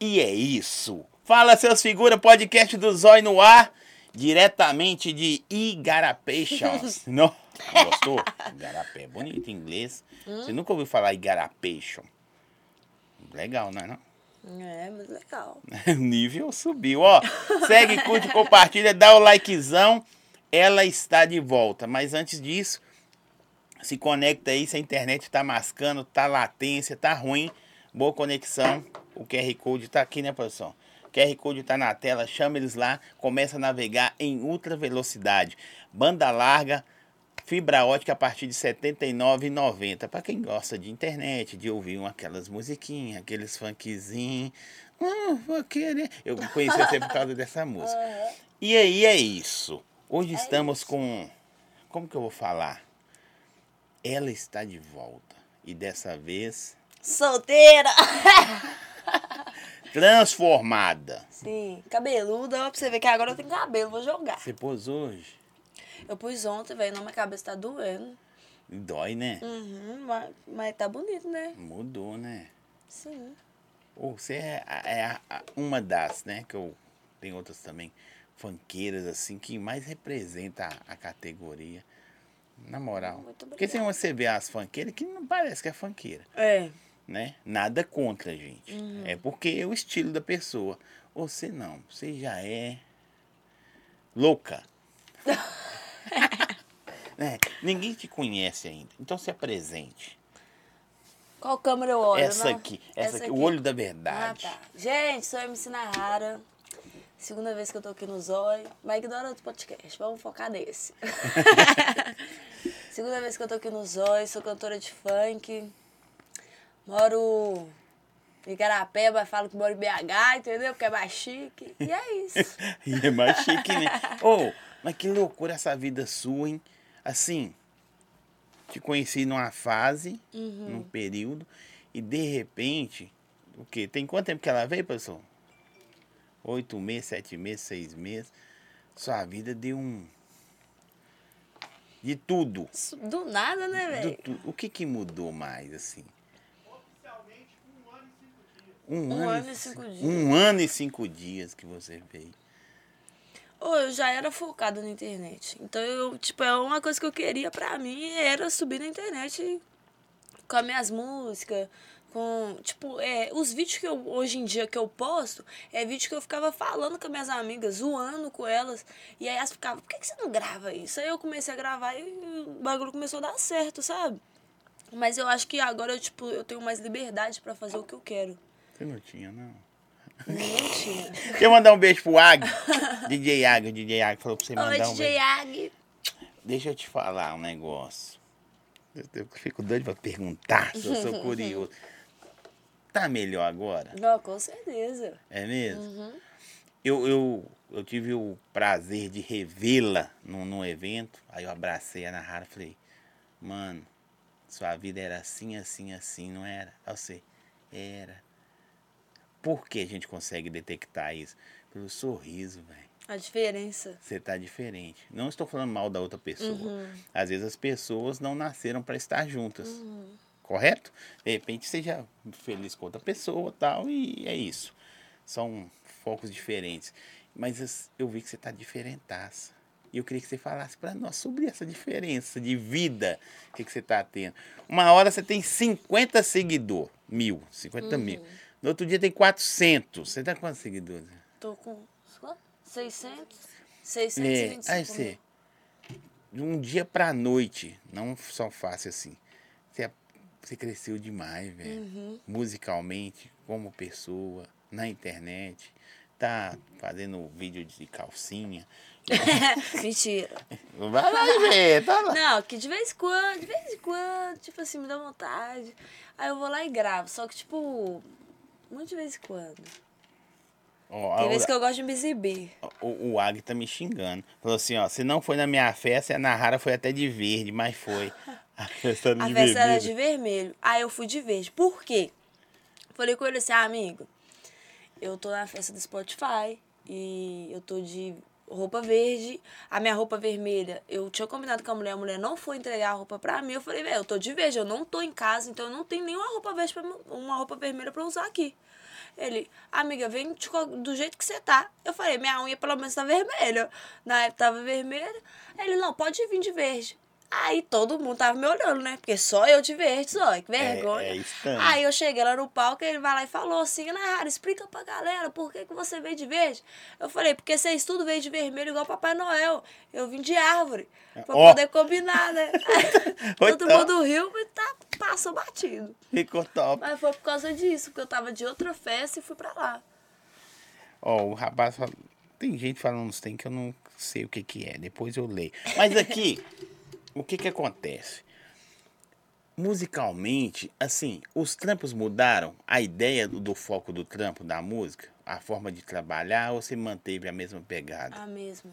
E é isso. Fala, seus figuras, podcast do Zói no ar, diretamente de Igarapeixas. Não, gostou? Igarapé, bonito em inglês. Você nunca ouviu falar Igarapeixon? Legal, não é não? É, mas legal. O nível subiu, ó. Segue, curte, compartilha, dá o likezão. Ela está de volta. Mas antes disso, se conecta aí, se a internet tá mascando, tá latência, tá ruim. Boa conexão. O QR Code tá aqui, né, produção? O QR Code tá na tela, chama eles lá, começa a navegar em ultra velocidade. Banda larga, fibra ótica a partir de R$ 79,90. Para quem gosta de internet, de ouvir uma, aquelas musiquinhas, aqueles funkzinhos. Ah, vou querer. Eu conheci você por causa dessa música. E aí é isso. Hoje estamos com. Como que eu vou falar? Ela está de volta. E dessa vez Solteira! transformada. Sim, cabeluda, ó, pra você ver que agora eu tenho cabelo, vou jogar. Você pôs hoje? Eu pus ontem, velho, não, minha cabeça tá doendo. Dói, né? Uhum, mas, mas tá bonito, né? Mudou, né? Sim. Ou você é, é uma das, né? Que eu tem outras também, funkeiras, assim, que mais representa a, a categoria. Na moral. Muito Porque se você vê as funkeiras, que não parece que é funkeira, É. né? Nada contra, gente. Uhum. É porque é o estilo da pessoa. Você não, você já é louca. né? Ninguém te conhece ainda. Então se apresente. Qual câmera eu olho, essa né? aqui, essa, aqui, o olho da verdade. Ah, tá. Gente, sou a MC Nahara. Segunda vez que eu tô aqui no Zói. Mas ignora outro podcast, vamos focar nesse. Segunda vez que eu tô aqui no Zói, sou cantora de funk. Moro em Igarapé, mas falo que moro em BH, entendeu? Porque é mais chique. E é isso. E é mais chique, né? Ô, mas que loucura essa vida sua, hein? Assim, te conheci numa fase, Uhum. num período, e de repente, o quê? Tem quanto tempo que ela veio, pessoal? Oito meses, sete meses, seis meses. Sua vida deu um. De tudo. Do nada, né, velho? O que que mudou mais, assim? Um, Um ano, ano e cinco dias. Um ano e cinco dias que você veio. Ô, eu já era focada na internet. Então, eu, tipo, é uma coisa que eu queria pra mim era subir na internet com as minhas músicas, com, tipo, é, os vídeos que eu, hoje em dia, que eu posto, é vídeo que eu ficava falando com as minhas amigas, zoando com elas. E aí elas ficavam, por que, que você não grava isso? Aí eu comecei a gravar e o bagulho começou a dar certo, sabe? Mas eu acho que agora, eu, tipo, eu tenho mais liberdade pra fazer o que eu quero. Você não tinha, não? Não tinha. Deixa eu mandar um beijo pro Ag. DJ Ag, o DJ Ag falou pra você Oi, mandar um DJ beijo. Ag. Deixa eu te falar um negócio. Eu, eu fico doido pra perguntar, se eu sou curioso. Tá melhor agora? Não, com certeza. É mesmo? Uhum. Eu, eu, eu tive o prazer de revê-la num, num evento. Aí eu abracei a Nahara e falei, mano, sua vida era assim, assim, assim, não era? Aí você, era. Por que a gente consegue detectar isso? Pelo sorriso, velho. A diferença. Você tá diferente. Não estou falando mal da outra pessoa. Uhum. Às vezes as pessoas não nasceram para estar juntas. Correto? De repente seja feliz com outra pessoa tal, e é isso. São focos diferentes. Mas as- eu vi que você tá diferentaça. E eu queria que você falasse para nós sobre essa diferença de vida que, que você tá tendo. Uma hora você tem 50 seguidores. Mil. 50 mil. No outro dia tem 400. Você tá com quantos seguidores? Tô com quanto? 600? É, 625 aí você, de um dia pra noite, não só fácil assim. Você, você cresceu demais, velho. Uhum. Musicalmente, como pessoa, na internet. Tá fazendo vídeo de calcinha. Mentira. Vai lá vê, tá lá. Não, que de vez em quando, de vez em quando, tipo assim, me dá vontade. Aí eu vou lá e gravo. Só que, tipo, muito de vez em quando. Ó, Tem vezes que eu gosto de me exibir. o, o Ag tá me xingando. Falou assim, ó, se não foi na minha festa, a Nahara foi até de verde, mas foi. A festa era A de festa era de vermelho. Aí eu fui de verde. Por quê? Falei com ele assim, ah, amigo, eu tô na festa do Spotify e eu tô de roupa verde, a minha roupa vermelha. Eu tinha combinado com a mulher, a mulher não foi entregar a roupa pra mim. Eu falei, velho, eu tô de verde, eu não tô em casa, então eu não tenho nenhuma roupa verde pra, uma roupa vermelha pra usar aqui. Ele, amiga, vem do jeito que você tá. Eu falei, minha unha pelo menos tá vermelha. Na época tava vermelha. Ele, não, pode vir de verde. Aí todo mundo tava me olhando, né? Porque só eu de verde, só, que vergonha. É, é Aí eu cheguei lá no palco e ele vai lá e falou assim, Nara, explica pra galera por que, que você veio de verde. Eu falei, porque vocês tudo veio de vermelho igual Papai Noel. Eu vim de árvore, pra oh. poder combinar, né? todo então. mundo riu e tá, passou batido. Ficou top. Mas foi por causa disso, porque eu tava de outra festa e fui pra lá. Ó, oh, o rapaz fala... Tem gente falando uns tem que eu não sei o que que é, depois eu leio. Mas aqui o que que acontece? Musicalmente, assim, os trampos mudaram? A ideia do, do, foco do trampo, da música? A forma de trabalhar ou você manteve a mesma pegada? A mesma.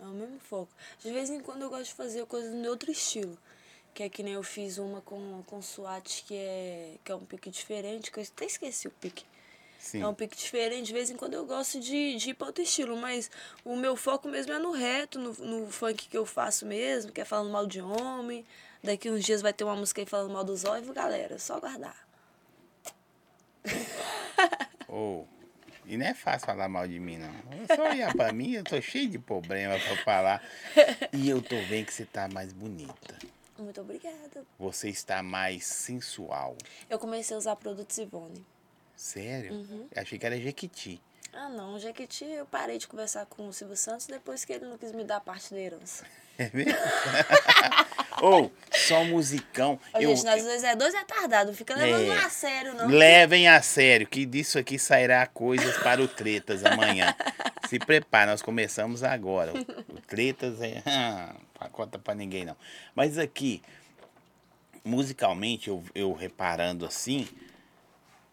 É o mesmo foco. De vez em quando eu gosto de fazer coisas de outro estilo. Que é que nem eu fiz uma com, com SWAT, que é, que é um pique diferente, que eu até esqueci o pique. Sim. É um pique diferente. De vez em quando eu gosto de, de ir para outro estilo, mas o meu foco mesmo é no reto, no, no funk que eu faço mesmo, que é falando mal de homem. Daqui uns dias vai ter uma música aí falando mal dos olhos, galera. Só guardar. Oh, e não é fácil falar mal de mim, não. Só olhar pra mim, eu tô cheio de problema pra falar. E eu tô vendo que você tá mais bonita. Muito obrigada. Você está mais sensual. Eu comecei a usar produtos Ivone. Sério? Uhum. Achei que era Jequiti. Ah, não. Jequiti, eu parei de conversar com o Silvio Santos depois que ele não quis me dar parte da herança. É mesmo? Ou, oh, só musicão. Ô, eu, gente, nós dois é dois retardados, fica levando é, a sério, não. Levem a sério, que disso aqui sairá coisas para o Tretas amanhã. Se prepare, nós começamos agora. O, o Tretas é. Conta para ninguém, não. Mas aqui, musicalmente, eu, eu reparando assim,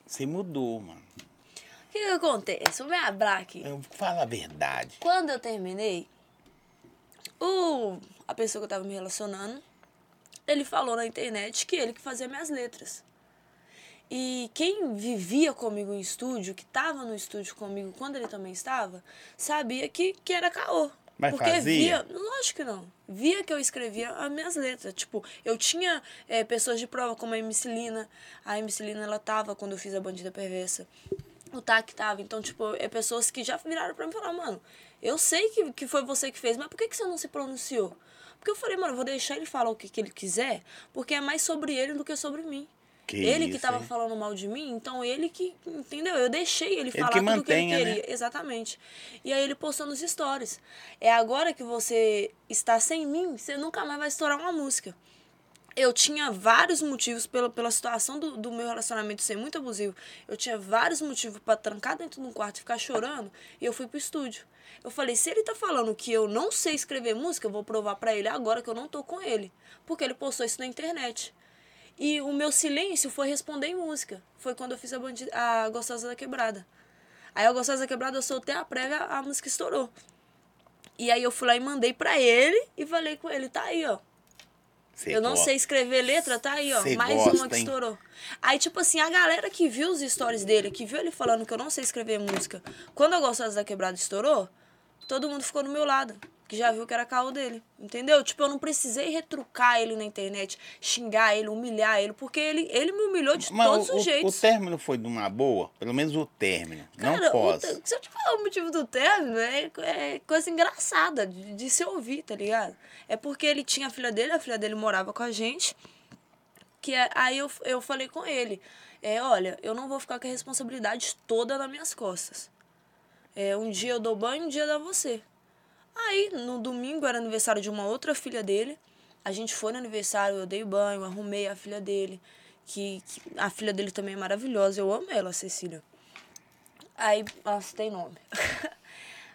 você mudou, mano. O que, que acontece? Vou me abrir aqui. Fala a verdade. Quando eu terminei, o, a pessoa que eu tava me relacionando, ele falou na internet que ele que fazia minhas letras. E quem vivia comigo em estúdio, que estava no estúdio comigo quando ele também estava, sabia que, que era caô. Mas porque fazia? via. Lógico que não. Via que eu escrevia as minhas letras. Tipo, eu tinha é, pessoas de prova, como a Emicilina. A Emicilina, ela tava quando eu fiz a Bandida Perversa. O TAC tava. Então, tipo, é pessoas que já viraram pra mim e falaram, mano, eu sei que, que foi você que fez, mas por que, que você não se pronunciou? Porque eu falei, mano, eu vou deixar ele falar o que, que ele quiser, porque é mais sobre ele do que sobre mim. Que ele isso, que tava hein? falando mal de mim, então ele que, entendeu? Eu deixei ele, ele falar que tudo que ele queria. Né? Exatamente. E aí ele postou nos stories. É agora que você está sem mim, você nunca mais vai estourar uma música. Eu tinha vários motivos pela, pela situação do, do meu relacionamento ser muito abusivo. Eu tinha vários motivos para trancar dentro de um quarto e ficar chorando. E eu fui pro estúdio. Eu falei, se ele tá falando que eu não sei escrever música, eu vou provar para ele agora que eu não tô com ele. Porque ele postou isso na internet. E o meu silêncio foi responder em música. Foi quando eu fiz a, bandida, a Gostosa da Quebrada. Aí a Gostosa da Quebrada eu soltei a prévia, a música estourou. E aí eu fui lá e mandei pra ele e falei com ele, tá aí, ó. Cê eu não gosta. sei escrever letra, tá aí, ó. Cê mais gosta, uma que hein? estourou. Aí, tipo assim, a galera que viu os stories dele, que viu ele falando que eu não sei escrever música, quando a Gostosa da Quebrada estourou, todo mundo ficou do meu lado que já viu que era carro dele. Entendeu? Tipo, eu não precisei retrucar ele na internet, xingar ele, humilhar ele, porque ele, ele me humilhou de Mas todos o, os jeitos. O término foi de uma boa? Pelo menos o término. Cara, não posso. se eu te falar o motivo do término, é, é coisa engraçada de, de se ouvir, tá ligado? É porque ele tinha a filha dele, a filha dele morava com a gente. Que é, aí eu, eu falei com ele, é, olha, eu não vou ficar com a responsabilidade toda nas minhas costas. É, um dia eu dou banho, um dia dá você. Aí, no domingo, era aniversário de uma outra filha dele. A gente foi no aniversário, eu dei banho, arrumei a filha dele. Que, que a filha dele também é maravilhosa, eu amo ela, Cecília. Aí, nossa, tem nome.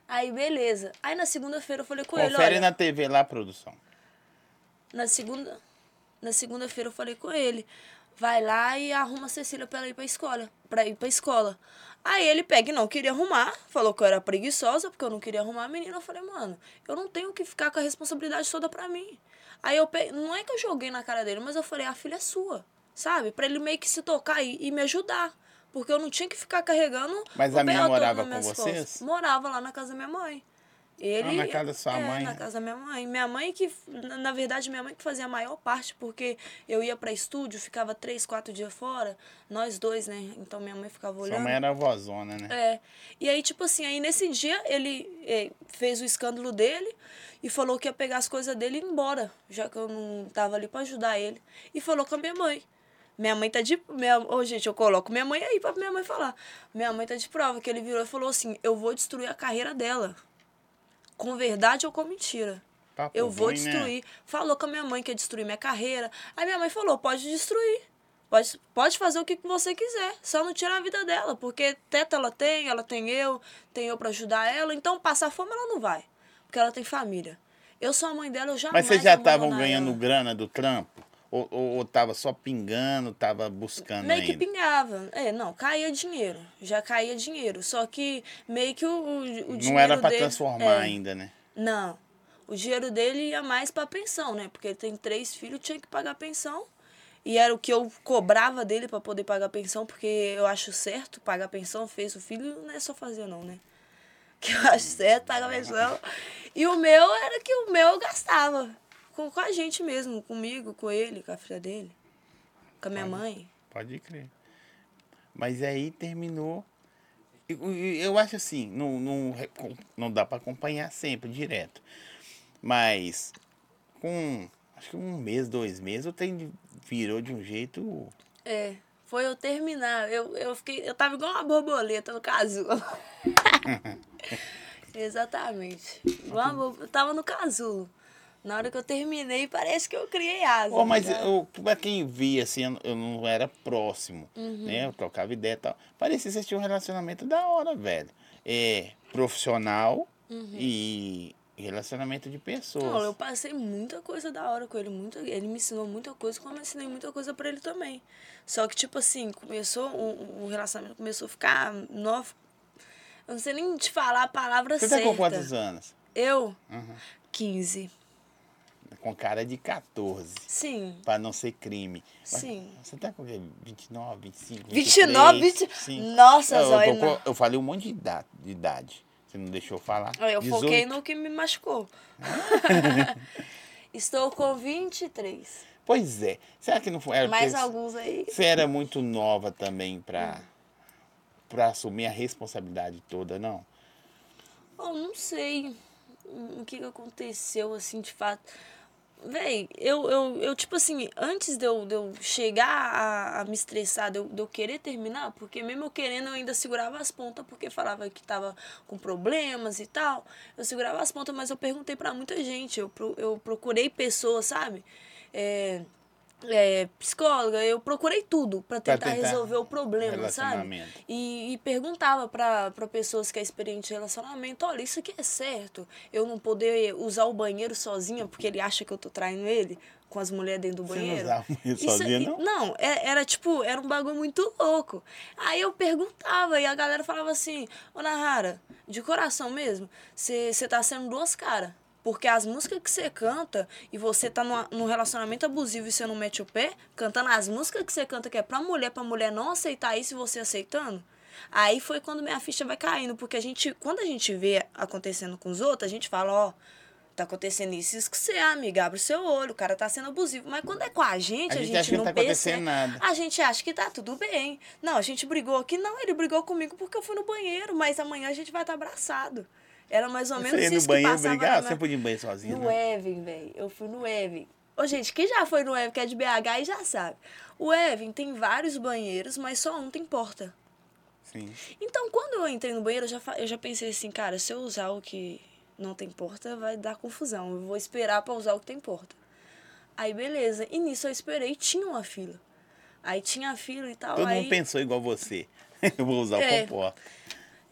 Aí, beleza. Aí, na segunda-feira, eu falei com Confere ele, olha... na TV lá, produção. Na segunda... Na segunda-feira, eu falei com ele. Vai lá e arruma a Cecília pra ela ir pra escola. Pra ir pra escola. Aí ele pega e não queria arrumar, falou que eu era preguiçosa porque eu não queria arrumar a menina. Eu falei, mano, eu não tenho que ficar com a responsabilidade toda pra mim. Aí eu peguei, não é que eu joguei na cara dele, mas eu falei, a filha é sua, sabe? Pra ele meio que se tocar e, e me ajudar. Porque eu não tinha que ficar carregando. Mas a minha morava com vocês? Morava lá na casa da minha mãe. Ele, Ah, na casa da sua é, mãe, na casa da minha mãe. Minha mãe que, na verdade, minha mãe que fazia a maior parte, porque eu ia pra estúdio, ficava três, quatro dias fora, nós dois, né? Então minha mãe ficava Sua olhando. mãe era vozona, né? É. E aí, tipo assim, aí nesse dia ele eh, fez o escândalo dele e falou que ia pegar as coisas dele e ir embora, já que eu não tava ali pra ajudar ele. E falou com a minha mãe. Minha mãe tá de. Minha, ô, gente, eu coloco minha mãe aí pra minha mãe falar. Minha mãe tá de prova, que ele virou e falou assim: eu vou destruir a carreira dela. Com verdade ou com mentira. Papo Eu vou ruim, né? destruir. Falou com a minha mãe que ia destruir minha carreira. Aí minha mãe falou: pode destruir. Pode, pode fazer o que você quiser. Só não tirar a vida dela. Porque teta ela tem, ela tem eu, tem eu pra ajudar ela. Então passar fome ela não vai. Porque ela tem família. Eu sou a mãe dela, eu jamais Mas vocês já estavam ganhando ela. grana do trampo? Ou, ou, ou tava só pingando, tava buscando Meio que ainda? pingava. É, não, caía dinheiro. Já caía dinheiro. Só que meio que o, o, o dinheiro Não era pra dele- transformar é, ainda, né? Não. O dinheiro dele ia mais pra pensão, né? Porque ele tem três filhos, tinha que pagar pensão. E era o que eu cobrava dele pra poder pagar pensão, porque eu acho certo pagar pensão, fez o filho, não é só fazer não, né? Que eu acho certo pagar pensão. E o meu era que o meu eu gastava. Com, com a gente mesmo, comigo, com ele, com a filha dele, com a minha mãe. Pode crer. Mas aí terminou. Eu, eu- acho assim, não, não, não dá pra acompanhar sempre, direto. Mas com acho que um mês, dois meses, o trem virou de um jeito. É, foi eu terminar. Eu, eu fiquei. Eu tava igual uma borboleta no casulo. Exatamente. Igual uma Eu tava no casulo. Na hora que eu terminei, parece que eu criei asa. Oh, mas né? pra quem via, assim, eu não- era próximo, Uhum. né? Eu trocava ideia e tal. Parecia que vocês tinham um relacionamento da hora, velho. É profissional e relacionamento de pessoas. Uhum. Não, eu passei muita coisa da hora com ele. Muita, ele me ensinou muita coisa, como eu ensinei muita coisa pra ele também. Só que, tipo assim, começou. O, o relacionamento começou a ficar. Novo. Eu não sei nem te falar a palavra Você certa. tá com quantos anos? Eu? Uhum. 15. Com cara de 14. Sim. Pra não ser crime. Mas Sim. Você tá com o quê? 29, 25, 29, 23? 20 Sim. Nossa, eu, eu, Zóia, não. eu falei um monte de idade. De idade. Você não deixou eu falar? Eu 18. foquei no que me machucou. Estou com 23. Pois é. Será que não foi? Era Mais alguns aí. Você era muito nova também pra, pra assumir a responsabilidade toda, não? Eu não sei o que, que aconteceu, assim, de fato. Véi, eu, eu, eu, tipo assim, antes de eu, de eu chegar a, a me estressar, de eu, de eu querer terminar, porque mesmo eu querendo, eu ainda segurava as pontas, porque falava que tava com problemas e tal. Eu segurava as pontas, mas eu perguntei pra muita gente, eu, eu procurei pessoas, sabe? É, é, psicóloga, eu procurei tudo pra Pra tentar, tentar resolver o problema, sabe? E, e perguntava pra pra pessoas que é experiente em relacionamento, olha, isso aqui é certo. Eu não poder usar o banheiro sozinha porque ele acha que eu tô traindo ele com as mulheres dentro do Você não banheiro. usava o banheiro Isso- sozinha, e- não? Não, é- era tipo, era um bagulho muito louco. Aí eu perguntava e a galera falava assim, ô Nahara, de coração mesmo, você tá sendo duas caras. Porque as músicas que você canta e você tá numa- num relacionamento abusivo e você não mete o pé, cantando as músicas que você canta que é pra mulher, pra mulher não aceitar isso e você aceitando. Aí foi quando minha ficha vai caindo, porque a gente, quando a gente vê acontecendo com os outros, a gente fala, ó, tá acontecendo isso, isso que você, amiga, abre o seu olho, o cara tá sendo abusivo. Mas quando é com a gente, A a, gente gente, acha que não não tá acontecendo nada. A gente acha que tá tudo bem. Não, a gente brigou aqui. Não, ele brigou comigo porque eu fui no banheiro, mas amanhã a gente vai estar abraçado. Era mais ou menos Você ia isso no que banheiro passava brigar? Você podia ir no banheiro sozinha, no não? Evan, velho. Eu fui no Evan. Ô, gente, quem já foi no Evan, que é de BH, e já sabe. O Evan tem vários banheiros, mas só um tem porta. Sim. Então, quando eu entrei no banheiro, eu já, eu já pensei assim, cara, se eu usar o que não tem porta, vai dar confusão. Eu vou esperar pra usar o que tem porta. Aí, beleza. E nisso eu esperei e tinha uma fila. Aí tinha a fila e tal. Todo aí... mundo pensou igual você. Eu vou usar É. o comporta.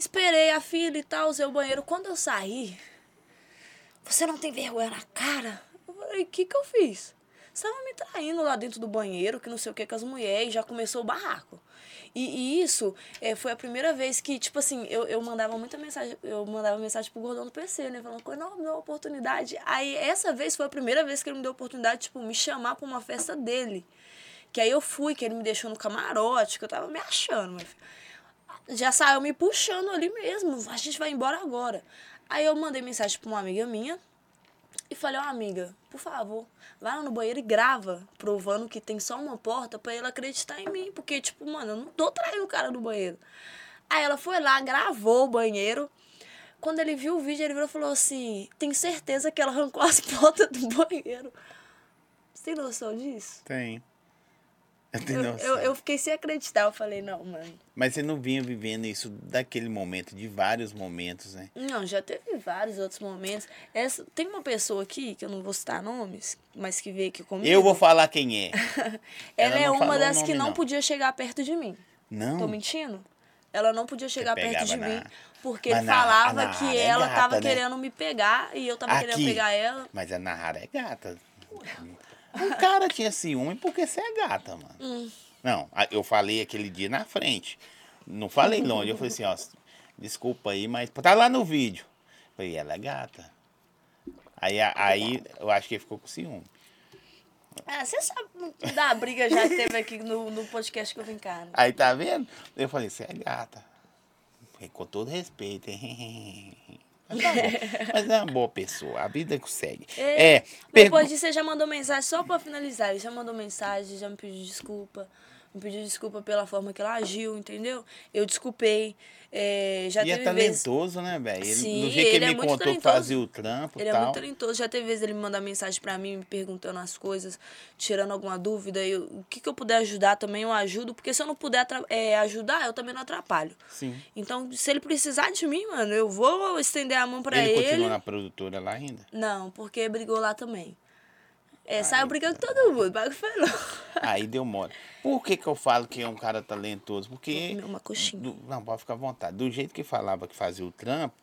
Esperei a fila e tal, usei o banheiro. Quando eu saí, você não tem vergonha na cara? Eu falei, o que que eu fiz? Você tava me traindo lá dentro do banheiro, que não sei o que, com as mulheres, já começou o barraco. E, e isso é, foi a primeira vez que, tipo assim, eu, eu mandava muita mensagem, eu mandava mensagem pro gordão do PC, né? Falando, não, me deu uma oportunidade. Aí essa vez foi a primeira vez que ele me deu a oportunidade, tipo, me chamar pra uma festa dele. Que aí eu fui, que ele me deixou no camarote, que eu tava me achando, meu filho já saiu me puxando ali mesmo. A gente vai embora agora. Aí eu mandei mensagem pra uma amiga minha e falei, ó, amiga, por favor, vai lá no banheiro e grava, provando que tem só uma porta pra ele acreditar em mim. Porque, tipo, mano, eu não tô traindo o cara no banheiro. Aí ela foi lá, gravou o banheiro. Quando ele viu o vídeo, ele virou e falou assim: tem certeza que ela arrancou as portas do banheiro. Você tem noção disso? Tem. Eu Eu, eu, fiquei sem acreditar. Eu falei, não, mano. Mas você não vinha vivendo isso daquele momento, de vários momentos, né? Não, já teve vários outros momentos. Essa, tem uma pessoa aqui, que eu não vou citar nomes, mas que veio aqui comigo. Eu vou falar quem é. Ela, Ela é uma das que não, não. podia chegar perto de mim. Não. Tô mentindo? Ela não podia chegar perto de na- mim porque Mas ele na- falava que é ela gata, tava né? querendo me pegar e eu tava querendo Aqui. pegar ela. Mas a Nahara é gata. O cara tinha ciúme porque você é gata, mano. Hum. Não, eu falei aquele dia na frente. Não falei longe. Eu falei assim, ó, desculpa aí, mas tá lá no vídeo. Eu falei, ela é gata. Aí, aí eu acho que ele ficou com ciúme. Ah, você sabe da briga já que teve aqui no, no podcast que eu vim cá. né? Aí tá vendo? Eu falei, você é gata. Falei, Com todo respeito, hein? Mas, tá. Mas é uma boa pessoa, a vida que segue. É, pergu- Depois disso, você já mandou mensagem, só pra finalizar. Ele já mandou mensagem, já me pediu desculpa. Me pediu desculpa pela forma que ela agiu, entendeu? Eu desculpei. É, já e é teve vezes. talentoso, né, velho? Do jeito que ele é me muito contou que talentoso. fazia o trampo Ele é tal. muito talentoso. Já teve vezes ele me mandar mensagem pra mim, me perguntando as coisas, tirando alguma dúvida. Eu, o que, que eu puder ajudar também, eu ajudo. Porque se eu não puder é, ajudar, eu também não atrapalho. Sim. Então, se ele precisar de mim, mano, eu vou estender a mão pra ele, ele. continua na produtora lá ainda? Não, porque brigou lá também. É, saiu brigando com todo mundo, bagulho foi louco. Aí deu mole. Por que, que eu falo que é um cara talentoso? Porque. uma coxinha. do- não, pode ficar à vontade. Do jeito que falava que fazia o trampo,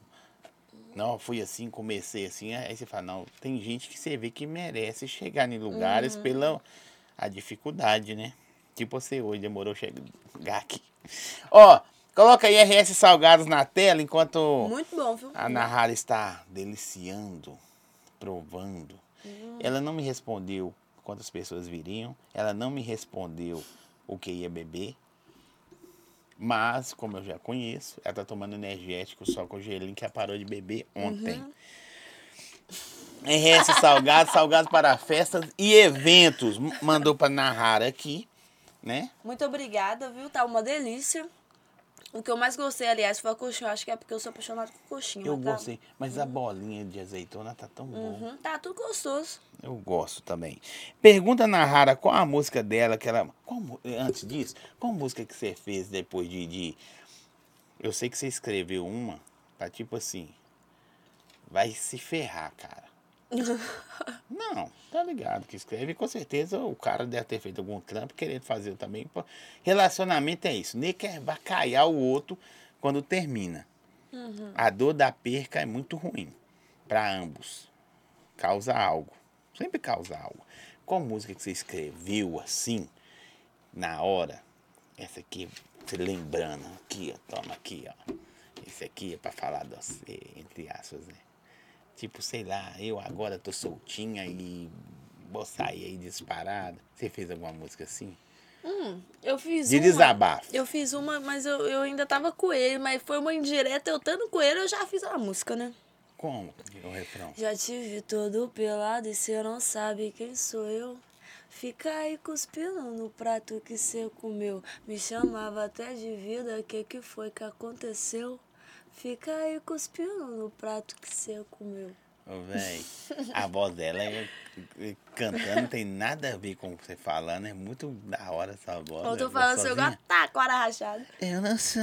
não, fui assim, comecei assim. Aí você fala, não, tem gente que você vê que merece chegar em lugares Uhum. pela a dificuldade, né? Tipo você hoje, demorou chegar aqui. Ó, coloca aí RS Salgados na tela enquanto Muito bom, viu? a Nahara está deliciando, provando. Ela não me respondeu quantas pessoas viriam. Ela não me respondeu o que ia beber. Mas, como eu já conheço, ela tá tomando energético só com gelinho que ela parou de beber ontem. RS Salgados, Salgados para festas e eventos. Mandou para Nahara aqui, né? Muito obrigada, viu? Tá uma delícia. O que eu mais gostei, aliás, foi a coxinha. Acho que é porque eu sou apaixonada por coxinha. Eu tá- gostei. Mas a bolinha de azeitona tá tão boa. Uhum, tá tudo gostoso. Eu gosto também. Pergunta na Rara qual a música dela que ela. Qual, mu- antes disso, qual música que você fez depois de, de- Eu sei que você escreveu uma, tá tipo assim. Vai se ferrar, cara. Não, tá ligado que escreve. Com certeza o cara deve ter feito algum trampo querendo fazer também. Relacionamento é isso. Nem quer vacaiar o outro quando termina. A dor da perca é muito ruim para ambos. Causa algo. Sempre causa algo. Qual música que você escreveu assim, na hora? Essa aqui, você lembrando. Aqui, ó. Toma aqui, ó. Esse aqui é pra falar de você, entre aspas, né? Tipo, sei lá, eu agora tô soltinha e vou sair aí disparada. Você fez alguma música assim? Eu fiz De uma. desabafo. Eu fiz uma, mas eu, eu ainda tava com ele. Mas foi uma indireta. Eu estando com ele, eu já fiz a música, né? Como? O refrão. Já tive todo pelado e cê não sabe quem sou eu. Fica aí cuspindo no prato que cê comeu. Me chamava até de vida, que que foi que aconteceu? Fica aí cuspindo no prato que cê comeu. Ô, véi, a voz dela é, cantando tem nada a ver com você falando, é muito da hora essa voz. Eu tô falando seu gato tá com a hora rachada. Eu não sei.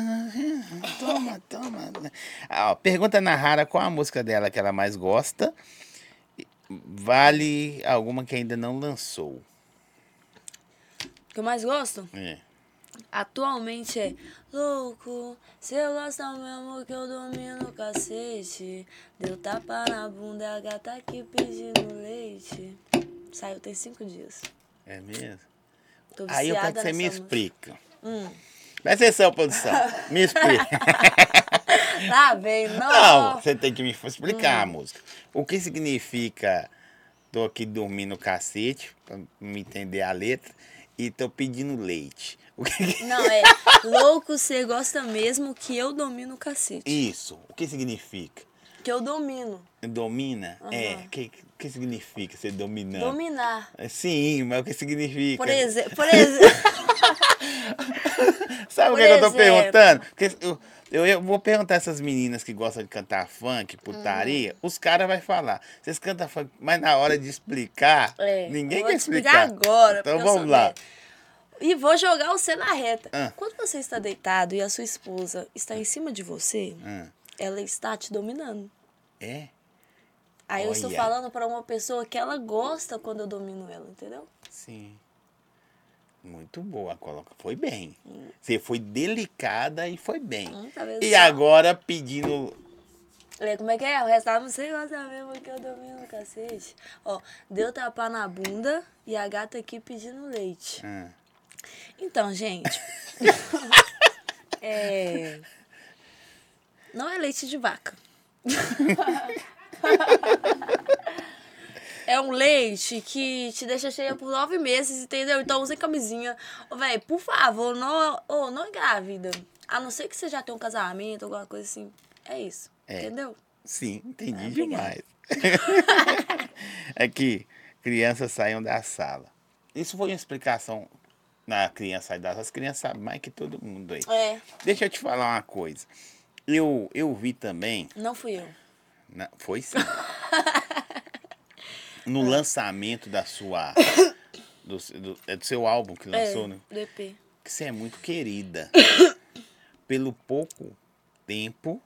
Toma, toma. Ah, ó, pergunta na Rara qual a música dela que ela mais gosta. Vale alguma que ainda não lançou. Que eu mais gosto? É. Atualmente é louco, cê gosta mesmo que eu domino cacete. Deu tapa na bunda, a gata aqui pedindo leite. Saiu tem cinco dias. É mesmo? Aí eu quero que você me música. explica. Hum. Presta atenção, produção. Me explica. Tá bem, não. Não, você tem que me explicar Hum. a música. O que significa tô aqui dormindo no cacete, pra me entender a letra, e tô pedindo leite. O que Não, é louco, você gosta mesmo que eu domino o cacete. Isso, o que significa? Que eu domino. Domina? É. Aham. O que, que significa ser dominante? Dominar. É, Sim, mas o que significa? Por exemplo, por exemplo. Sabe o por que, que eu tô exemplo. perguntando? Porque eu, eu, eu vou perguntar essas meninas que gostam de cantar funk, putaria, Hum. os caras vão falar. Vocês cantam funk, mas na hora de explicar, É, ninguém quer explicar explicar. agora, Então vamos lá. E vou jogar você na reta. Ah. Quando você está deitado e a sua esposa está em cima de você, Ah, ela está te dominando. é? Aí eu estou Olha. falando para uma pessoa que ela gosta quando eu domino ela, entendeu? Sim. Muito boa, coloca. Foi bem. Hum. Você foi delicada e foi bem. Hum, tá e agora pedindo. É, como é que é? O resto não sei gosta mesmo que eu domino, cacete. Ó, deu tapar na bunda e a gata aqui pedindo leite. Ah, Então, gente. é. Não é leite de vaca. É um leite que te deixa cheia por nove meses, entendeu? Então use camisinha. Véi, por favor, não, ô, não engravida. A não ser que você já tenha um casamento, alguma coisa assim. É isso. É. Entendeu? sim, entendi Ah, obrigada. demais. Aqui, crianças saiam da sala. Isso foi uma explicação. Na criança sai da sala, as crianças sabem mais que todo mundo aí. É, Deixa eu te falar uma coisa. Eu, eu vi também. não fui eu. na- foi sim. no lançamento da sua. Do, do- é do seu álbum que lançou, é, né? DP. Que você é muito querida. pelo pouco tempo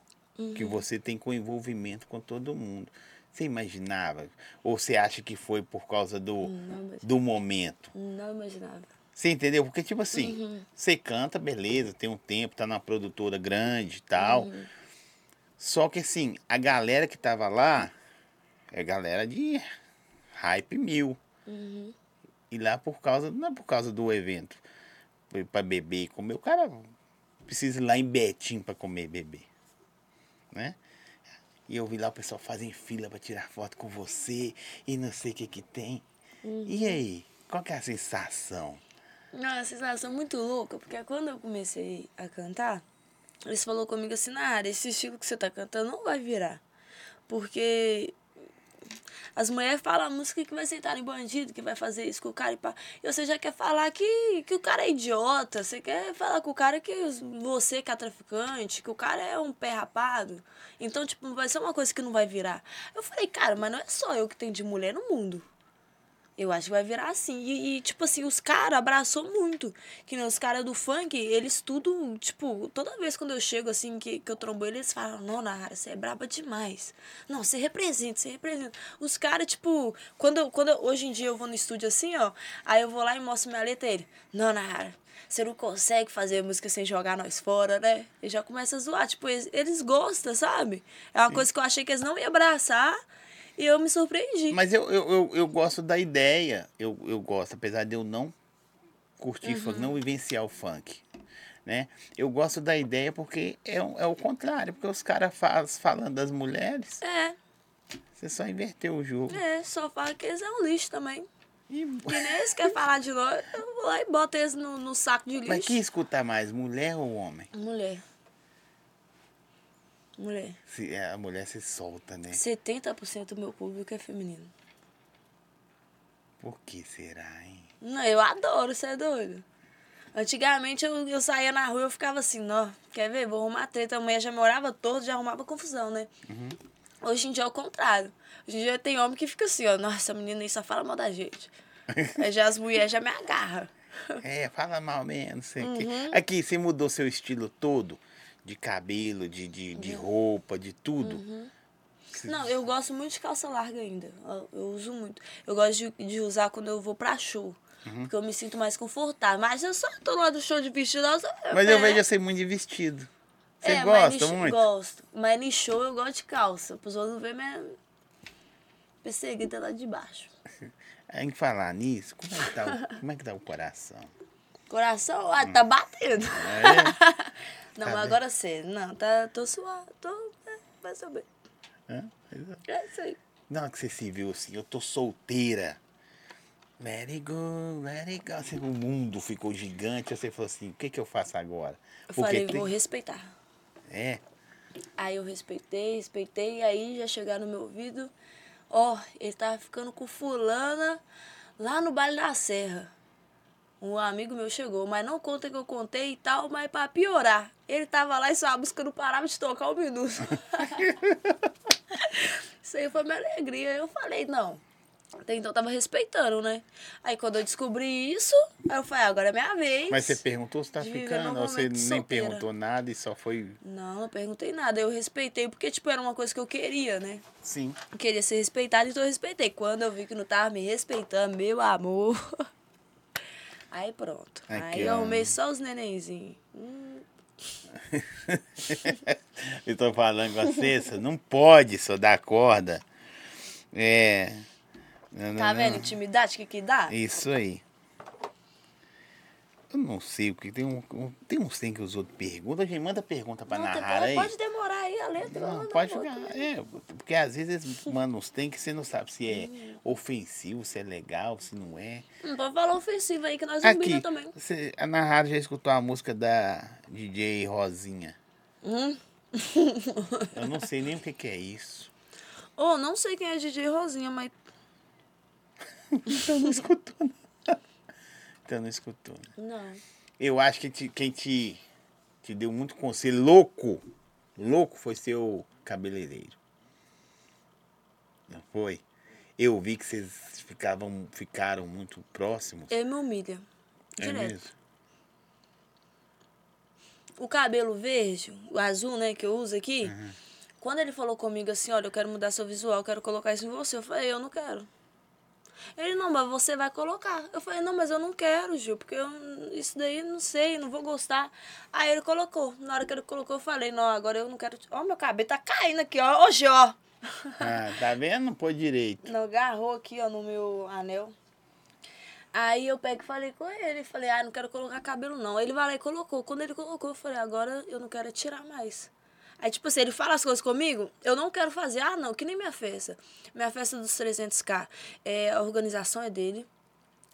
que Uhum. você tem com envolvimento com todo mundo. Você imaginava? Ou você acha que foi por causa do, Não, mas- do momento? não imaginava. Você entendeu? Porque, tipo assim, Uhum. você canta, beleza, tem um tempo, tá numa produtora grande e tal. Uhum. Só que, assim, a galera que tava lá é galera de hype mil. Uhum. E lá por causa, não é por causa do evento, foi pra beber e comer. O cara precisa ir lá em Betim pra comer e beber. Né? E eu vi lá o pessoal fazendo fila pra tirar foto com você e não sei o que que tem. E aí, qual que é a sensação? Não, a sensação muito louca, porque quando eu comecei a cantar, eles falaram comigo assim, Nara, esse estilo que você tá cantando não vai virar. Porque as mulheres falam a música que vai sentar em bandido, que vai fazer isso com o cara e pá. E você já quer falar que, que o cara é idiota, você quer falar com o cara que você que é traficante, que o cara é um pé rapado. Então, tipo, vai ser uma coisa que não vai virar. Eu falei, cara, mas não é só eu que tenho de mulher no mundo. Eu acho que vai virar assim. E, e, tipo assim, os caras abraçou muito. Que nem os caras do funk, eles tudo, tipo, toda vez quando eu chego assim, que, que eu trombo eles, eles falam, não, Nara, você é braba demais. Não, você representa, você representa. Os caras, tipo, quando, eu, quando eu- hoje em dia eu vou no estúdio assim, ó, aí eu vou lá e mostro minha letra ele. Não, Nara, você não consegue fazer música sem jogar nós fora, né? E já começa a zoar. Tipo, eles, eles gostam, sabe? É uma coisa que eu achei que eles não iam abraçar. E eu me surpreendi. Mas eu, eu, eu, eu gosto da ideia. Eu, eu gosto, apesar de eu não curtir funk, não vivenciar o funk. Né? Eu gosto da ideia porque é, o- é o contrário. Porque os caras faz, falando das mulheres, É, você só inverteu o jogo. é, só fala que eles é um lixo também. E- nem eles querem falar de nós, eu vou lá e boto eles no, no saco de Mas lixo. quem escuta mais, mulher ou homem? Mulher. Mulher. Se, é, a mulher se solta, né? 70% do meu público é feminino. Por que será, hein? Não, eu adoro, você é doido. Antigamente eu, eu saía na rua e eu ficava assim, ó, quer ver? Vou arrumar treta. A mulher já me olhava todo, já arrumava confusão, né? Hoje em dia é o contrário. Hoje em dia tem homem que fica assim, ó, nossa, essa menina aí só fala mal da gente. Aí já as mulheres já me agarram. É, fala mal mesmo, não sei o Uhum. quê. Aqui, você mudou seu estilo todo? De cabelo, de, de, de roupa, de tudo? Uhum. Não, eu gosto muito de calça larga ainda. Eu, eu uso muito. Eu gosto de, de usar quando eu vou pra show. Uhum. Porque eu me sinto mais confortável. Mas eu só tô lá do show de vestido. Eu, Mas eu vejo você muito de vestido. Você é, mas gosta show- muito? Gosto. Mas em show eu gosto de calça. Pra os outros não verem minha perseguida lá de baixo. Em falar nisso, como é que tá o, como é que tá o coração? Coração, ah, tá batendo. É? Não, mas agora sério. Não, tá, tô suave. Tô, é, vai saber. Hã? É isso aí. Hora que você se viu assim, eu tô solteira. Let it go, let it go. Assim, o mundo ficou gigante. Você falou assim, o que que eu faço agora? Eu Porque falei, tem- vou respeitar. É. Aí eu respeitei, respeitei, e aí já chegaram no meu ouvido, ó, ele tava ficando com fulana lá no baile da Serra. Um amigo meu chegou, mas não conta que eu contei e tal, mas pra piorar, ele tava lá e sua música não parava de tocar um minuto. Isso aí foi minha alegria. Eu falei, não. Até então eu tava respeitando, né? Aí quando eu descobri isso, aí eu falei, ah, agora é minha vez. Mas você perguntou se tá ficando, ou você nem solteira. perguntou nada e só foi. Não, não perguntei nada. Eu respeitei, porque, tipo, era uma coisa que eu queria, né? Sim. Eu queria ser respeitada, então eu respeitei. Quando eu vi que não tava me respeitando, meu amor. Aí pronto. Aqui, aí eu arrumei só os nenenzinhos. Hum, Eu tô falando com você, você não pode só dar corda. É. Tá vendo? Intimidade, o que que dá? Isso aí. Eu não sei, porque tem, um, tem uns tem que os outros perguntam. A gente manda pergunta pra Não, narrar aí. pode demorar aí a letra. Não, pode jogar. É, porque às vezes eles mandam uns tem que você não sabe se é Hum. ofensivo, se é legal, se não é. Não pode falar ofensivo aí que nós Aqui, também. você, a narrada já escutou a música da DJ Rosinha. Hum? Eu não sei nem o que, que é isso. Oh, não sei quem é DJ Rosinha, mas Então não escutou, não. Não escutou. né? não. Eu acho que te- quem te, te deu muito conselho louco, louco foi seu cabeleireiro. Não foi? Eu vi que vocês ficavam, ficaram muito próximos. Ele me humilha. É Direto. mesmo? o cabelo verde, o azul, né, que eu uso aqui, Uhum. quando ele falou comigo assim, olha, eu quero mudar seu visual, eu quero colocar isso em você, eu falei, eu não quero. Ele, não, mas você vai colocar. Eu falei, não, mas eu não quero, Gil, porque eu, isso daí não sei, não vou gostar. Aí ele colocou. Na hora que ele colocou, eu falei, não, agora eu não quero. Ó, meu cabelo tá caindo aqui, ó. Hoje, ó. Ah, tá vendo? Não pôs direito. Não, agarrou aqui, ó, no meu anel. Aí eu pego e falei com ele, falei, ah, não quero colocar cabelo não. Ele vai lá e colocou. Quando ele colocou, eu falei, agora eu não quero é tirar mais. Aí, tipo assim, ele fala as coisas comigo, eu não quero fazer. Ah, não, que nem minha festa. Minha festa dos 300k, é, a organização é dele.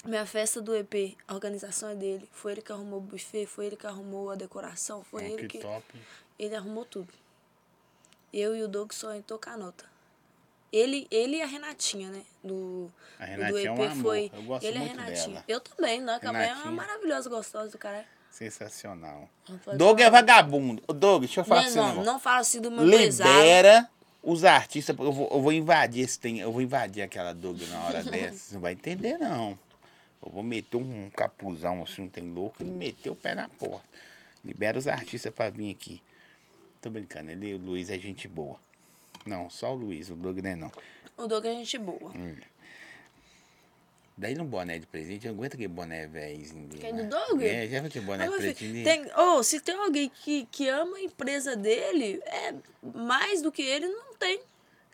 Minha festa do EP, a organização é dele. Foi ele que arrumou o buffet, foi ele que arrumou a decoração, foi Ah, ele que que... top. Ele arrumou tudo. Eu e o Doug só entrou com a nota. Ele, ele e a Renatinha, né? Do, A do Renatinha é um amor. foi. Eu gosto ele e a Renatinha. dela. Eu também, né? Que a é uma Renatinha. maravilhosa, gostosa do cara. Sensacional. Doug é vagabundo. Doug, deixa eu falar Não, um não, não fala assim do meu. Libera os artistas. Eu vou, eu vou invadir esse tem, eu vou invadir aquela Doug na hora dessa. Você não vai entender, não. Eu vou meter um capuzão assim, não tem louco, e meter o pé na porta. Libera os artistas pra vir aqui. Tô brincando, ele, o Luiz é gente boa. Não, só o Luiz, o Doug não é não. O Doug é gente boa. Daí no boné de presente, eu aguento aquele boné velhozinho dele. Quem, do né? Doug? É, já viu aquele boné Ah, filho, dele? tem, oh, se tem alguém que, que ama a empresa dele, é mais do que ele, não tem.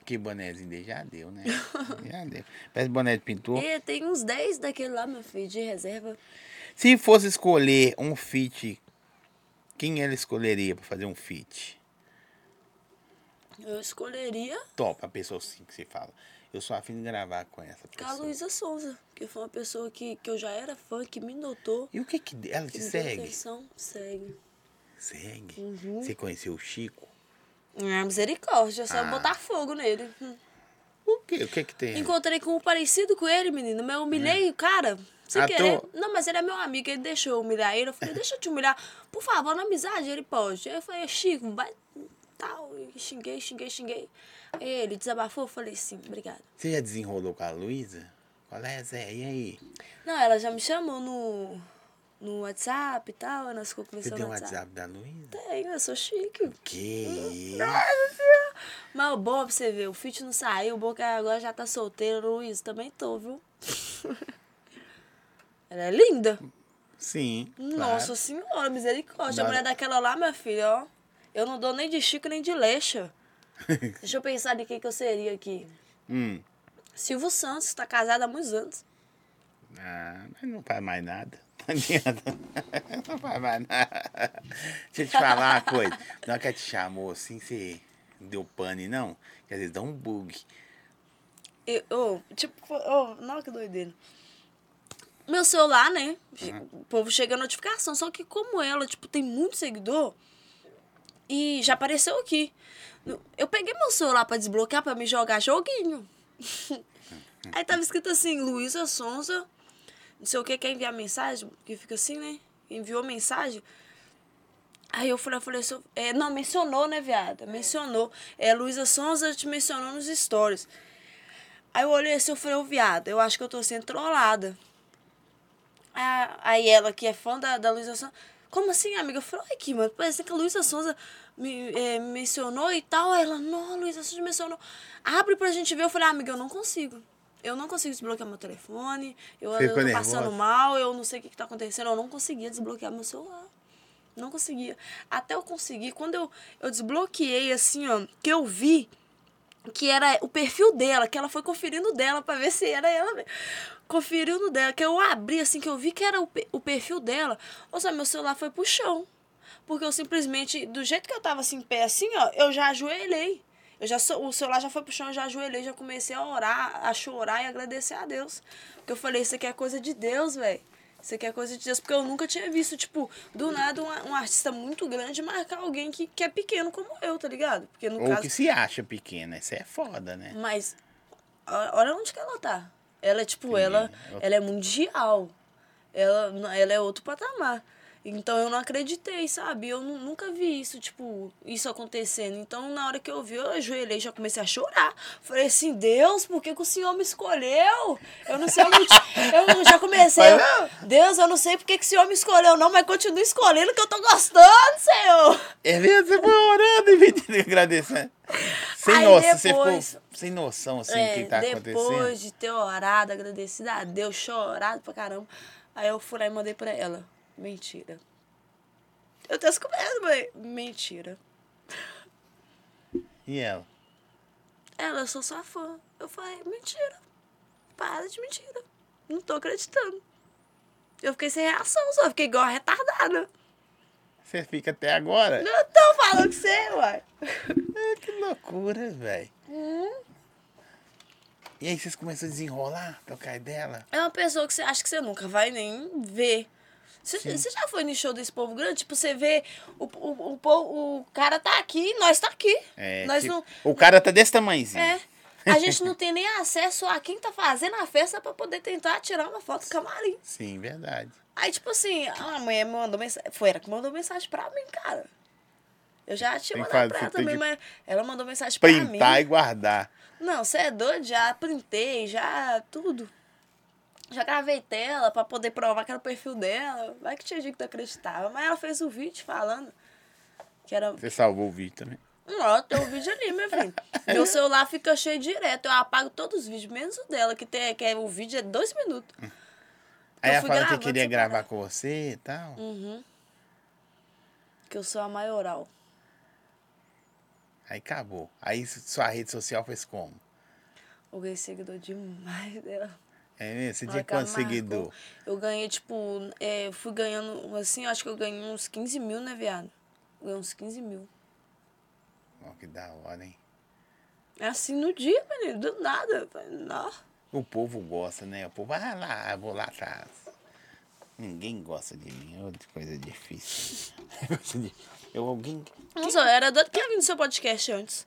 Que bonézinho dele já deu, né? já deu. Parece boné de pintor. E tem uns 10 daquele lá, meu filho, de reserva. Se fosse escolher um fit, quem ela escolheria pra fazer um fit? Eu escolheria Top, a pessoa assim que você fala. Eu sou afim de gravar com essa a pessoa. Luísa Souza, que foi uma pessoa que, que eu já era fã, que me notou. E o que que ela te que segue? atenção. Segue. Segue. Uhum. Você conheceu o Chico? É misericórdia, só Ah. botar fogo nele. Hum. O quê? O que que tem? Encontrei com um parecido com ele, menino. Mas eu humilhei o cara. Sem Ah, querer. tô- Não, mas ele é meu amigo, ele deixou eu humilhar ele. Eu falei, deixa eu te humilhar. Por favor, na amizade, ele pode. Aí eu falei, Chico, vai. Tal. E xinguei, xinguei, xinguei. Ele desabafou, eu falei, sim, obrigada. Você já desenrolou com a Luísa? Qual é, Zé? E aí? Não, ela já me chamou no, no WhatsApp e tal. Nós Você conversando tem um no WhatsApp. Da Luísa? Tenho, eu sou chique. Que isso? Mas o bom é pra você ver, o Fit não saiu, o bom é que agora já tá solteiro, Luiz, também tô, viu? Ela é linda. Sim. Nossa claro. senhora, misericórdia. A mulher daquela lá, minha filha, ó. Eu não dou nem de Chico nem de Leixa. Deixa eu pensar de quem que eu seria aqui. Hum. Silvio Santos, tá casado há muitos anos. Ah, mas não faz mais nada. Não adianta. Não faz mais nada. Deixa eu te falar uma coisa. Na hora que ela te chamou assim, você deu pane, não? Que às vezes dá um bug. Eu, ô, tipo, ô, não, que doideira. Meu celular, né? O povo chega a notificação. Só que como ela, tipo, tem muito seguidor. E já apareceu aqui. Eu peguei meu celular pra desbloquear pra me jogar joguinho. Aí tava escrito assim, Luísa Sonza, não sei o que, quer enviar mensagem, que fica assim, né? Enviou mensagem. Aí eu falei, eu falei, assim, é, não, mencionou, né, viada? Mencionou. É, Luísa Sonza te mencionou nos stories. Aí eu olhei assim, eu falei, ô, viado, eu acho que eu tô sendo trollada. Aí ela, que é fã da, da Luísa Sonza, como assim, amiga? Eu falei, aqui, mano, parece que a Luísa Sonza me é, mencionou e tal. Aí ela, não, Luísa Sonza mencionou. Abre pra gente ver. Eu falei, ah, amiga, eu não consigo. Eu não consigo desbloquear meu telefone. Eu, eu tô passando mal, eu não sei o que, que tá acontecendo. Eu não conseguia desbloquear meu celular. Não conseguia. Até eu conseguir, quando eu, eu desbloqueei, assim, ó, que eu vi que era o perfil dela, que ela foi conferindo dela para ver se era ela mesmo. Conferiu no dela, que eu abri, assim, que eu vi que era o, o perfil dela. Ou seja, meu celular foi pro chão. Porque eu simplesmente, do jeito que eu tava assim, em pé, assim, ó, eu já ajoelhei. Eu já, o celular já foi pro chão, eu já ajoelhei, já comecei a orar, a chorar e agradecer a Deus. Porque eu falei, isso aqui é coisa de Deus, velho. Isso aqui é coisa de Deus. Porque eu nunca tinha visto, tipo, do nada um, um artista muito grande marcar alguém que, que é pequeno como eu, tá ligado? Porque no Ou caso... que se acha pequena. Isso é foda, né? Mas, olha onde que ela tá. Ela é, tipo, Sim. ela, ela é mundial. Ela, ela é outro patamar. Então eu não acreditei, sabe? Eu nunca vi isso, tipo, isso acontecendo. Então na hora que eu vi, eu ajoelhei já comecei a chorar. Falei assim, Deus, por que, que o Senhor me escolheu? Eu não sei o motivo. eu já comecei. Eu, Deus, eu não sei por que, que o Senhor me escolheu, não, mas continue escolhendo que eu tô gostando, Senhor. É mesmo, você foi orando e me agradecendo. Sem Aí noção, depois, você ficou sem noção assim é, que tá depois acontecendo. Depois de ter orado, agradecido a Deus, chorado pra caramba. Aí eu fui lá e mandei pra ela. Mentira. Eu tô descoberto, mãe. Mentira. E ela? Ela, eu sou sua fã. Eu falei, mentira. Para de mentira. Não tô acreditando. Eu fiquei sem reação, só fiquei igual a retardada. Você fica até agora? Não tô falando que você, uai. É, que loucura, velho. Hum. E aí vocês começam a desenrolar, tocar dela? É uma pessoa que você acha que você nunca vai nem ver. Você, já foi no show desse povo grande? Tipo, você vê o, o, o, o cara tá aqui, nós tá aqui. É, nós tipo, não... O cara tá desse tamanhozinho. É. A gente não tem nem acesso a quem tá fazendo a festa pra poder tentar tirar uma foto do camarim. Sim, verdade. Aí, tipo assim, a mulher me mandou mensagem. Foi ela que mandou mensagem pra mim, cara. Eu já tinha mandado pra ela também, mas ela mandou mensagem pra mim. Printar e guardar. Não, você é doido? Já printei, já tudo. Já gravei tela pra poder provar que era o perfil dela. Vai que tinha gente que não acreditava. Mas ela fez o vídeo falando que era. Você salvou o vídeo também? Não, tem o vídeo ali, meu filho. Meu celular fica cheio direto. Eu apago todos os vídeos, menos o dela, que, tem, que é, o vídeo é dois minutos. Aí ela falou que queria gravar com você e tal. Uhum. Que eu sou a maioral. Aí acabou. Aí sua rede social fez como? Eu ganhei seguidor demais dela. É? Você tinha quanto seguidor? Eu ganhei, tipo, é, fui ganhando, assim, acho que eu ganhei uns 15 mil, né, viado? Ganhei uns 15 mil. Oh, que da hora, hein? É assim no dia, menino, do nada. Não. O povo gosta, né? O povo, vai ah, lá, vou lá atrás. Ninguém gosta de mim, é outra coisa difícil. eu, alguém... Nossa, eu era doido que ia vir no seu podcast antes.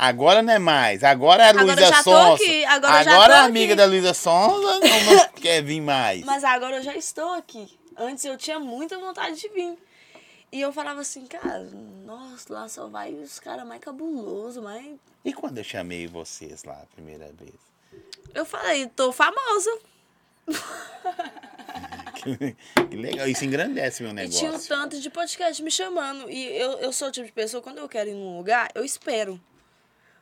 Agora não é mais. Agora é a Luísa. Aqui. Agora, agora a amiga aqui. da Luísa Sonsa não, não quer vir mais. Mas agora eu já estou aqui. Antes eu tinha muita vontade de vir. E eu falava assim, cara, nossa, lá só vai os caras mais cabulosos, mais. E quando eu chamei vocês lá a primeira vez? Eu falei, tô famosa. que, que, legal, isso engrandece meu negócio. E tinha um tanto de podcast me chamando. E eu, eu sou o tipo de pessoa, quando eu quero ir num lugar, eu espero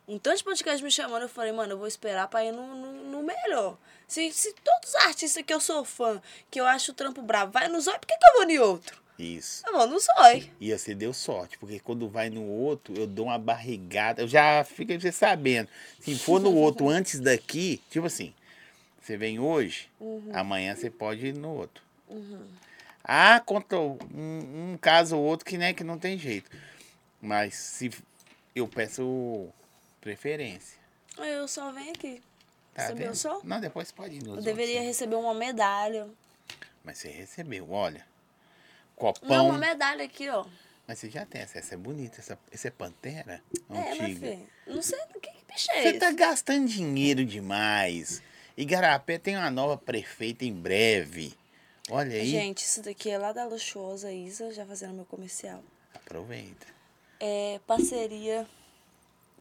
um tanto de podcast me chamando, eu falei, mano, eu vou esperar pra ir no, no, no, melhor. Se, se todos os artistas que eu sou fã, que eu acho o trampo bravo, vai no zóio, por que, que eu vou em outro? Isso. Eu vou no zóio. E você deu sorte, porque quando vai no outro, eu dou uma barrigada. Eu já fico você sabendo. Se for no outro antes daqui, tipo assim, você vem hoje, uhum. amanhã você pode ir no outro. Uhum. Ah, conta um, um caso ou outro que, né, que não tem jeito. Mas se eu peço preferência. Eu só venho aqui. Tá Recebeu só? Não, depois pode ir nos Eu deveria receber uma medalha. Mas você recebeu, olha. Copão. Não, uma medalha aqui, ó. Mas você já tem essa, essa é bonita, essa, essa é pantera? É, Antiga. Não sei do que, que bicho é Você esse. tá gastando dinheiro demais. Igarapé tem uma nova prefeita em breve. Olha aí. Gente, isso daqui é lá da Luxuosa Isa, já fazendo meu comercial. Aproveita. É parceria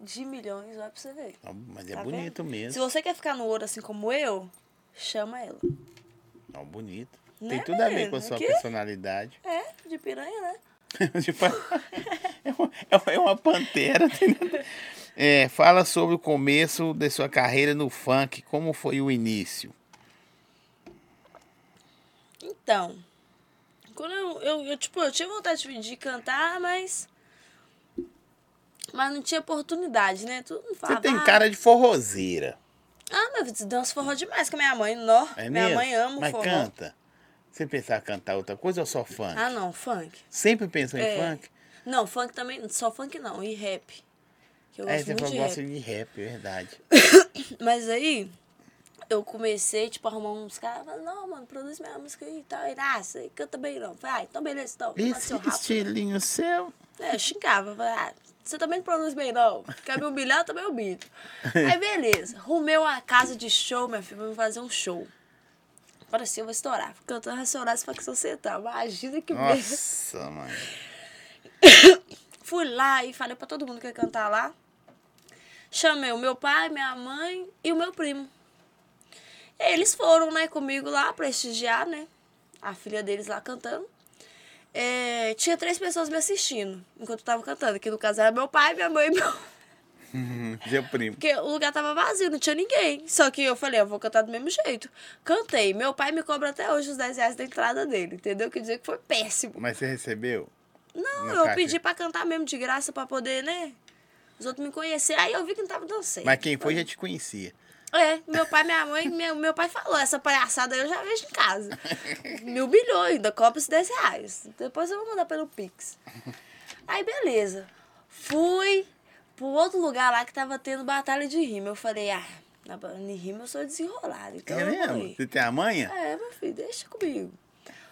de milhões, vai pra você ver. Ó, Mas é Tá bonito vendo? Se mesmo. você quer ficar no ouro assim como eu, chama ela. Ó, bonito. Né, Tem tudo a ver com a sua Aqui? personalidade. É, de piranha, né? Tipo, é, uma, é uma- é uma pantera. É, fala sobre o começo da sua carreira no funk. Como foi o início? Então, quando eu, eu, eu, tipo, eu tinha vontade de, de cantar, mas. Mas não tinha oportunidade, né? Todo mundo Você falava. tem "Ah, cara de forrozeira. Ah, meu filho, dança forró demais com a minha mãe, nó. É minha mesmo? mãe ama Mas forró. canta. Você pensar cantar outra coisa ou só funk? Ah, não, funk. Sempre pensou em É. funk? Não, funk também, só funk não, e rap. Que eu É, gosto você muito falou de gosta rap. de rap, é verdade. Mas aí, eu comecei, tipo, a arrumar uns caras, falaram, não, mano, produz minha música aí e tal. E, ah, você canta bem não. Falei, ah, então beleza, então. Esse seu rabo. estilinho seu. É, eu xingava, falei, ah, você também não produz bem não. Quer me humilhar, eu também humilho. Aí, beleza, arrumei uma casa de show, minha filha, pra fazer um show. Parecia, eu vou estourar. Cantando se for que você tá. Imagina que merda. Nossa, mãe. Fui lá e falei pra todo mundo que ia cantar lá. Chamei o meu pai, minha mãe e o meu primo. Eles foram, né, comigo lá prestigiar, né? A filha deles lá cantando. É, tinha três pessoas me assistindo enquanto eu tava cantando. Que no caso era meu pai, minha mãe e meu. Seu primo. Porque o lugar tava vazio, não tinha ninguém. Só que eu falei, eu vou cantar do mesmo jeito. Cantei. Meu pai me cobra até hoje os 10 reais da entrada dele, entendeu? Quer dizer que foi péssimo. Mas você recebeu? Não, eu caixa. pedi pra cantar mesmo de graça pra poder, né? Os outros me conhecerem. Aí eu vi que não tava certo. Mas quem foi já te conhecia. É, meu pai, minha mãe, meu, meu pai falou, essa palhaçada eu já vejo em casa. Me humilhou ainda, cobra esses 10 reais. Depois eu vou mandar pelo Pix. Aí, beleza. Fui pro outro lugar lá que tava tendo batalha de rima. Eu falei, ah, na em rima eu sou desenrolada, então é eu mesmo? Você tem a manha? É, meu filho, deixa comigo.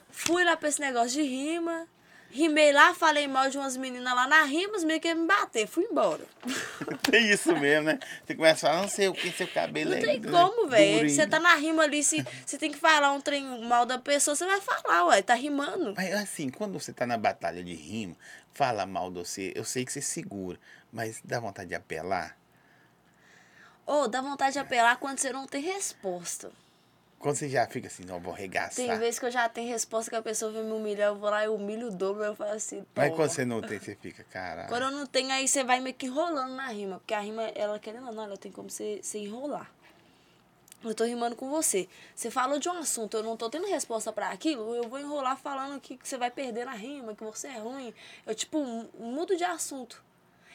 Fui lá pra esse negócio de rima. Rimei lá, falei mal de umas meninas lá na rima, os meninos queriam me bater. Fui embora. Tem isso mesmo, né? Você começa a falar, não sei o que, seu cabelo Não é tem du- como, velho. Você tá na rima ali, se você tem que falar um trem mal da pessoa, você vai falar, ué, tá rimando. Mas assim, quando você tá na batalha de rima, fala mal de você, eu sei que você segura, mas dá vontade de apelar? Ou dá vontade de apelar quando você não tem resposta. Quando você já fica assim, não, vou arregaçar. Tem vezes que eu já tenho resposta que a pessoa vem me humilhar, eu vou lá e humilho o dobro, eu falo assim, Mas toma. quando você não tem, você fica, caralho. Quando eu não tenho, aí você vai meio que enrolando na rima. Porque a rima, ela querendo ou não, ela tem como você, você enrolar. Eu tô rimando com você. Você falou de um assunto, eu não tô tendo resposta pra aquilo, eu vou enrolar falando que, que você vai perder na rima, que você é ruim. Eu, tipo, mu- mudo de assunto.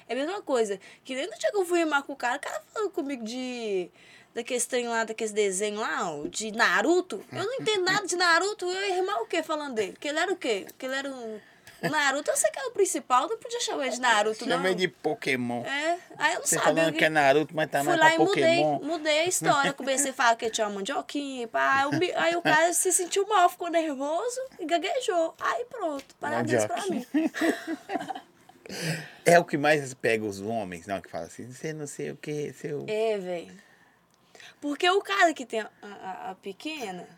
É a mesma coisa. Que nem no dia que eu fui rimar com o cara, o cara falou comigo de. Daqueles trem lá, daqueles desenhos lá, ó, de Naruto. Eu não entendo nada de Naruto. Eu ia rimar o quê falando dele? Que ele era o quê? Que ele era um. Naruto, eu sei que era o principal, não podia chamar ele de Naruto, não. Chamei de Pokémon. É, aí eu não Você sabia. falando que é Naruto, mas tá Fui mais lá pra e mudei, Pokémon. mudei a história. Comecei a falar que tinha uma mandioquinha, pá. Aí, aí o cara se sentiu mal, ficou nervoso e gaguejou. Aí pronto, parabéns pra mim. É o que mais pega os homens, não? Que fala assim, você não sei o que, seu... É, velho. Porque o cara que tem a, a- a pequena,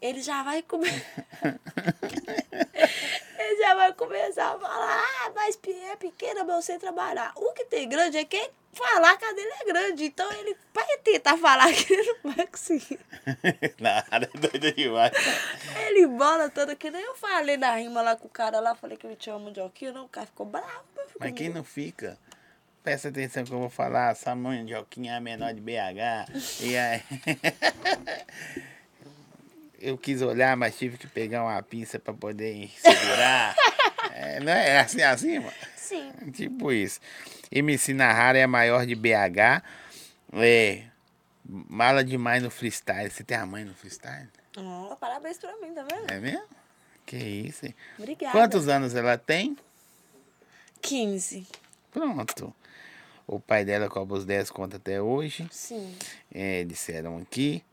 ele já vai comer. ele já vai começar a falar, ah, mas é pequena, mas eu sei trabalhar. O que tem grande é quem falar que a dele é grande. Então ele vai tentar falar que ele não vai conseguir. Nada, é doido demais. Ele bola toda, que nem eu falei na rima lá com o cara lá, falei que ele tinha mandioquinha, não, o cara ficou bravo. mas quem não fica, presta atenção que eu vou falar, essa mandioquinha é a menor de BH. E aí... Eu quis olhar, mas tive que pegar uma pinça pra poder segurar. É, não é assim acima? Sim. Tipo isso. MC Nahara é a maior de BH. É. Mala demais no freestyle. Você tem a mãe no freestyle? Ó, parabéns pra mim, tá vendo? É mesmo? Que isso, hein? Obrigada. Quantos anos ela tem? 15. Pronto. O pai dela cobra os 10 contas até hoje. Sim. É, disseram aqui.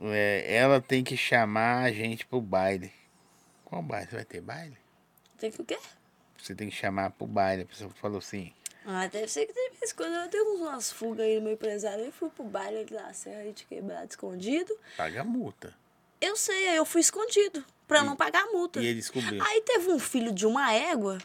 É, ela tem que chamar a gente pro baile. Qual baile? Vai ter baile? Tem que o quê? você tem que chamar pro baile. A pessoa falou assim. Ah, deve ser que tem vezes quando eu tenho umas fugas aí no meu empresário. Eu fui pro baile ali da Serra aí de quebrado escondido. Paga multa. Eu sei, aí eu fui escondido. Pra não pagar multa. E ele descobriu. Aí teve um filho de uma égua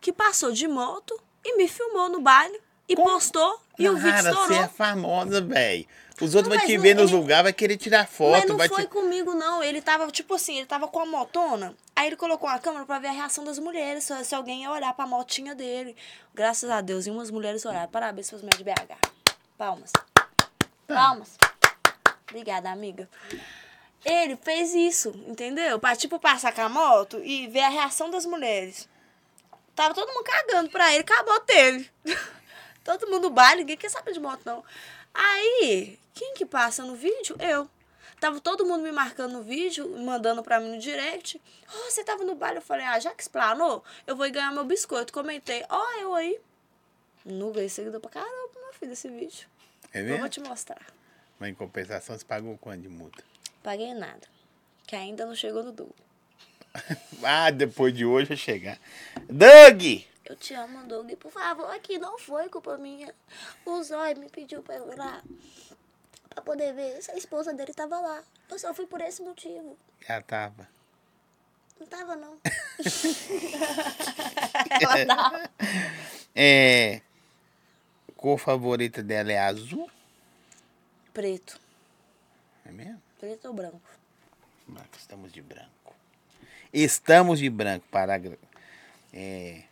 que passou de moto e me filmou no baile e Como? postou e o vídeo Cara, você estourou. é famosa, velho. Os outros Não, vão mas te não- ver nos ele- lugares, vai querer tirar Mas foto. não vai foi te... comigo, não. Ele tava, tipo assim, ele tava com a motona. Aí ele colocou a câmera pra ver a reação das mulheres, se, se alguém ia olhar pra motinha dele. Graças a Deus, e umas mulheres olharam. Parabéns pras mulheres de BH. Palmas. Palmas. Obrigada, amiga. Ele fez isso, entendeu? Pra, tipo, passar com a moto e ver a reação das mulheres. Tava todo mundo cagando pra ele, acabou teve. todo mundo no baile, ninguém quer saber de moto, não. Aí, quem que passa no vídeo? Eu. Tava todo mundo me marcando no vídeo, mandando pra mim no direct. Oh, você tava no baile? Eu falei, ah, já que explanou, eu vou ganhar meu biscoito. Comentei, ó, oh, eu aí. Não ganhei seguidor pra caramba, meu filho, esse vídeo. É Eu mesmo? vou te mostrar. Mas em compensação, você pagou quanto de multa? Paguei nada. Que ainda não chegou no Doug. Ah, depois de hoje vai chegar. Doug! Eu te amo, Doug. Por favor, aqui não foi culpa minha. O Zói me pediu pra eu ir lá. Pra poder ver se a esposa dele tava lá. Eu só fui por esse motivo. Já tava. Não tava, não. Ela tava. É. Cor favorita dela é azul? Preto. É mesmo? Preto ou branco? Estamos de branco. Estamos de branco para. agra- É.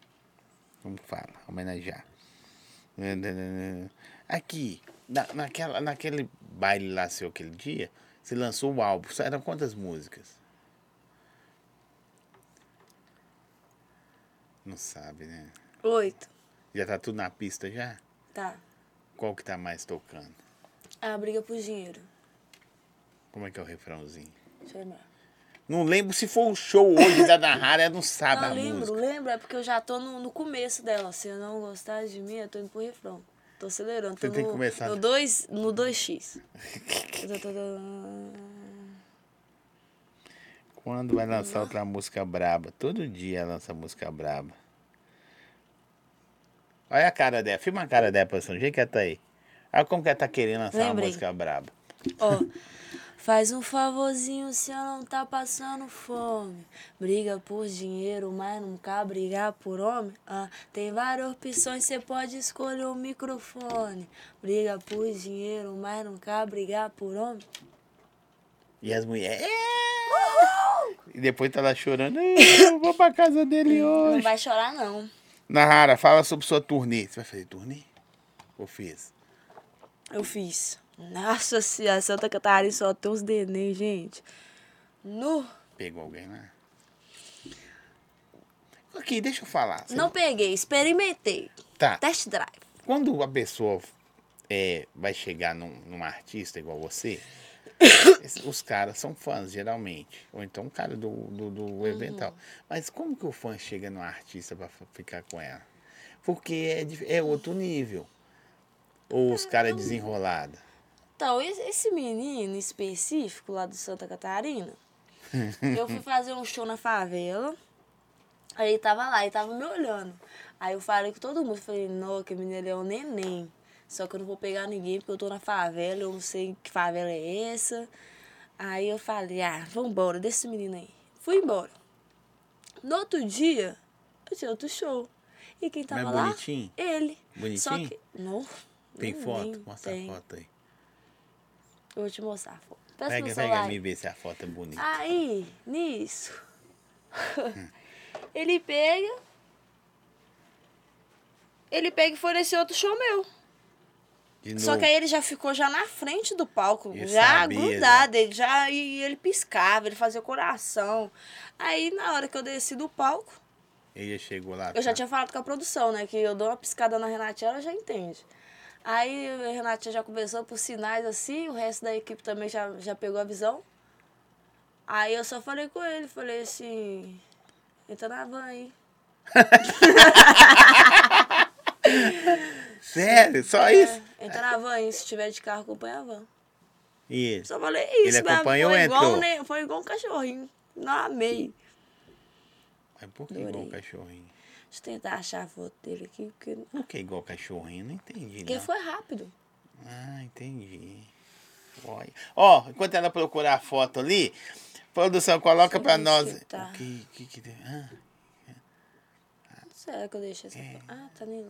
Como que fala? Homenagear. Aqui, na, naquela, naquele baile lá seu aquele dia, você lançou o álbum. Eram quantas músicas? Não sabe, né? Oito. Já tá tudo na pista já? Tá. Qual que tá mais tocando? A briga por dinheiro. Como é que é o refrãozinho? Deixa eu lembrar. Não lembro se foi um show hoje da Nahara, ela não sabe Não, a lembro, música. lembro. É porque eu já tô no, no começo dela. Se eu não gostar de mim, eu tô indo pro refrão. Tô acelerando. Tô Você tem que no, começar. No 2 no 2x. Eu tô- tô- tô- Quando vai lançar outra música braba? Todo dia lança música braba. Olha a cara dela. Filma a cara dela, pessoal. Do jeito que ela tá aí. Olha como que ela tá querendo lançar uma Lembrei. música braba. Ó, faz um favorzinho se eu não tá passando fome. Briga por dinheiro, mas nunca brigar por homem. Ah, tem várias opções, você pode escolher o microfone. Briga por dinheiro, mas nunca brigar por homem. E as mulheres. "É!" E depois tá lá chorando. "Ah, Eu vou pra casa dele Não hoje. vai chorar, não. Nahara, fala sobre sua turnê. Você vai fazer turnê? Ou fez? Eu fiz. Nossa senhora, Santa Catarina só tem uns neném, gente. No. Pegou alguém lá? Aqui, deixa eu falar. Você- Não peguei, experimentei. Tá. Test drive. Quando a pessoa é, vai chegar num, num artista igual você, os caras são fãs, geralmente. Ou então o cara do, do, do evento. e tal. Mas como que o fã chega no artista pra f- ficar com ela? Porque é, é outro nível. Ou os caras desenrolados. Então, esse menino específico lá do Santa Catarina, eu fui fazer um show na favela. Aí ele tava lá, ele tava me olhando. Aí eu falei com todo mundo, falei, não, que menino é um neném. Só que eu não vou pegar ninguém porque eu tô na favela, eu não sei que favela é essa. Aí eu falei, ah, vambora, deixa esse menino aí. Fui embora. No outro dia, eu tinha outro show. E quem tava Mas lá? bonitinho? Ele. Só Bonitinho? que. Não. Tem foto? Mostra tem. a foto aí. Eu vou te mostrar a foto. Presta Pega, pega me ver se a foto é bonita. Aí, nisso, ele pega. Ele pega e foi nesse outro show meu. Só que aí ele já ficou já na frente do palco, Eu já sabia, grudado, ele já e ele piscava, ele fazia coração. Aí na hora que eu desci do palco, Ele já chegou lá. eu já tinha falado com a produção, né? Que eu dou uma piscada na Renatinha, ela já entende. Aí a Renatinha já conversou por sinais assim, o resto da equipe também já, já pegou a visão. Aí eu só falei com ele, falei assim, entra na van aí. Sério? Só isso? É, entra na van aí, se tiver de carro, acompanha a van. E? Só falei isso, Ele acompanhou foi igual, ne- foi igual um cachorrinho. Não amei. Mas por que Adorei. igual um cachorrinho? Deixa eu tentar achar a foto dele aqui, porque, Por que igual cachorrinho? Não entendi, porque não. foi rápido. Ah, entendi. Olha. Ó, enquanto ela procurar a foto ali, produção, coloca ver nós. tá. O que, que, que tem? Ah, Será que eu deixei essa É. foto? Ah, tá nem.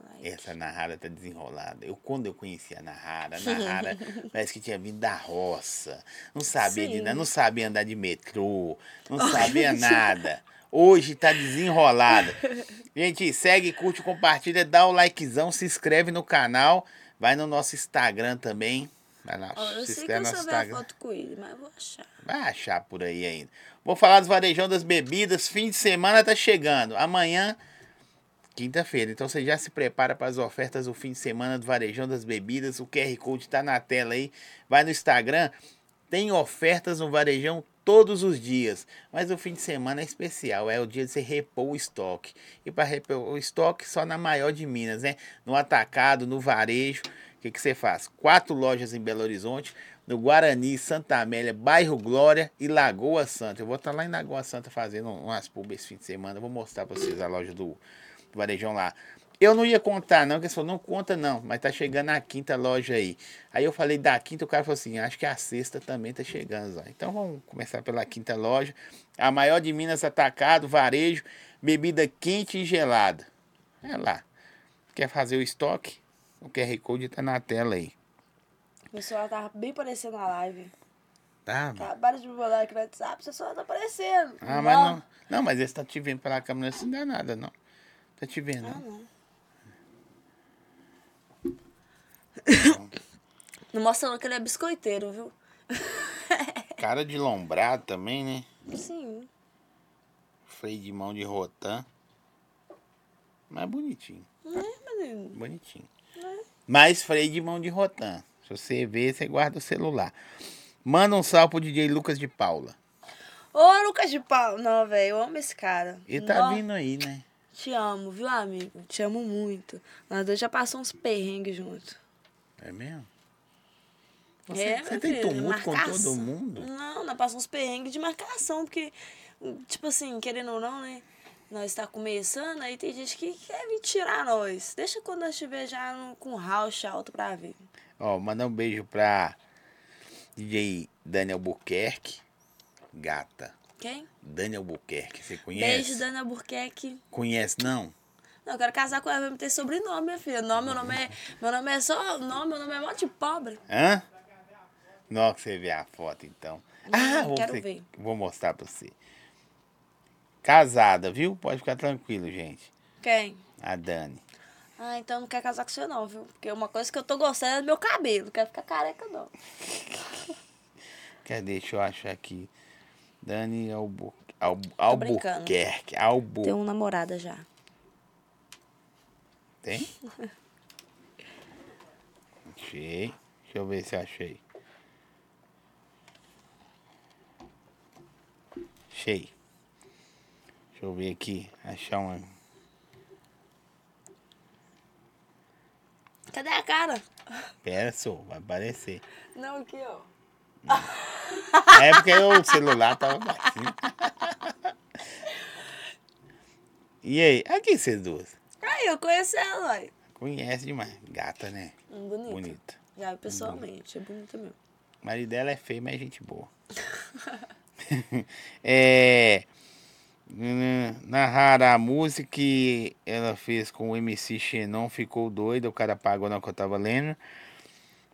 Like. essa Nahara tá desenrolada. Eu, quando eu conheci a Nahara, a Nahara parece que tinha vindo da roça. Não sabia de não sabia andar de metrô, não sabia nada. Hoje tá desenrolada. Gente, segue, curte, compartilha, dá o likezão, se inscreve no canal, vai no nosso Instagram também. Vai lá, Ó, eu se sei que eu a Instagram. foto com ele, mas vou achar. Vai achar por aí ainda. Vou falar dos varejão das bebidas. Fim de semana tá chegando. Amanhã, quinta-feira. Então você já se prepara para as ofertas do fim de semana do varejão das bebidas. O QR Code tá na tela aí. Vai no Instagram. Tem ofertas no varejão todos os dias. Mas o fim de semana é especial. É o dia de você repor o estoque. E para repor o estoque, só na maior de Minas, né? No atacado, no varejo. O que, que você faz? Quatro lojas em Belo Horizonte, no Guarani, Santa Amélia, Bairro Glória e Lagoa Santa. Eu vou estar lá em Lagoa Santa fazendo umas pubs esse fim de semana. Eu vou mostrar para vocês a loja do Varejão lá. Eu não ia contar, não, que ele falou, não conta não, mas tá chegando a quinta loja aí. Aí eu falei da quinta, o cara falou assim, acho que a sexta também tá chegando. Então vamos começar pela quinta loja. A maior de Minas Atacado, varejo, bebida quente e gelada. É lá. Quer fazer o estoque? O QR Code tá na tela aí. Meu celular tava bem parecendo na live. Tá, mano. Acabaram de me mandar aqui no WhatsApp, seu celular tá aparecendo. Ah, mas não. Não, mas esse tá te vendo pela câmera, isso não dá nada, não. Tá te vendo, Ah, não? não. Não mostra não que ele é biscoiteiro, viu? Cara de lombrado também, né? Sim. Freio de mão de rotan. Mas bonitinho. Não é, menino? Bonitinho. Mais freio de mão de rotan. Se você ver, você guarda o celular. Manda um salve pro DJ Lucas de Paula. Ô, Lucas de Paulo. Não, velho, eu amo esse cara. Ele tá Nó, vindo aí, né? Te amo, viu, amigo? Te amo muito. Nós dois já passamos uns perrengues juntos. É mesmo? Você, É, você tem tumulto com todo mundo? Não, nós passamos uns perrengues de marcação, porque, tipo assim, querendo ou não, né? Nós tá começando, aí tem gente que quer vir tirar nós. Deixa quando nós estiver já no, com rauch alto pra ver. Ó, mandar um beijo pra DJ Daniel Buquerque. Gata. Quem? Daniel Buquerque, você conhece? Beijo, Dana Burqueque. Conhece, não? Não, eu quero casar com ela, vai me ter sobrenome, minha filha. Nome, meu nome é. Meu nome é só. Nome, meu nome é mote pobre. Hã? Não, que você vê a foto, então. Ah, vou, quero ter- ver. vou mostrar pra você. Casada, viu? Pode ficar tranquilo, gente. Quem? A Dani. Ah, então não quer casar com você não, viu? Porque uma coisa que eu tô gostando é do meu cabelo. Não quero ficar careca, não. Cadê? Deixa eu achar aqui. Dani Albu... Albu... Albuquerque. Albu... Tem um namorada já. Tem? Achei. Deixa eu ver se achei. Achei. Deixa eu ver aqui. Achar uma. Cadê a cara? Pera, só, vai aparecer. Não, aqui, ó. É porque o celular tava baixinho. E aí? Aqui vocês duas. Eu conheço ela. Conhece demais. Gata, né? Bonita. Bonita. Já pessoalmente, é bonita mesmo. O marido dela é feio, mas é gente boa. é. Narrar a música que ela fez com o MC Xenon ficou doida, o cara pagou na que eu tava lendo.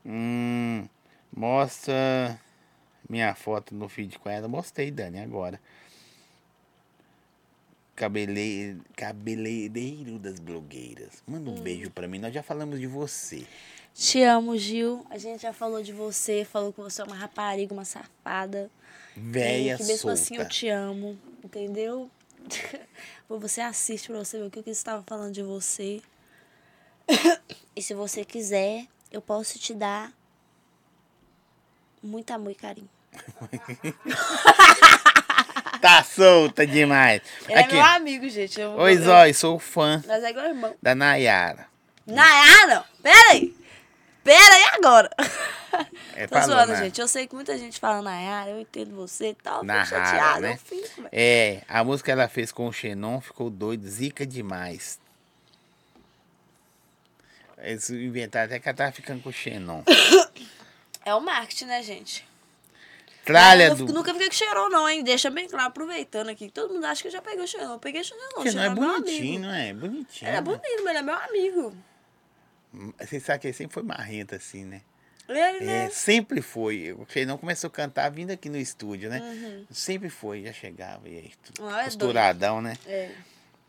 Hum, mostra minha foto no feed com ela. Mostrei, Dani, agora. Cabele... Cabeleireiro das blogueiras. Manda um beijo pra mim. Nós já falamos de você. Te amo, Gil. A gente já falou de você, falou que você é uma rapariga, uma safada. Véia E que mesmo solta. assim eu te amo, entendeu? você assiste pra você ver o que eu estava falando de você. E se você quiser, eu posso te dar muito amor e carinho. Tá solta demais. Ele Aqui. é meu amigo, gente. Eu, Oi, eu- Zói, sou fã Nós é igual irmão. da Nayara. Nayara, pera aí. Pera aí agora. É, Tô falou, zoando, né? gente. Eu sei que muita gente fala Nayara, eu entendo você e tal. Na Fico chateada, né? eu fico, velho. É, a música ela fez com o Xenon, ficou doido, zica demais. Eles inventaram até que ela tava ficando com o Xenon. É o marketing, né, gente? Tralha eu do. nunca fiquei com cheirão, não, hein? Deixa bem claro, aproveitando aqui. Todo mundo acha que eu já peguei o cheirão. Eu peguei o cheirão, não. Xenon é meu bonitinho, não é? Bonitinho. Ele é bonito, mas ele é meu amigo. Você sabe que ele sempre foi marrento assim, né? Ele, É, né? sempre foi. O Xenon começou a cantar vindo aqui no estúdio, né? Uhum. Sempre foi, já chegava e aí. tudo Ah, é né? É.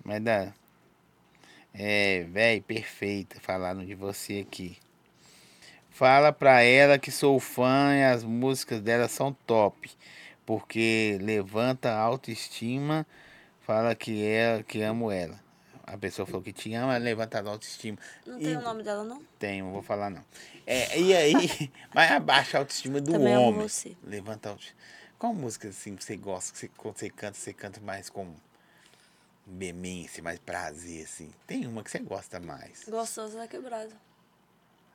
Mas dá. É, velho, perfeita. Falaram de você aqui. Fala pra ela que sou fã e as músicas dela são top. Porque levanta a autoestima. Fala que é que amo ela. A pessoa falou que te ama, levanta a autoestima. Não E- tem o nome dela, não? Tem, não vou falar não. É, e aí, vai abaixar a autoestima do Também amo homem. você. Levanta a autoestima. Qual música assim que você gosta? Que você, quando você canta, você canta mais com demência, mais prazer, assim? Tem uma que você gosta mais. Gostosa da quebrada.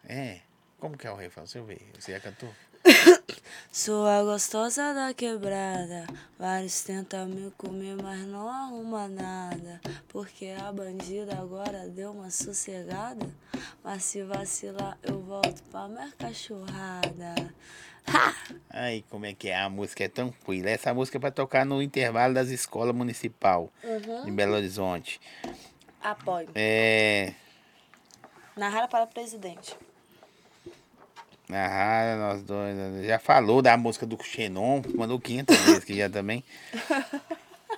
É. Como que é o refrão? Eu ver. Você já cantou? Sou a gostosa da quebrada. Vários tentam me comer, mas não arruma nada. Porque a bandida agora deu uma sossegada. Mas se vacilar, eu volto pra minha cachorrada. Ha! Aí, como é que é? A música é tranquila. Essa música é pra tocar no intervalo das escolas municipal Uhum. em Belo Horizonte. Apoio. É. Narrar para presidente. Na rara, nós dois. né? Já falou da música do Xenon, mandou 500 vezes que já também.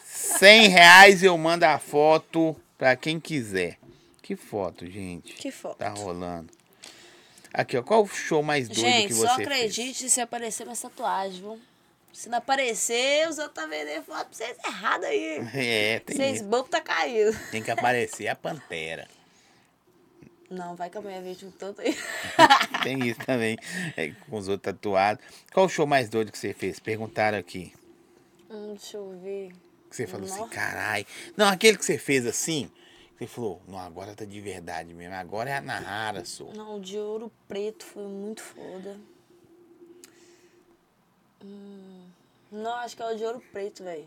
100 reais eu mando a foto pra quem quiser. Que foto, gente? Que foto. Tá rolando. Aqui, ó. Qual o show mais doido que Gente, você só fez? acredite se aparecer minha tatuagem, viu? Se não aparecer, os outros tá vendendo foto pra vocês errado aí. É, tem Vocês bancos tá caído. Tem que aparecer a Pantera. Não, vai que a mulher veio de um tanto aí. Tem isso também. é, com os outros tatuados. Qual o show mais doido que você fez? Perguntaram aqui. hum, deixa eu ver. Que você falou assim, Nossa. carai. Não, aquele que você fez assim. Você falou, não, agora tá de verdade mesmo. Agora é a Nahara, sou. Não, o de ouro preto foi muito foda. Hum, não, acho que é o de ouro preto, velho.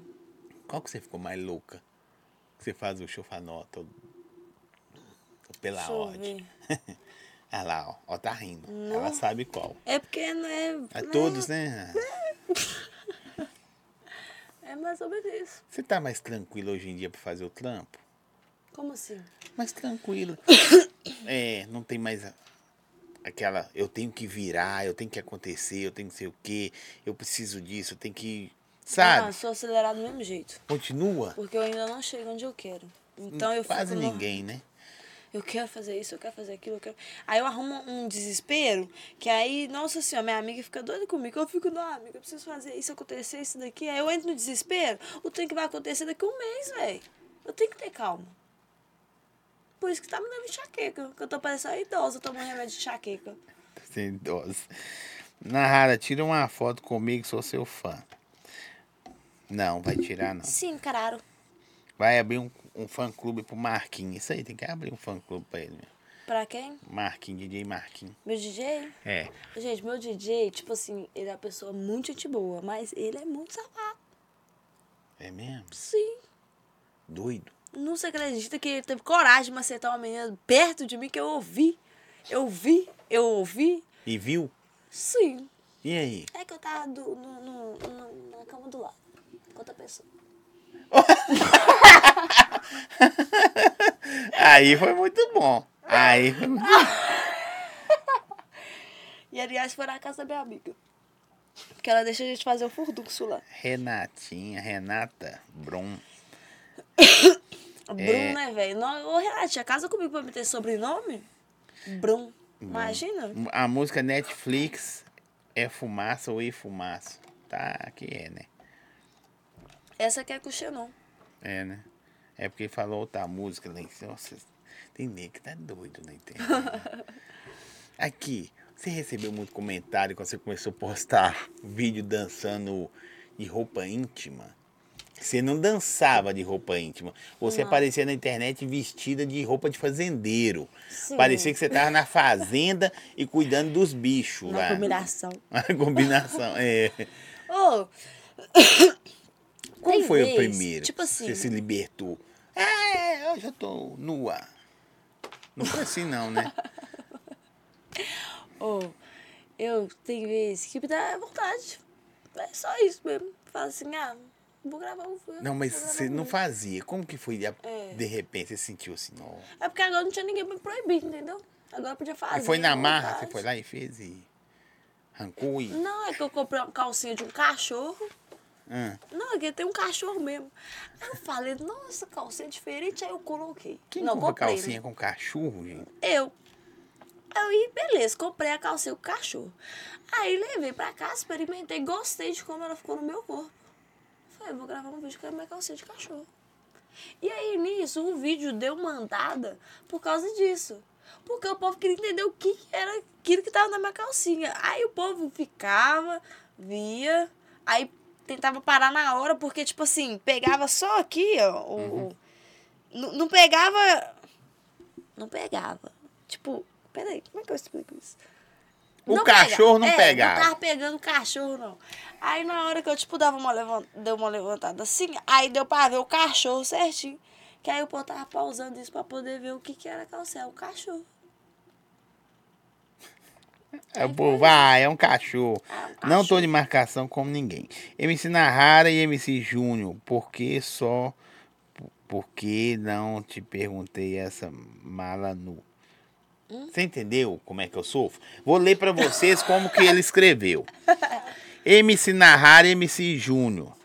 Qual que você ficou mais louca? Que você faz o chofanota pela Deixa ordem. Olha lá, ó, ó, tá rindo. Não. Ela sabe qual. É porque não é. Né? todos, né? É mais ou menos isso. Você tá mais tranquilo hoje em dia pra fazer o trampo? Como assim? Mais tranquilo. É, não tem mais aquela, eu tenho que virar, eu tenho que acontecer, eu tenho que sei o quê, eu preciso disso, eu tenho que. Não, Sabe? eu sou acelerado do mesmo jeito. Continua. Porque eu ainda não chego onde eu quero. Então eu Quase fico no- ninguém, né? Eu quero fazer isso, eu quero fazer aquilo, eu quero. Aí eu arrumo um desespero, que aí, nossa senhora, minha amiga fica doida comigo. Eu fico, não, amiga, eu preciso fazer isso, acontecer isso daqui. Aí eu entro no desespero, o trem que vai acontecer daqui a um mês, velho. Eu tenho que ter calma. Por isso que tá me dando enxaqueca. Que eu tô parecendo uma idosa tomando remédio de enxaqueca. Sem idosa. Nahara, tira uma foto comigo, sou seu fã. Não, vai tirar não. Sim, caralho. Vai abrir um, um fã clube pro Marquinhos. Isso aí, tem que abrir um fã clube pra ele. Meu. Pra quem? Marquinhos, DJ Marquinhos. Meu DJ? É. Gente, meu DJ, tipo assim, ele é uma pessoa muito gente boa, mas ele é muito safado. É mesmo? Sim. Doido. Não se acredita que ele teve coragem de macetar uma menina perto de mim que eu ouvi. Eu vi, eu ouvi. E viu? Sim. E aí? É que eu tava do- no, no- no- na cama do lado. Com outra pessoa. Aí foi muito bom. Aí foi muito E aliás, foi na casa da minha amiga. Porque ela deixa a gente fazer o furduxo lá. Renatinha, Renata Brum. Brum, né, velho? Ô, Renatinha, casa comigo pra me ter sobrenome? Brum. Imagina. A música Netflix é fumaça ou e fumaça. Tá, aqui é, né? Essa aqui é com o Xenon. É, né? É porque falou outra música cima. Nossa, tem nego que tá doido na internet. Aqui, você recebeu muito comentário quando você começou a postar vídeo dançando de roupa íntima? Você não dançava de roupa íntima. Você aparecia na internet vestida de roupa de fazendeiro. Sim. Parecia que você tava na fazenda e cuidando dos bichos Na lá. combinação. A combinação, é. Ô, Como Tem foi o vez, primeiro? tipo assim- Você se libertou. É, eu já tô nua. Não foi assim não, né? ô, eu tenho vezes que me dá vontade. É só isso mesmo. Fala assim, ah, vou gravar um filme. Não, mas você não fazia. Como que foi? de- É. De repente você sentiu assim, não. É porque agora não tinha ninguém pra me proibir, entendeu? Agora eu podia fazer. Aí foi na marra, vontade. você foi lá e fez e arrancou e. Não, é que eu comprei uma calcinha de um cachorro. Ah, Não, que tem um cachorro mesmo. Aí eu falei, nossa, calcinha diferente, aí eu coloquei. quem não, compra né? calcinha com cachorro, gente? Eu. Aí, beleza, comprei a calcinha com o cachorro. Aí levei pra casa, experimentei, gostei de como ela ficou no meu corpo. Falei, vou gravar um vídeo com a minha calcinha de cachorro. E aí, nisso, o vídeo deu mandada por causa disso. Porque o povo queria entender o que que era aquilo que tava na minha calcinha. Aí o povo ficava, via, aí tentava parar na hora, porque, tipo assim, pegava só aqui, ó. o- o- não, não pegava. Não pegava. Tipo, peraí, como é que eu explico isso? O cachorro não é, pegava. Não tava pegando o cachorro, não. Aí na hora que eu, tipo, dava uma, levan- deu uma levantada assim, aí deu pra ver o cachorro certinho. Que aí o povo tava pausando isso pra poder ver o que que era a. O cachorro. É, pô, vai, é um cachorro. Ah, um Não tô de marcação como ninguém. MC Nahara e MC Júnior, por que só. Por que não te perguntei essa mala nu? Hum? Você entendeu como é que eu sofro? Vou ler pra vocês como que ele escreveu. MC Nahara e MC Júnior.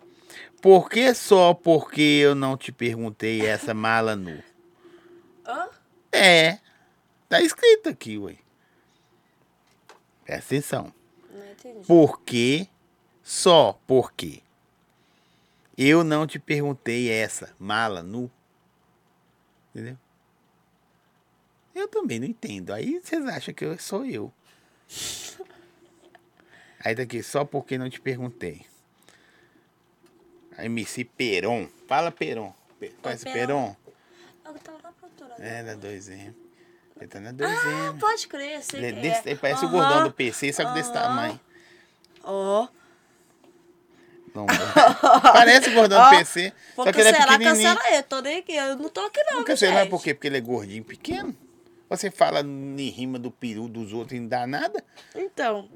Por que só porque eu não te perguntei essa mala nu? Hã? É. Tá escrito aqui, ué. Presta atenção. Não entendi. Porque, só porque eu não te perguntei essa mala nu. Entendeu? Eu também não entendo. Aí vocês acham que eu sou eu. Aí daqui, só porque não te perguntei. MC Peron. Fala Peron. Pe- Conhece Peron. Peron? Eu tava na produtora. É, da 2M. Ele tá na Ah, 2M. pode crer, sei Ele, é desse- é. ele parece o Aham. gordão do PC, só que desse Aham. tamanho. Ó. Não, parece o gordão Ó, do PC, Vou só que ele é cancelar, cancela ele. Tô nem aqui. Eu não tô aqui não, Não cancelar gente? por quê? Porque ele é gordinho pequeno? Você fala em rima do peru dos outros e não dá nada? Então,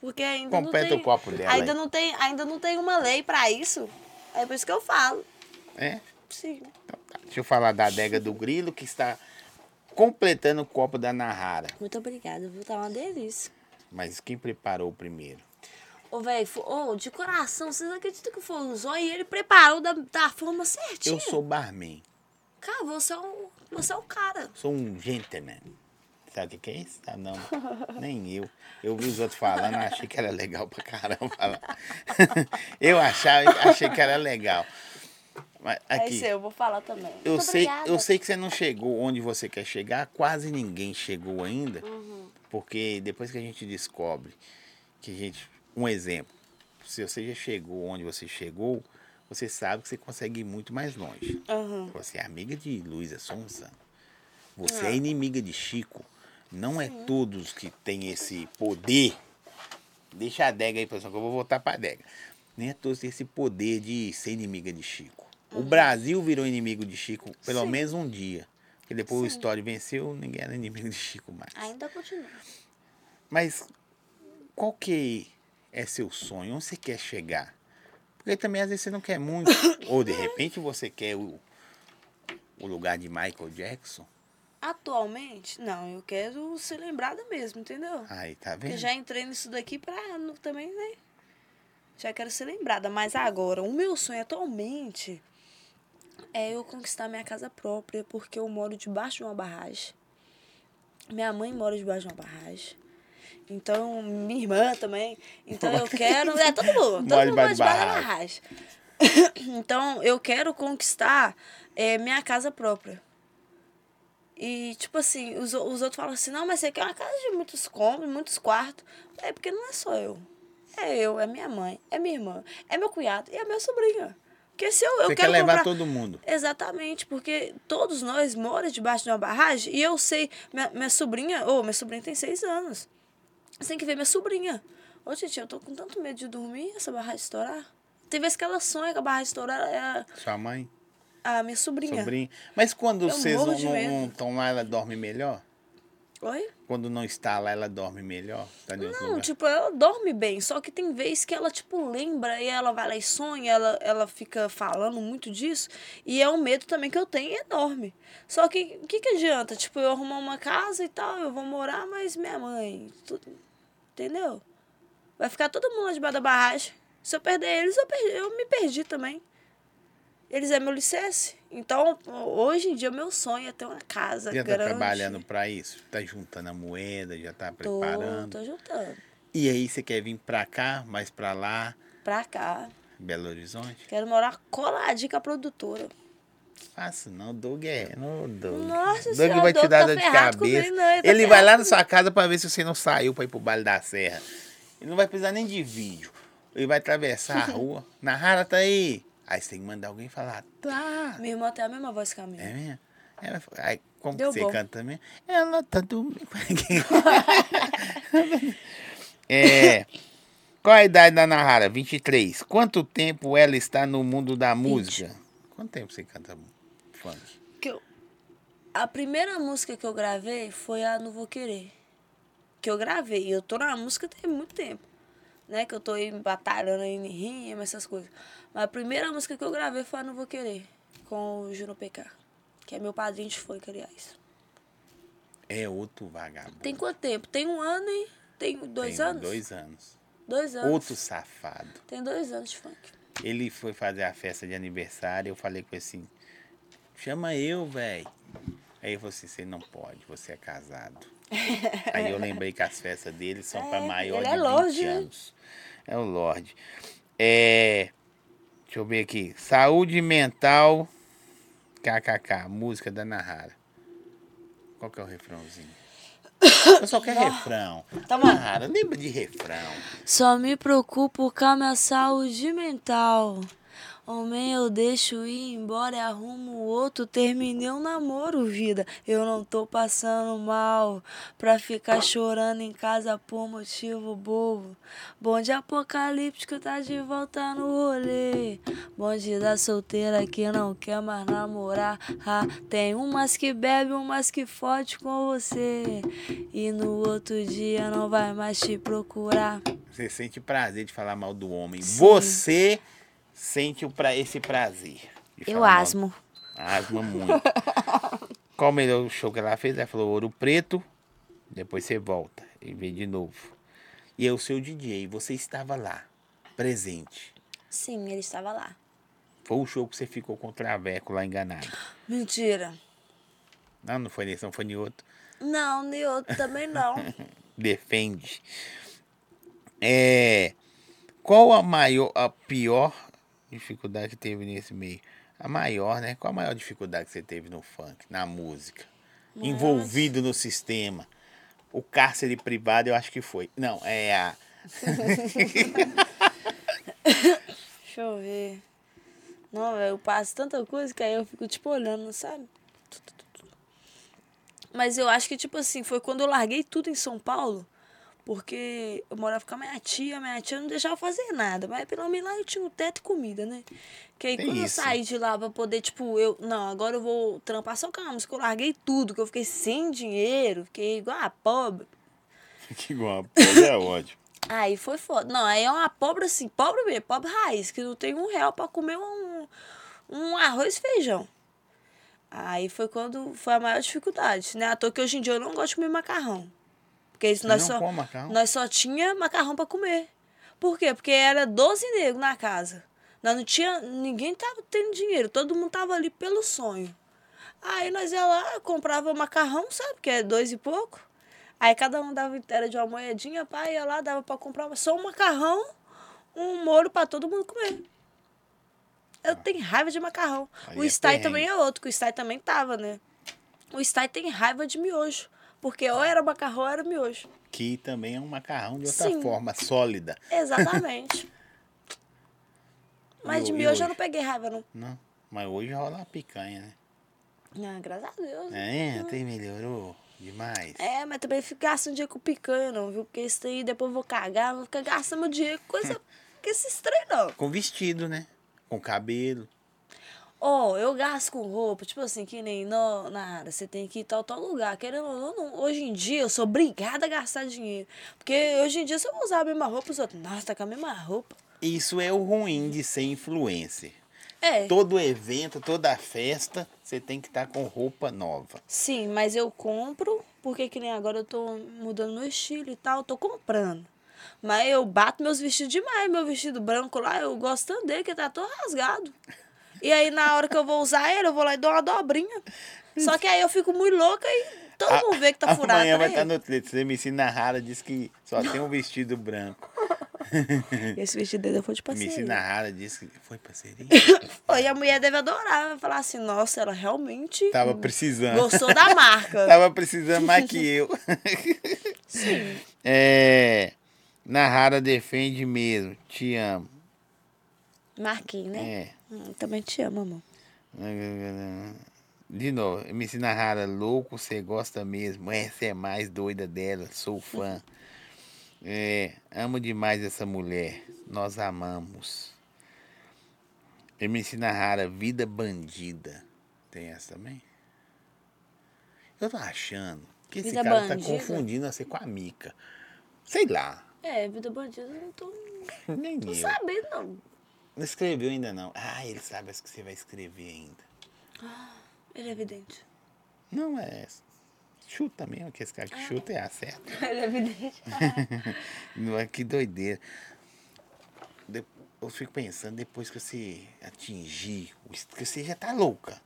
porque ainda Completa não tem... o copo dela Ainda aí. não, tem, ainda não tem uma lei pra isso. É por isso que eu falo. É? Sim. Então tá. Deixa eu falar da adega do grilo que está completando o copo da Nahara. Muito obrigada, viu? Tá uma delícia. Mas quem preparou o primeiro? Ô, velho, ô, de coração, vocês acreditam que foi o Zóio e ele preparou da, da forma certinha? Eu sou barman. Cara, você é, um, você é o cara. Sou um gentleman. Sabe o que, que é isso? Ah, não. Nem eu. Eu vi os outros falando, achei que era legal pra caramba eu achava, achei que era legal. Mas É aqui, isso aí, eu vou falar também. eu Muito sei, obrigada. eu sei que você não chegou onde você quer chegar, quase ninguém chegou ainda. Uhum. Porque depois que a gente descobre que a gente. Um exemplo. Se você já chegou onde você chegou, você sabe que você consegue ir muito mais longe. Aham. Você é amiga de Luísa Sonza. Você Ah. é inimiga de Chico. Não é todos que têm esse poder. Deixa a adega aí, pessoal, que eu vou voltar pra adega. Nem é todos que têm esse poder de ser inimiga de Chico. O Brasil virou inimigo de Chico pelo Sim. menos um dia. Porque depois o Sim. Story venceu, ninguém era inimigo de Chico mais. Ainda continua. Mas qual que é seu sonho? Onde você quer chegar? Porque também às vezes você não quer muito. Ou de repente você quer o, o lugar de Michael Jackson. Atualmente, não, eu quero ser lembrada mesmo, entendeu? Aí, tá Porque vendo? já entrei nisso daqui pra também, né? Já quero ser lembrada. Mas agora, o meu sonho atualmente é eu conquistar minha casa própria, porque eu moro debaixo de uma barragem. Minha mãe mora debaixo de uma barragem. Então, minha irmã também. Então eu quero. É todo mundo. Todo mundo mora debaixo de barragem. Então, eu quero conquistar é, minha casa própria. E, tipo assim, os, os outros falam assim, não, mas você quer uma casa de muitos cômodos, muitos quartos. É porque não é só eu. É eu, é minha mãe, é minha irmã, é meu cunhado e é meu sobrinho. Porque se eu, eu Você quero quer levar comprar... todo mundo. Exatamente, porque todos nós moramos debaixo de uma barragem e eu sei, minha, minha sobrinha, ô, minha sobrinha tem seis anos. Você tem que ver minha sobrinha. Ô, gente, eu tô com tanto medo de dormir essa barragem estourar. Tem vezes que ela sonha com a barragem estourar, é a, Sua mãe, a minha sobrinha. sobrinho. Mas quando Eu vocês não não estão lá, ela dorme melhor? Oi? Quando não está lá, ela dorme melhor? Tá Não, lugar? tipo, ela dorme bem, só que tem vezes que ela, tipo, lembra e ela vai lá e sonha, ela, ela fica falando muito disso, e é um medo também que eu tenho enorme. Só que, o que que adianta? Tipo, eu arrumar uma casa e tal, eu vou morar, mas minha mãe, tudo, entendeu? Vai ficar todo mundo lá debaixo da barragem. Se eu perder eles, eu, perdi, eu me perdi também. Eles é meu licença. Então, hoje em dia, meu sonho é ter uma casa Já tá grande. trabalhando pra isso? Tá juntando a moeda, já tá Tô, preparando. tô juntando. E aí você quer vir pra cá, mais pra lá, Pra cá. Belo Horizonte? Quero morar coladinho com a produtora. Faço não, Doug é. Não, Doug. Nossa Doug senhora, vai te Doug dar tá dor de cabeça. comigo, não, ele tá ele vai lá na sua casa pra ver se você não saiu pra ir pro baile da Serra. Ele não vai precisar nem de vídeo. Ele vai atravessar a rua. Nahara tá aí. Aí você tem que mandar alguém falar, tá. Minha irmã tem a mesma voz que a minha. É mesmo? Ela, aí, como Deu você bom. canta também? Ela tá dormindo. é. Qual a idade da Nahara? 23. Quanto tempo ela está no mundo da música? Quanto tempo você canta funk? Que eu- a primeira música que eu gravei foi a Não Vou Querer. Que eu gravei. Eu tô na música tem muito tempo. Né? Que eu tô aí batalhando aí em rima, essas coisas. Mas a primeira música que eu gravei foi a Não Vou Querer. Com o Juno PK. Que é meu padrinho de funk, aliás. É outro vagabundo. Tem quanto tempo? Tem um ano e. Tem dois Tem anos? Dois anos. Dois anos. Outro safado. Tem dois anos de funk. Ele foi fazer a festa de aniversário. Eu falei com ele assim: chama eu, velho. Aí ele falou assim: você não pode, você é casado. Aí eu lembrei que as festas dele são para É, maior ele de é 20 Lorde, né? anos. É o Lorde. É, deixa eu ver aqui. Saúde mental. KKK. Música da Nahara. Qual que é o refrãozinho? Eu só quero refrão. Tá. Nahara, lembra de refrão. Só me preocupo com a minha saúde mental. Homem, eu deixo ir embora e arrumo outro. Terminei um namoro, vida. Eu não tô passando mal. Pra ficar chorando em casa por motivo bobo. Bonde apocalíptico tá de volta no rolê. Bonde da solteira que não quer mais namorar. Ah, tem umas que bebe, umas que fode com você. E no outro dia não vai mais te procurar. Você sente prazer de falar mal do homem. Sim. Você sente o pra, esse prazer. Eu asmo. Asma muito. Qual o melhor show que ela fez? Ela falou Ouro Preto, depois você volta e vê de novo. E é o seu DJ, você estava lá, presente. Sim, ele estava lá. Foi o show que você ficou com o Traveco lá enganado. Mentira. Não, não foi nesse, não foi em outro. Não, nem outro também não. Defende. É, qual a maior, a pior dificuldade que teve nesse meio? A maior, né? Qual a maior dificuldade que você teve no funk, na música? Envolvido no sistema. O cárcere privado eu acho que foi. Não, é a. Deixa eu ver. Não, velho, eu passo tanta coisa que aí eu fico, tipo, olhando, sabe? Mas eu acho que, tipo assim, foi quando eu larguei tudo em São Paulo, porque eu morava com a minha tia, minha tia não deixava eu fazer nada, mas pelo menos lá eu tinha um teto e comida, né? Que aí Tem quando eu isso. saí de lá pra poder, tipo, eu, não, agora eu vou trampar só com a música, eu larguei tudo, que eu fiquei sem dinheiro, fiquei igual a pobre. que igual, pobre é ódio. Aí foi foda. Não, aí é uma pobre assim, pobre mesmo, pobre raiz, que não tem um real pra comer um, um arroz e feijão. Aí foi quando foi a maior dificuldade, né? À toa que hoje em dia eu não gosto de comer macarrão. Porque isso nós só, nós só tinha macarrão pra comer. Por quê? Porque era 12 negros na casa. Nós não tinha. Ninguém tava tendo dinheiro, todo mundo tava ali pelo sonho. Aí nós ia lá, comprava macarrão, sabe? Que é dois e pouco. Aí cada um dava inteira de uma moedinha, pai, ia lá, dava pra comprar só um macarrão, um molho pra todo mundo comer. Eu tenho raiva de macarrão. Aí o é perrengue. também é outro, que o Sty também tava, né? O Sty tem raiva de miojo. Porque ou era macarrão ou era miojo. Que também é um macarrão de outra Sim. forma, sólida. Exatamente. Mas de ho- mim e eu hoje? não peguei raiva, não. Não, mas hoje rola uma picanha, né? Ah, graças a Deus. É, até melhorou demais. É, mas também fico gastando dinheiro com picanha, não, viu? Porque isso aí depois eu vou cagar, vou ficar gastando meu dinheiro com coisa. com esses trem, não. Com vestido, né? Com cabelo. Ó, eu gasto com roupa, tipo assim, que nem no, na área, você tem que ir tal, tal lugar. Querendo ou não, hoje em dia eu sou obrigada a gastar dinheiro. Porque hoje em dia, se eu usar a mesma roupa, os outros, nossa, tá com a mesma roupa. Isso é o ruim de ser influencer. É. Todo evento, toda festa, você tem que estar com roupa nova. Sim, mas eu compro, porque que nem agora eu tô mudando meu estilo e tal, eu tô comprando. Mas eu bato meus vestidos demais, meu vestido branco lá, eu gosto tanto dele que tá todo rasgado. E aí na hora que eu vou usar ele, eu vou lá e dou uma dobrinha. Só que aí eu fico muito louca e todo mundo vê que tá furado. Amanhã vai né? estar no Twitter. Você me ensina rara, diz que só tem um vestido branco. Esse vestido dele foi de Me parceria. ensina rara, diz que foi parceria. Oi, a mulher deve adorar, vai falar assim, nossa, ela realmente Tava precisando. gostou da marca. Tava precisando mais que eu. Sim. É. Nahara defende mesmo. Te amo. Marquinhos, né? É. Hum, também te amo, amor. De novo, MC Nahara, louco, você gosta mesmo. Essa é mais doida dela, sou fã. É, amo demais essa mulher. Nós amamos. MC Nahara, vida bandida. Tem essa também? Eu tô achando que esse Vida cara tá bandida? confundindo você com a Mica. Sei lá. É, vida bandida, eu não tô, Nem tô eu. sabendo, não. Não escreveu ainda não. Ah, ele sabe as que você vai escrever ainda. Ele é evidente. Não é. Chuta mesmo, que esse cara que chuta é acerta. Ele é evidente. Não é que doideira. De- Eu fico pensando, depois que você atingir, que você já tá louca,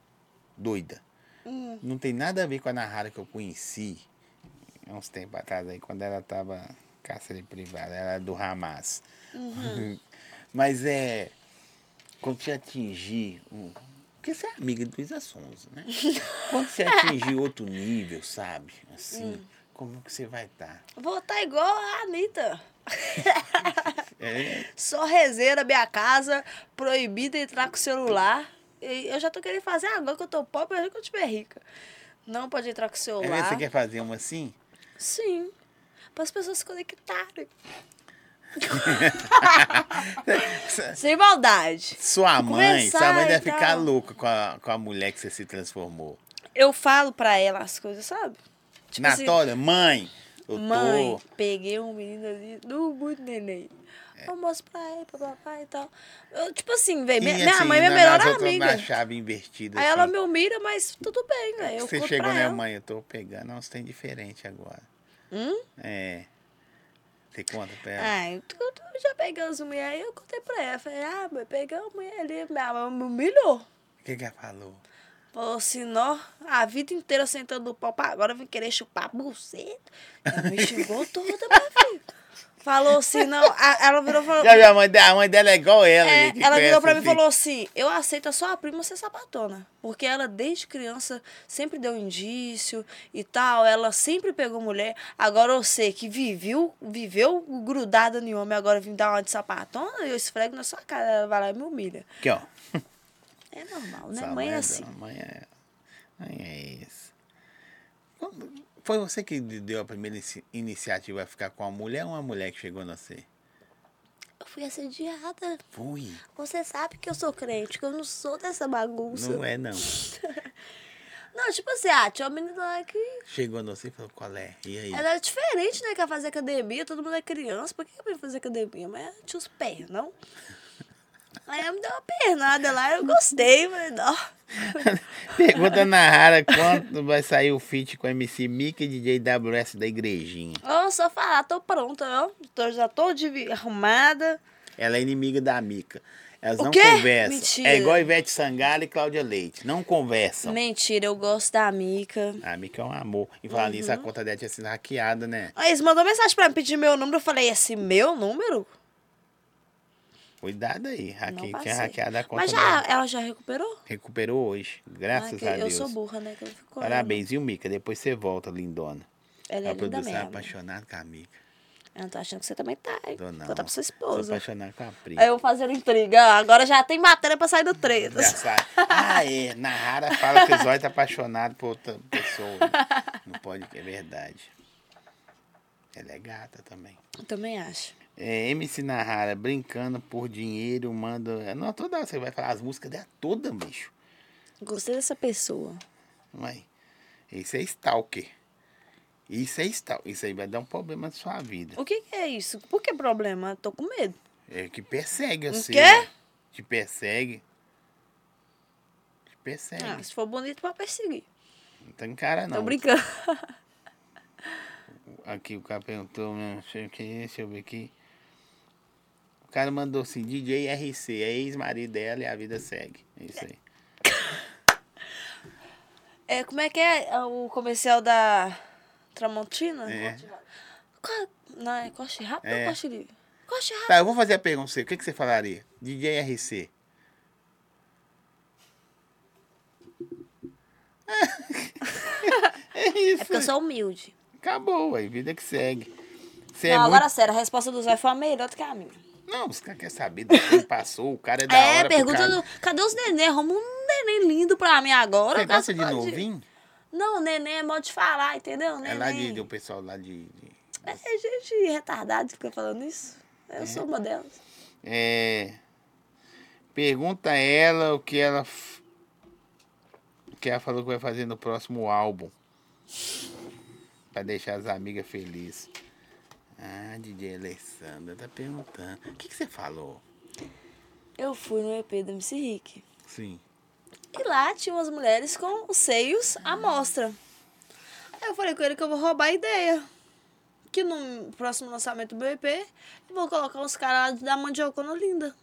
doida. Hum. Não tem nada a ver com a Nahara que eu conheci há uns tempos atrás aí, quando ela tava cárcere privada, ela era do Hamas. Uhum. Mas é. Quando você atingir. um- Porque você é amiga do Luísa Sonza, né? Quando você atingir outro nível, sabe? Assim, Hum. como que você vai estar? Vou estar igual a Anitta. É, Só rezeira minha casa, proibida entrar com o celular. E eu já tô querendo fazer agora que eu tô pobre, mas que eu tiver rica. Não pode entrar com o é, celular. você quer fazer uma assim? Sim. Para as pessoas se conectarem. Sem maldade. Sua mãe, sua mãe deve ficar tal. louca com a, com a mulher que você se transformou. Eu falo pra ela as coisas, sabe? Tipo assim, Natólia, mãe, eu Mãe, tô. peguei um menino ali, no muito neném. É. Eu mostro pra ele, pra papai e tal. Eu, tipo assim, velho, minha, minha assim, mãe é minha melhor amiga. Na chave invertida. Aí ela assim. me humilha, mas tudo bem, velho. Eu Você conto chegou, né, ela. mãe? Eu tô pegando. Não, você tem diferente agora. Hum? É. Você conta pra ela. Ah, eu, eu, já peguei as mulheres aí, eu contei pra ela. Falei, ah, mãe, peguei uma mulher ali, minha mãe me humilhou. O que que ela falou? Falou assim, nó, a vida inteira sentando no pau, pra agora vem querer chupar buceta. Ela me xingou toda, minha filha. Falou assim, não, a- ela virou e falou... Já a mãe dela, a mãe dela é igual ela. É, gente, ela virou pra mim e falou assim: Eu aceito a sua prima ser sapatona. Porque ela, desde criança, sempre deu indício e tal. Ela sempre pegou mulher. Agora eu sei que viveu, viveu grudada em homem, agora vim dar uma de sapatona, eu esfrego na sua cara. Ela vai lá e me humilha. Aqui, ó. É normal, né? Mãe é dela, assim. Mãe é, mãe é isso. Foi você que deu a primeira inici- iniciativa a ficar com a mulher ou uma mulher que chegou na você? Eu fui assediada. Fui. Você sabe que eu sou crente, que eu não sou dessa bagunça. Não é, não. Não, tipo assim, ah, tinha uma menina lá que. Chegou na você e falou, qual é? E aí? Ela era diferente, né? Quer fazer academia, todo mundo é criança. Por que eu ia fazer academia? Mas tinha os pés, não? Aí ela me deu uma pernada lá, eu gostei, falei, não. Pergunta na Rara quando vai sair o feat com MC Mika e DJ WS da igrejinha. Ó, só falar, tô pronta, ó. Tô, já tô de, arrumada. Ela é inimiga da Mica. Elas O não quê? conversam. Mentira. É igual Ivete Sangalo e Cláudia Leite. Não conversam. Mentira, eu gosto da Mica. A Mica é um amor. E falar nisso, Uhum. a conta dela tinha sido hackeada, né? Aí eles mandou mensagem pra me pedir meu número. Eu falei, esse meu número? Cuidado aí. Hacke... Tinha hackeado a conta Mas já, dela. ela já recuperou? Recuperou hoje. Graças a eu Deus. sou burra, né? Que eu fico Parabéns, viu, Mica? Depois você volta, lindona. Ela é a linda mesmo. apaixonada com a Mica. Eu não tô achando que você também tá, hein? Tô não. Conta pra sua esposa. apaixonado com a Pri. Aí eu fazendo intriga. Agora já tem matéria pra sair do Já sabe. Ah, é. Nahara fala que o Zóio tá apaixonado por outra pessoa. Não pode, é verdade. Ela é gata também. Eu também acho. É, MC Nahara, brincando por dinheiro, manda. Não, toda você vai falar as músicas dela toda, bicho. Gostei dessa pessoa. Vai. Isso é stalker. Isso é stalker. Isso aí vai dar um problema na sua vida. O que, que é isso? Por que problema? Tô com medo. É que persegue O você. quê? Te persegue. Te persegue. Ah, se for bonito, pode perseguir. Não tem cara, não. Tô brincando. Aqui o cara perguntou, né, o deixa eu ver aqui. O cara mandou assim, DJ RC, é ex-marido dela e a vida segue. É isso aí. É, como é que é o comercial da Tramontina? É. Qual- Não, é Coste Rápido É. ou Coste Livre? Coste Rápido. Tá, eu vou fazer a pergunta pra você. O que, que você falaria? DJ RC. é É isso. porque eu sou humilde. Acabou, aí, vida que segue. Você é não, muito... agora sério, a resposta do Zé foi a melhor do que a minha. Não, os caras querem saber do que passou, o cara é da É, hora. pro pergunta cara. do. Cadê os neném? Arruma um neném lindo pra mim agora. Você gosta de pode- novinho? Não, neném é modo de falar, entendeu? Neném. É lá de, do pessoal lá de... de- É gente retardada que fica falando isso. Eu sou uma delas. É, pergunta a ela o que ela o que ela falou que vai fazer no próximo álbum. Pra deixar as amigas felizes. Ah, DJ Alessandra tá perguntando. O que, que você falou? Eu fui no EP do MC Rick. Sim. E lá tinha umas mulheres com os seios à mostra. Aí eu falei com ele que eu vou roubar a ideia. Que no próximo lançamento do meu EP, eu vou colocar uns caras da Mandiocona linda.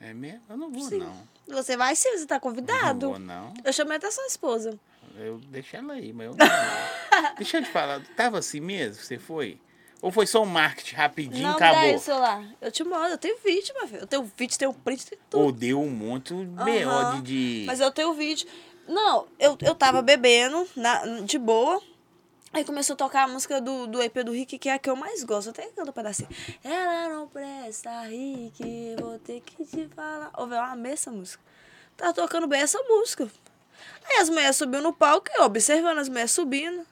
É mesmo? Eu não vou, Sim. não. Você vai sim, você tá Não convidado. vou, não. Eu chamei até sua esposa. Eu deixei ela aí, mas eu não. Deixa eu te falar, tava assim mesmo? Você foi? Ou foi só um marketing rapidinho não, acabou? o celular. Eu te mando, eu tenho vídeo, meu filho. Eu tenho vídeo, tenho print, tenho tudo. Ou deu muito B.O. Aham. de... de... Mas eu tenho vídeo. Não, eu, eu tava bebendo, na, de boa. Aí começou a tocar a música do, do EP do Rick, que é a que eu mais gosto. Até canto um pedacinho. Ela não presta, Rick, vou ter que te falar. Velho, eu amei essa música. Tava tocando bem essa música. Aí as mulheres subiram no palco, eu observando as mulheres subindo.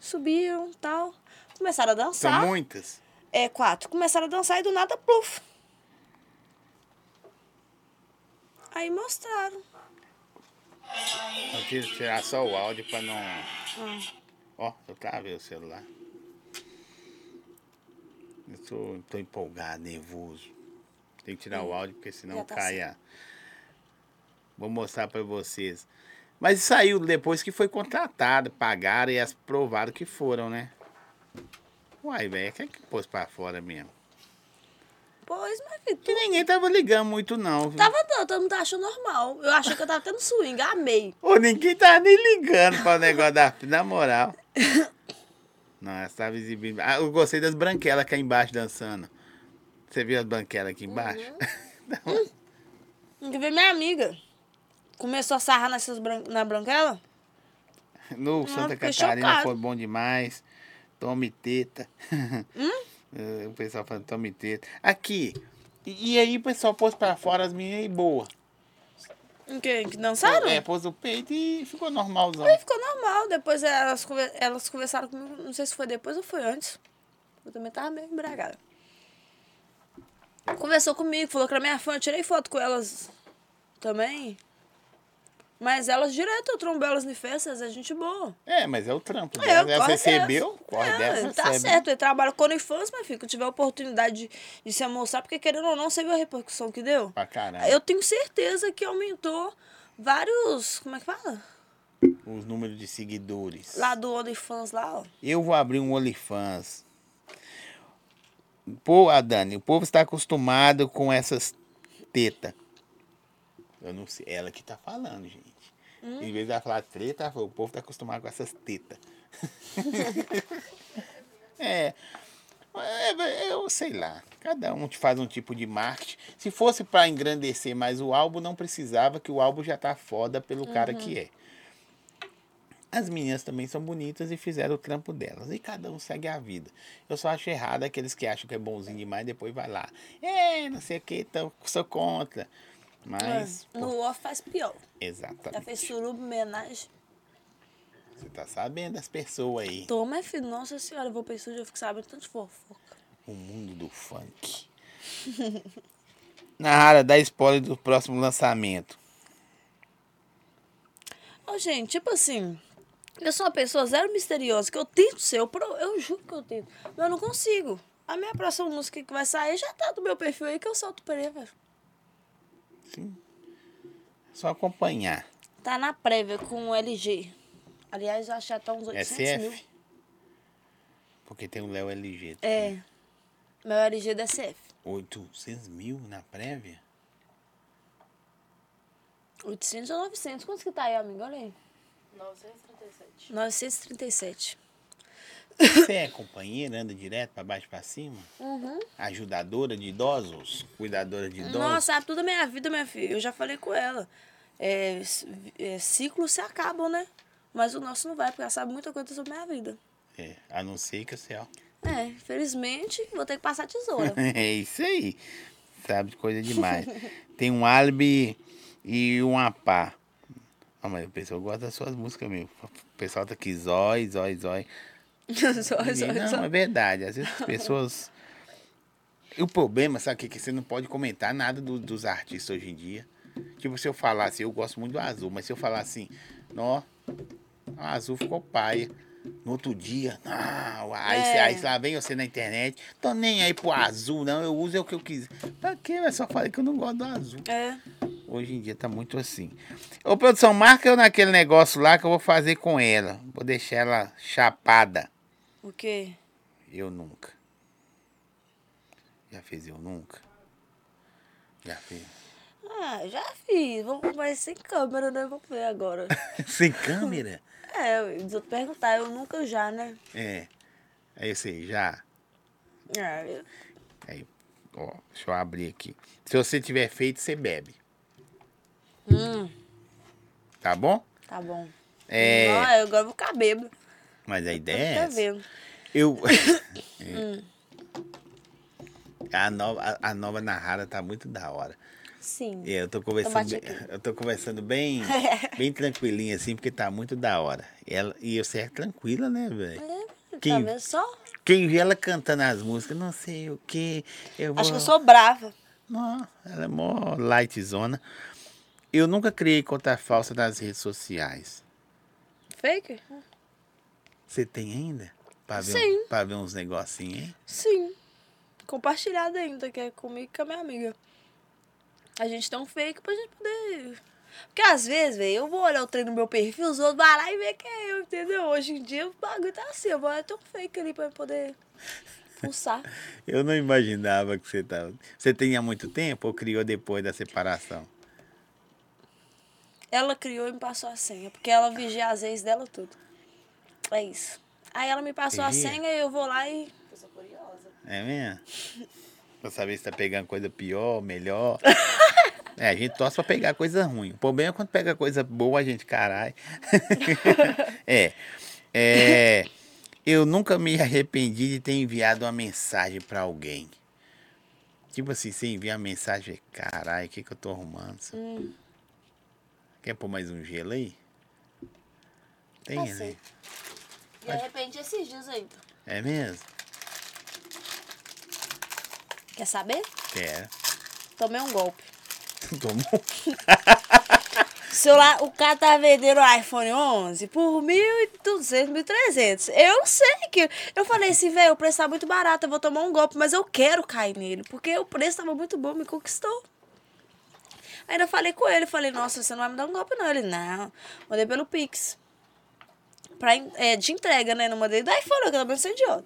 Subiam tal. Começaram a São dançar. muitas? É, quatro. Começaram a dançar e do nada, pluf. Aí mostraram. Eu quis tirar só o áudio pra não. Ah. Ó, eu travei o celular. Eu tô, tô empolgado, nervoso. Tem que tirar o áudio porque senão Já tá cai a. Vou mostrar pra vocês. Mas saiu depois que foi contratado, pagaram e as provaram que foram, né? Uai, velho, quem é que pôs pra fora mesmo? Pois, filho, Que ninguém tava ligando muito, não. viu? Tava não, todo mundo tá achando normal. Eu achei que eu tava tendo swing, amei. Ô, ninguém tava nem ligando para o negócio da na moral. Não, ela tava exibindo. Ah, eu gostei das branquelas aqui embaixo dançando. Você viu as branquelas aqui embaixo? Tem que ver minha amiga. Começou a sarrar nessas bran... na branquela. no Santa fiquei Catarina chocada. foi bom demais. Tome teta. Hum? Eh, o pessoal falando tome teta. Aqui. E, e aí o pessoal pôs pra fora as meninas e boa. Que? Que dançaram? É, pôs o peito e ficou normalzão. Aí ficou normal. Depois elas, elas conversaram comigo. Não sei se foi depois ou foi antes. Eu também tava meio embragada. Conversou comigo, falou que era minha fã. Eu tirei foto com elas também. Mas elas direto, eu trombo elas em festas, é gente boa. É, mas é o trampo. É, Ela corre recebeu, corre É, dessa, Tá recebe. certo, ele trabalha com OnlyFans, meu filho. Que tiver oportunidade de, de se mostrar, porque querendo ou não, você viu a repercussão que deu? Pra caralho. Eu tenho certeza que aumentou vários. Como é que fala? Os números de seguidores. Lá do OnlyFans lá, ó. Eu vou abrir um OnlyFans. Pô, a Dani, o povo está acostumado com essas tetas. Eu não sei, ela que tá falando, gente. Em vez de ela falar treta, ela falou, o povo está acostumado com essas tetas. é, é, eu sei lá. Cada um te faz um tipo de marketing. Se fosse para engrandecer mais o álbum, não precisava, que o álbum já tá foda pelo cara que é. As meninas também são bonitas e fizeram o trampo delas. E cada um segue a vida. Eu só acho errado aqueles que acham que é bonzinho demais depois vai lá. É, não sei o que, então, sou contra. Mas. É, no off faz pior. Exatamente. Já fez suruba, homenagem. Você tá sabendo das pessoas aí. Toma, filho. Nossa senhora, eu vou pra estúdio, eu fico sabendo tanto de fofoca. O mundo do funk. Nara, dá spoiler do próximo lançamento. Ô, gente, tipo assim, eu sou uma pessoa zero misteriosa, que eu tento ser, eu, eu juro que eu tento, mas eu não consigo. A minha próxima música que vai sair já tá do meu perfil aí que eu solto prévia. Sim. Só acompanhar. Tá na prévia com o LG. Aliás, eu acho que já tá uns 800 mil. SF. Porque tem o Léo LG. É. Meu LG da CF. 800 mil na prévia? 800 ou 900. Quantos que tá aí, amigo? Olha aí. 937. 937. Você é companheira, anda direto pra baixo e pra cima? Uhum. Ajudadora de idosos? Cuidadora de idosos? Nossa, sabe tudo da minha vida, minha filha. Eu já falei com ela. É, é, ciclos se acabam, né? Mas o nosso não vai, porque ela sabe muita coisa sobre a minha vida. É, a não ser que você, ó. É, infelizmente, vou ter que passar tesoura. É isso aí. Sabe de coisa demais. Tem um álibi e uma pá. Ah, mas o pessoal gosta das suas músicas mesmo. O pessoal tá aqui, zói, zói, zói. só, só, não, só. é verdade. Às vezes as pessoas. E o problema, sabe o que? Que você não pode comentar nada do- dos artistas hoje em dia. Tipo, se eu falar assim, eu gosto muito do azul, mas se eu falar assim, ó, o azul ficou paia. No outro dia, não, aí, É. aí lá vem você na internet, tô nem aí pro azul, não, eu uso é o que eu quiser. Pra quê? Eu só falei que eu não gosto do azul. É. Hoje em dia tá muito assim. Ô, produção, marca eu naquele negócio lá que eu vou fazer com ela. Vou deixar ela chapada. O quê? Eu nunca. Já fez eu nunca? Já fez. Ah, já fiz. Vamos, mas sem câmera, né? Vamos ver agora. Sem câmera? É, eu perguntar. Eu nunca já, né? É. É esse aí, já. Ah, eu- Aí, ó, deixa eu abrir aqui. Se você tiver feito, você bebe. Hum, Tá bom? tá bom. É. Ah, eu agora vou ficar bêbado. Mas a ideia é Tá vendo? Eu. É. A nova, a, a nova narrada tá muito da hora. Sim. É, Eu tô conversando, bem, eu tô conversando bem, bem tranquilinho assim, porque tá muito da hora. Ela, e você é tranquila, né, velho? É, Quem- tá vendo só? Quem vê ela cantando as músicas, não sei o que, eu vou... Acho que eu sou brava. Não, ela é mó lightzona. Eu nunca criei conta falsa nas redes sociais. Fake? Você tem ainda? Pra ver, Sim. Um, pra ver uns negocinhos, hein? Sim. Compartilhado ainda, que é comigo e com a minha amiga. A gente tem um fake pra gente poder. Porque às vezes, velho, eu vou olhar o trem no meu perfil, os outros vão lá e ver que é eu, entendeu? Hoje em dia o bagulho tá assim, eu vou ter um fake ali pra poder pulsar. Eu não imaginava que você tava... Você tem há muito tempo ou criou depois da separação? Ela criou e me passou a senha, porque ela vigia as ex dela tudo. É isso. Aí ela me passou a Vigia? senha e eu vou lá e. Eu sou curiosa. É mesmo? pra saber se tá pegando coisa pior, melhor. É, a gente torce pra pegar coisa ruim. O problema é quando pega coisa boa, a gente, caralho. é. É. Eu nunca me arrependi de ter enviado uma mensagem pra alguém. Tipo assim, você envia uma mensagem, caralho, o que, que eu tô arrumando? Hum, Quer pôr mais um gelo aí? Tem, né? Passei. de repente esses dias aí. É mesmo? Quer saber? Quero. Tomei um golpe. Tomou. Celular, o cara tá vendendo o iPhone 11 por 1.200, 1.300. Eu sei que. Eu falei assim, velho, o preço tá muito barato, eu vou tomar um golpe, mas eu quero cair nele, porque o preço tava muito bom, me conquistou. Ainda falei com ele, falei, nossa, você não vai me dar um golpe, não. Ele, não, mandei pelo Pix. Pra, é, de entrega, né? Não mandei do iPhone, que eu também sou idiota.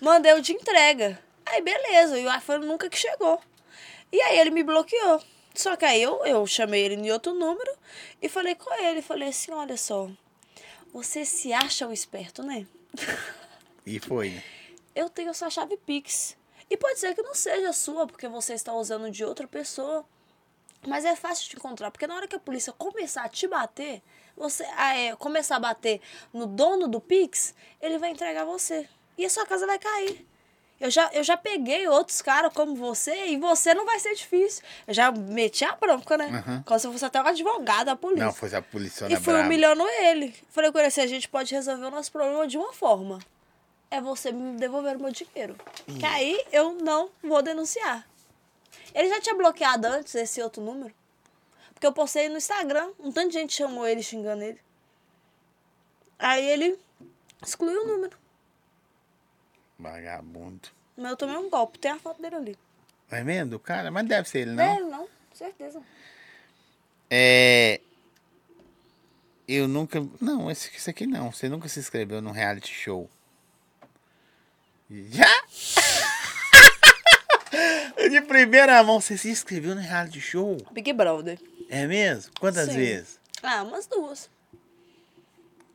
Mandei o de entrega. Aí, beleza, e o iPhone nunca que chegou. E aí ele me bloqueou. Só que aí eu, eu chamei ele em outro número e falei com ele. Falei assim, olha só, você se acha o esperto, né? E foi? Eu tenho sua chave Pix. E pode ser que não seja sua, porque você está usando de outra pessoa. Mas é fácil de encontrar, porque na hora que a polícia começar a te bater, você ah, é, começar a bater no dono do Pix, ele vai entregar você. E a sua casa vai cair. Eu já, eu já peguei outros caras como você e você não vai ser difícil. Eu já meti a bronca, né? Uhum. Como se eu fosse até um advogado da polícia. Não, foi a polícia E fui humilhando ele. Falei com ele assim, a gente pode resolver o nosso problema de uma forma. É você me devolver o meu dinheiro. Que aí eu não vou denunciar. Ele já tinha bloqueado antes esse outro número. Porque eu postei no Instagram. Um tanto de gente chamou ele xingando ele. Aí ele excluiu o número. Vagabundo. Mas eu tomei um golpe. Tem a foto dele ali. É mesmo? do cara? Mas deve ser ele, Não, não? é, não certeza. É. Eu nunca. Não, esse, esse aqui não. Você nunca se inscreveu num reality show. Já? De primeira mão, você se inscreveu no reality show? Big Brother. É mesmo? Quantas Sim. vezes? Ah, umas duas.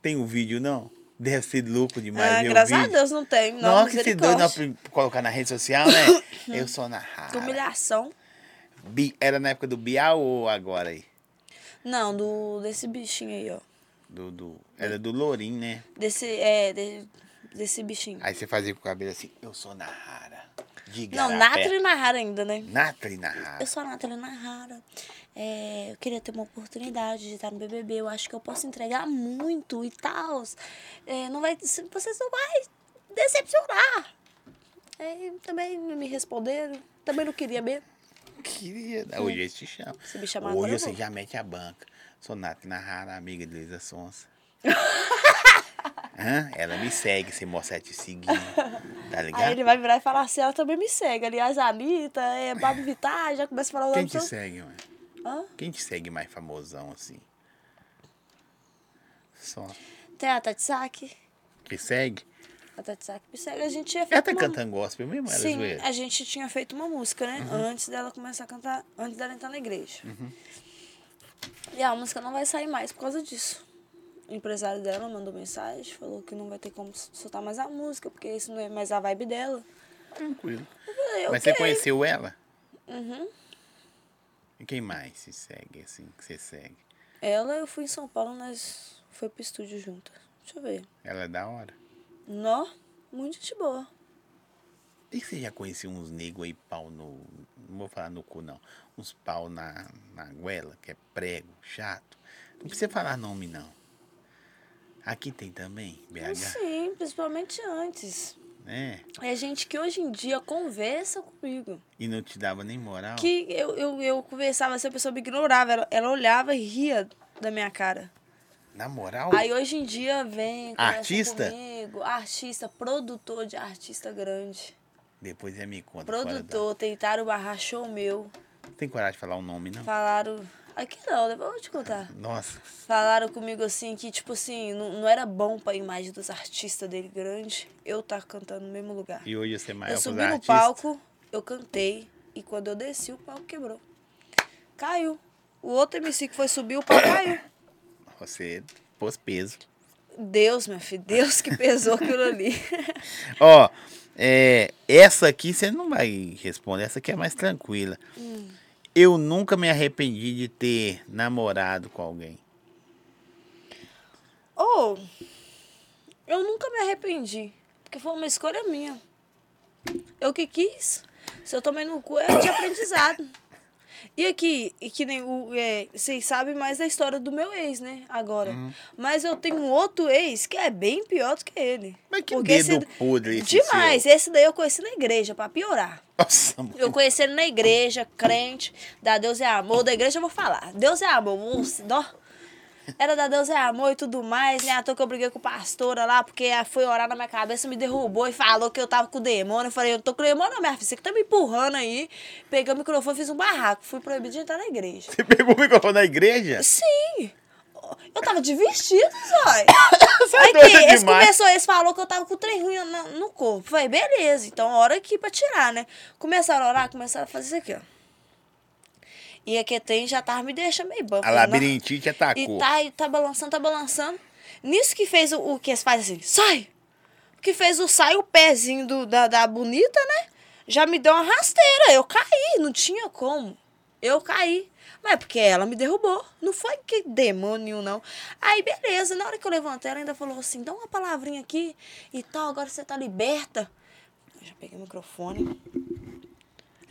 Tem o vídeo, não? Deve ser louco demais ah, graças a vídeo. Deus não tem. Não, Nossa, que se doido não, colocar na rede social, né? Eu sou na Que rara. humilhação. Bi- Era na época do Bial ou agora aí? Não, do, desse bichinho aí, ó. Do, do, era do Lourim, né? Desse, é, de- desse bichinho. Aí você fazia com o cabelo assim, eu sou Nahara. Não, Nathalie Nahara ainda, né? Nathalie Nahara. Eu sou a Nathalie Nahara. É, eu queria ter uma oportunidade de estar no BBB. Eu acho que eu posso entregar muito e tal. É, não vai, vocês não vai decepcionar. É, também não me responderam. Também não queria mesmo. Queria. Hoje eles te chamam. Se me chamar Hoje você já mete a banca. Sou Nathalie Nahara, amiga de Luísa Sonsa. Hã? Ela me segue, você mostra ela te seguindo. Tá ligado? Aí ele vai virar e falar assim, ela também me segue. Aliás, a Anitta, é, Pablo Vittar, já começa a falar o Quem nome te todo. segue, mãe? Hã? Quem te segue mais famosão assim? Só. Tem a Tatsaki. Que segue? A Tatsaki me segue. A gente tinha feito Ela tá uma- cantando gospel mesmo? Ela é Sim, zoeira? a gente tinha feito uma música, né? Antes dela começar a cantar, antes dela entrar na igreja. E a música não vai sair mais por causa disso. O empresário dela mandou mensagem, falou que não vai ter como soltar mais a música, porque isso não é mais a vibe dela. Tranquilo. Falei, Mas ok. você conheceu ela? Uhum. E quem mais se segue, assim, que você segue? Ela, eu fui em São Paulo, nós foi pro estúdio juntas. Deixa eu ver. Ela é da hora. Nó, muito gente boa. E você já conheceu uns negros aí, pau no. Não vou falar no cu, não. Uns pau na, na goela, que é prego, chato. Não precisa falar nome, não. Aqui tem também, BH, Sim, principalmente antes. né? É gente que hoje em dia conversa comigo. E não te dava nem moral. Que eu, eu, eu conversava, assim, a pessoa me ignorava. Ela, ela olhava e ria da minha cara. Na moral? Aí hoje em dia vem. Artista? Comigo, artista, produtor de artista grande. Depois já me conta. Produtor, tentaram barrar show meu. da- Tem coragem de falar o nome, não? Falaram. Aqui não, eu vou te contar. Nossa. Falaram comigo assim que, tipo assim, não, não era bom pra imagem dos artistas dele grande eu tá cantando no mesmo lugar. E hoje você é maior eu subi no palco, eu cantei, e quando eu desci, o palco quebrou. Caiu. O outro MC que foi subir, o palco caiu. Você pôs peso. Deus, meu filho, Deus que pesou aquilo ali. Ó, é, essa aqui você não vai responder, essa aqui é mais tranquila. Hum. Eu nunca me arrependi de ter namorado com alguém. Ou, eu nunca me arrependi, porque foi uma escolha minha. Eu que quis. Se eu tomei no cu, é de aprendizado. E aqui, e que nem o. É, vocês sabem mais da história do meu ex, né? Agora. Uhum. Mas eu tenho um outro ex que é bem pior do que ele. Mas que Porque dedo podre esse Demais. seu. Esse daí eu conheci na igreja, pra piorar. Nossa. Eu conheci ele na igreja, crente, da Deus é amor. Da igreja eu vou falar. Deus é amor, ó. Era da Deus é amor e tudo mais, né? À toa que eu briguei com pastora lá, porque ela foi orar na minha cabeça, me derrubou e falou que eu tava com o demônio. Eu falei, eu tô com o demônio, não, minha filha, você que tá me empurrando aí. Peguei o microfone, fiz um barraco. Fui proibido de entrar na igreja. Você pegou o microfone na igreja? Sim! Eu tava de vestido, Zói. É Aí que demais. começou, eles falou que eu tava com o trem ruim na- no corpo. Falei, beleza, então hora aqui pra tirar, né? Começaram a orar, começaram a fazer isso aqui, ó. E aqui tem já tava me deixando meio banco. A labirintite atacou. E tá, e tá balançando, tá balançando. Nisso que fez o, o que fazem assim, sai! Que fez o sai o pezinho do, da, da bonita, né? Já me deu uma rasteira. Eu caí, não tinha como. Eu caí. Mas é porque ela me derrubou. Não foi que demônio, não. Aí, beleza. Na hora que eu levantei, ela ainda falou assim: dá uma palavrinha aqui e tal, agora você tá liberta. Eu já peguei o microfone.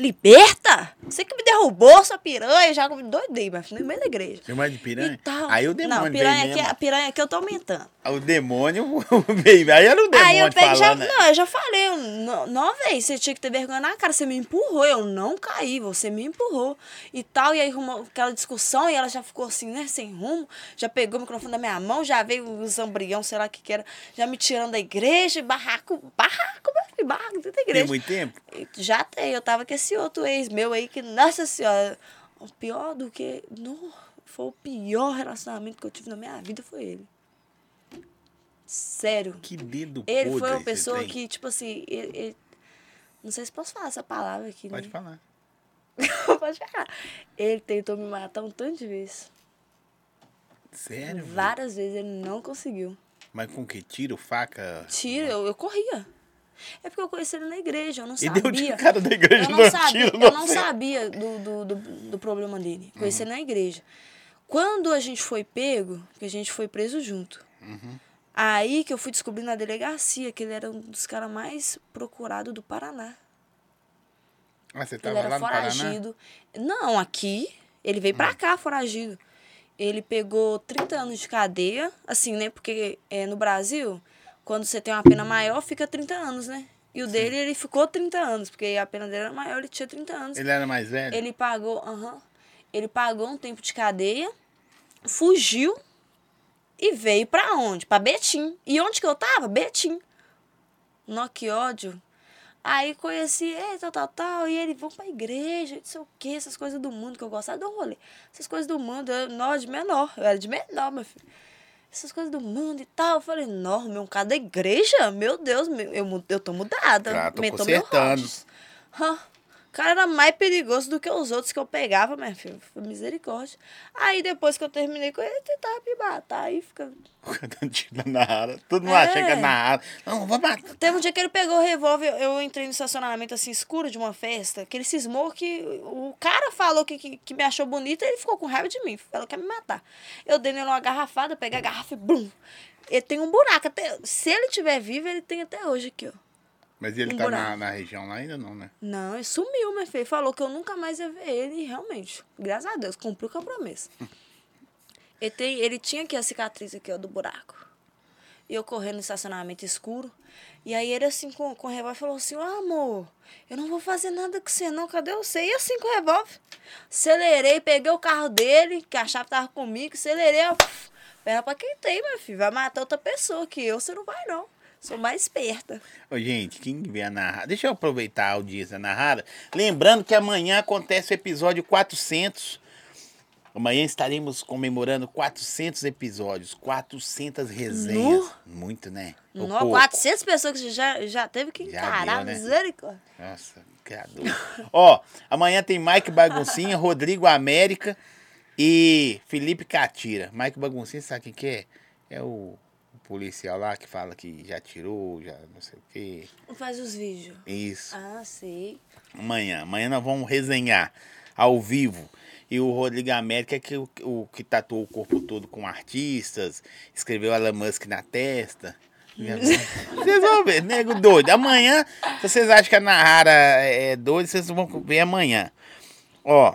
Liberta? Você que me derrubou, sua piranha. Já doidei, mas no meio da igreja. Você mais de piranha? E tal. Aí o demônio Não, piranha veio aqui, mesmo. a piranha aqui eu tô aumentando. O demônio veio. Aí era o demônio Aí eu peguei já. né? Não, eu já falei. eu Não, não véi, você tinha que ter vergonha na cara. Você me empurrou. Eu não caí, você me empurrou. E tal. E aí arrumou aquela discussão e ela já ficou assim, né? Sem rumo. Já pegou o microfone da minha mão, já veio o zambrião, sei lá o que que era, já me tirando da igreja. Barraco, barraco, filho, barraco dentro da Tem igreja. muito tempo? Já tem, eu tava com esse outro ex meu aí que, nossa senhora, o pior do que. No, foi o pior relacionamento que eu tive na minha vida foi ele. Sério. Que dedo Ele foi uma pessoa que, tipo assim, ele, ele- não sei se posso falar essa palavra aqui, Pode né? falar. Pode falar. Ele tentou me matar um tanto de vezes. Sério? Várias vezes ele não conseguiu. Mas com que? Tiro, faca? Tira, eu, eu corria. É porque eu conheci ele na igreja, eu não E sabia. deu de cara da igreja eu não não sabia, tiro, eu não sei. sabia do, do, do, do problema dele. Conheci ele na igreja. Quando a gente foi pego, que a gente foi preso junto. Uhum. Aí que eu fui descobrir na delegacia que ele era um dos caras mais procurados do Paraná. Ah, você Ele tava era lá no Paraná? Hum. foragido. Não, aqui. Ele veio pra cá foragido. Ele pegou 30 anos de cadeia, assim, né? Porque é, no Brasil, quando você tem uma pena maior, fica 30 anos, né? E o dele, ele ficou 30 anos, porque a pena dele era maior, ele tinha 30 anos. Ele era mais velho? Ele pagou, aham. ele pagou um tempo de cadeia, fugiu e veio pra onde? Pra Betim. E onde que eu tava? Betim. Nó, que ódio. Aí conheci ele, tal, tal, tal, e ele, vamos pra igreja, não sei o quê, essas coisas do mundo que eu gostava um rolê. Essas coisas do mundo, eu, nós de menor, eu era de menor, meu filho. Essas coisas do mundo e tal. Eu falei, não, meu, um cara da igreja? Meu Deus, meu, eu, eu tô mudada. Ah, tô consertando. O cara era mais perigoso do que os outros que eu pegava, minha filha. Foi misericórdia. Aí depois que eu terminei com ele, ele tentava me matar. Aí fica. Na Nahara. Todo mundo É. achando que é Nahara. Não, vou matar. Teve um dia que ele pegou o revólver, eu entrei no estacionamento assim escuro de uma festa, que ele cismou que o cara falou que, que, que me achou bonita e ele ficou com raiva de mim, falou que ia me matar. Eu dei nele uma garrafada, peguei a garrafa e blum. Ele tem um buraco, até, se ele tiver vivo, ele tem até hoje aqui, ó. Mas ele Um tá na, na região lá ainda não, né? Não, ele sumiu, meu filho. Falou que eu nunca mais ia ver ele realmente, graças a Deus, cumpriu com a promessa. ele, tem, ele tinha aqui a cicatriz aqui, ó, do buraco. E eu correndo no estacionamento escuro. E aí ele assim com, com o revólver falou assim, amor, eu não vou fazer nada com você não, cadê você? E assim com o revólver. Acelerei, peguei o carro dele, que a chave tava comigo, acelerei, ó. Pera pra quem tem, meu filho. Vai matar outra pessoa que eu, você não vai não. Sou mais esperta. Ô, gente, quem vê a Nahara... Deixa eu aproveitar a audiência da Nahara. Lembrando que amanhã acontece o episódio 400. Amanhã estaremos comemorando 400 episódios, 400 resenhas. Muito, né? Pouco. 400 pessoas que já, já teve que encarar, né? misericórdia. Nossa, criador. Ó, amanhã tem Mike Baguncinha, Rodrigo América e Felipe Catira. Mike Baguncinha, sabe quem que é? É o policial lá que fala que já tirou, já não sei o quê. Faz os vídeos. Isso. Ah, sei. Amanhã. Amanhã nós vamos resenhar ao vivo. E o Rodrigo América é que, o, o que tatuou o corpo todo com artistas, escreveu Elon Musk na testa. Vocês vão ver, nego doido. Amanhã, se vocês acham que a Nahara é doida, vocês vão ver amanhã. Ó,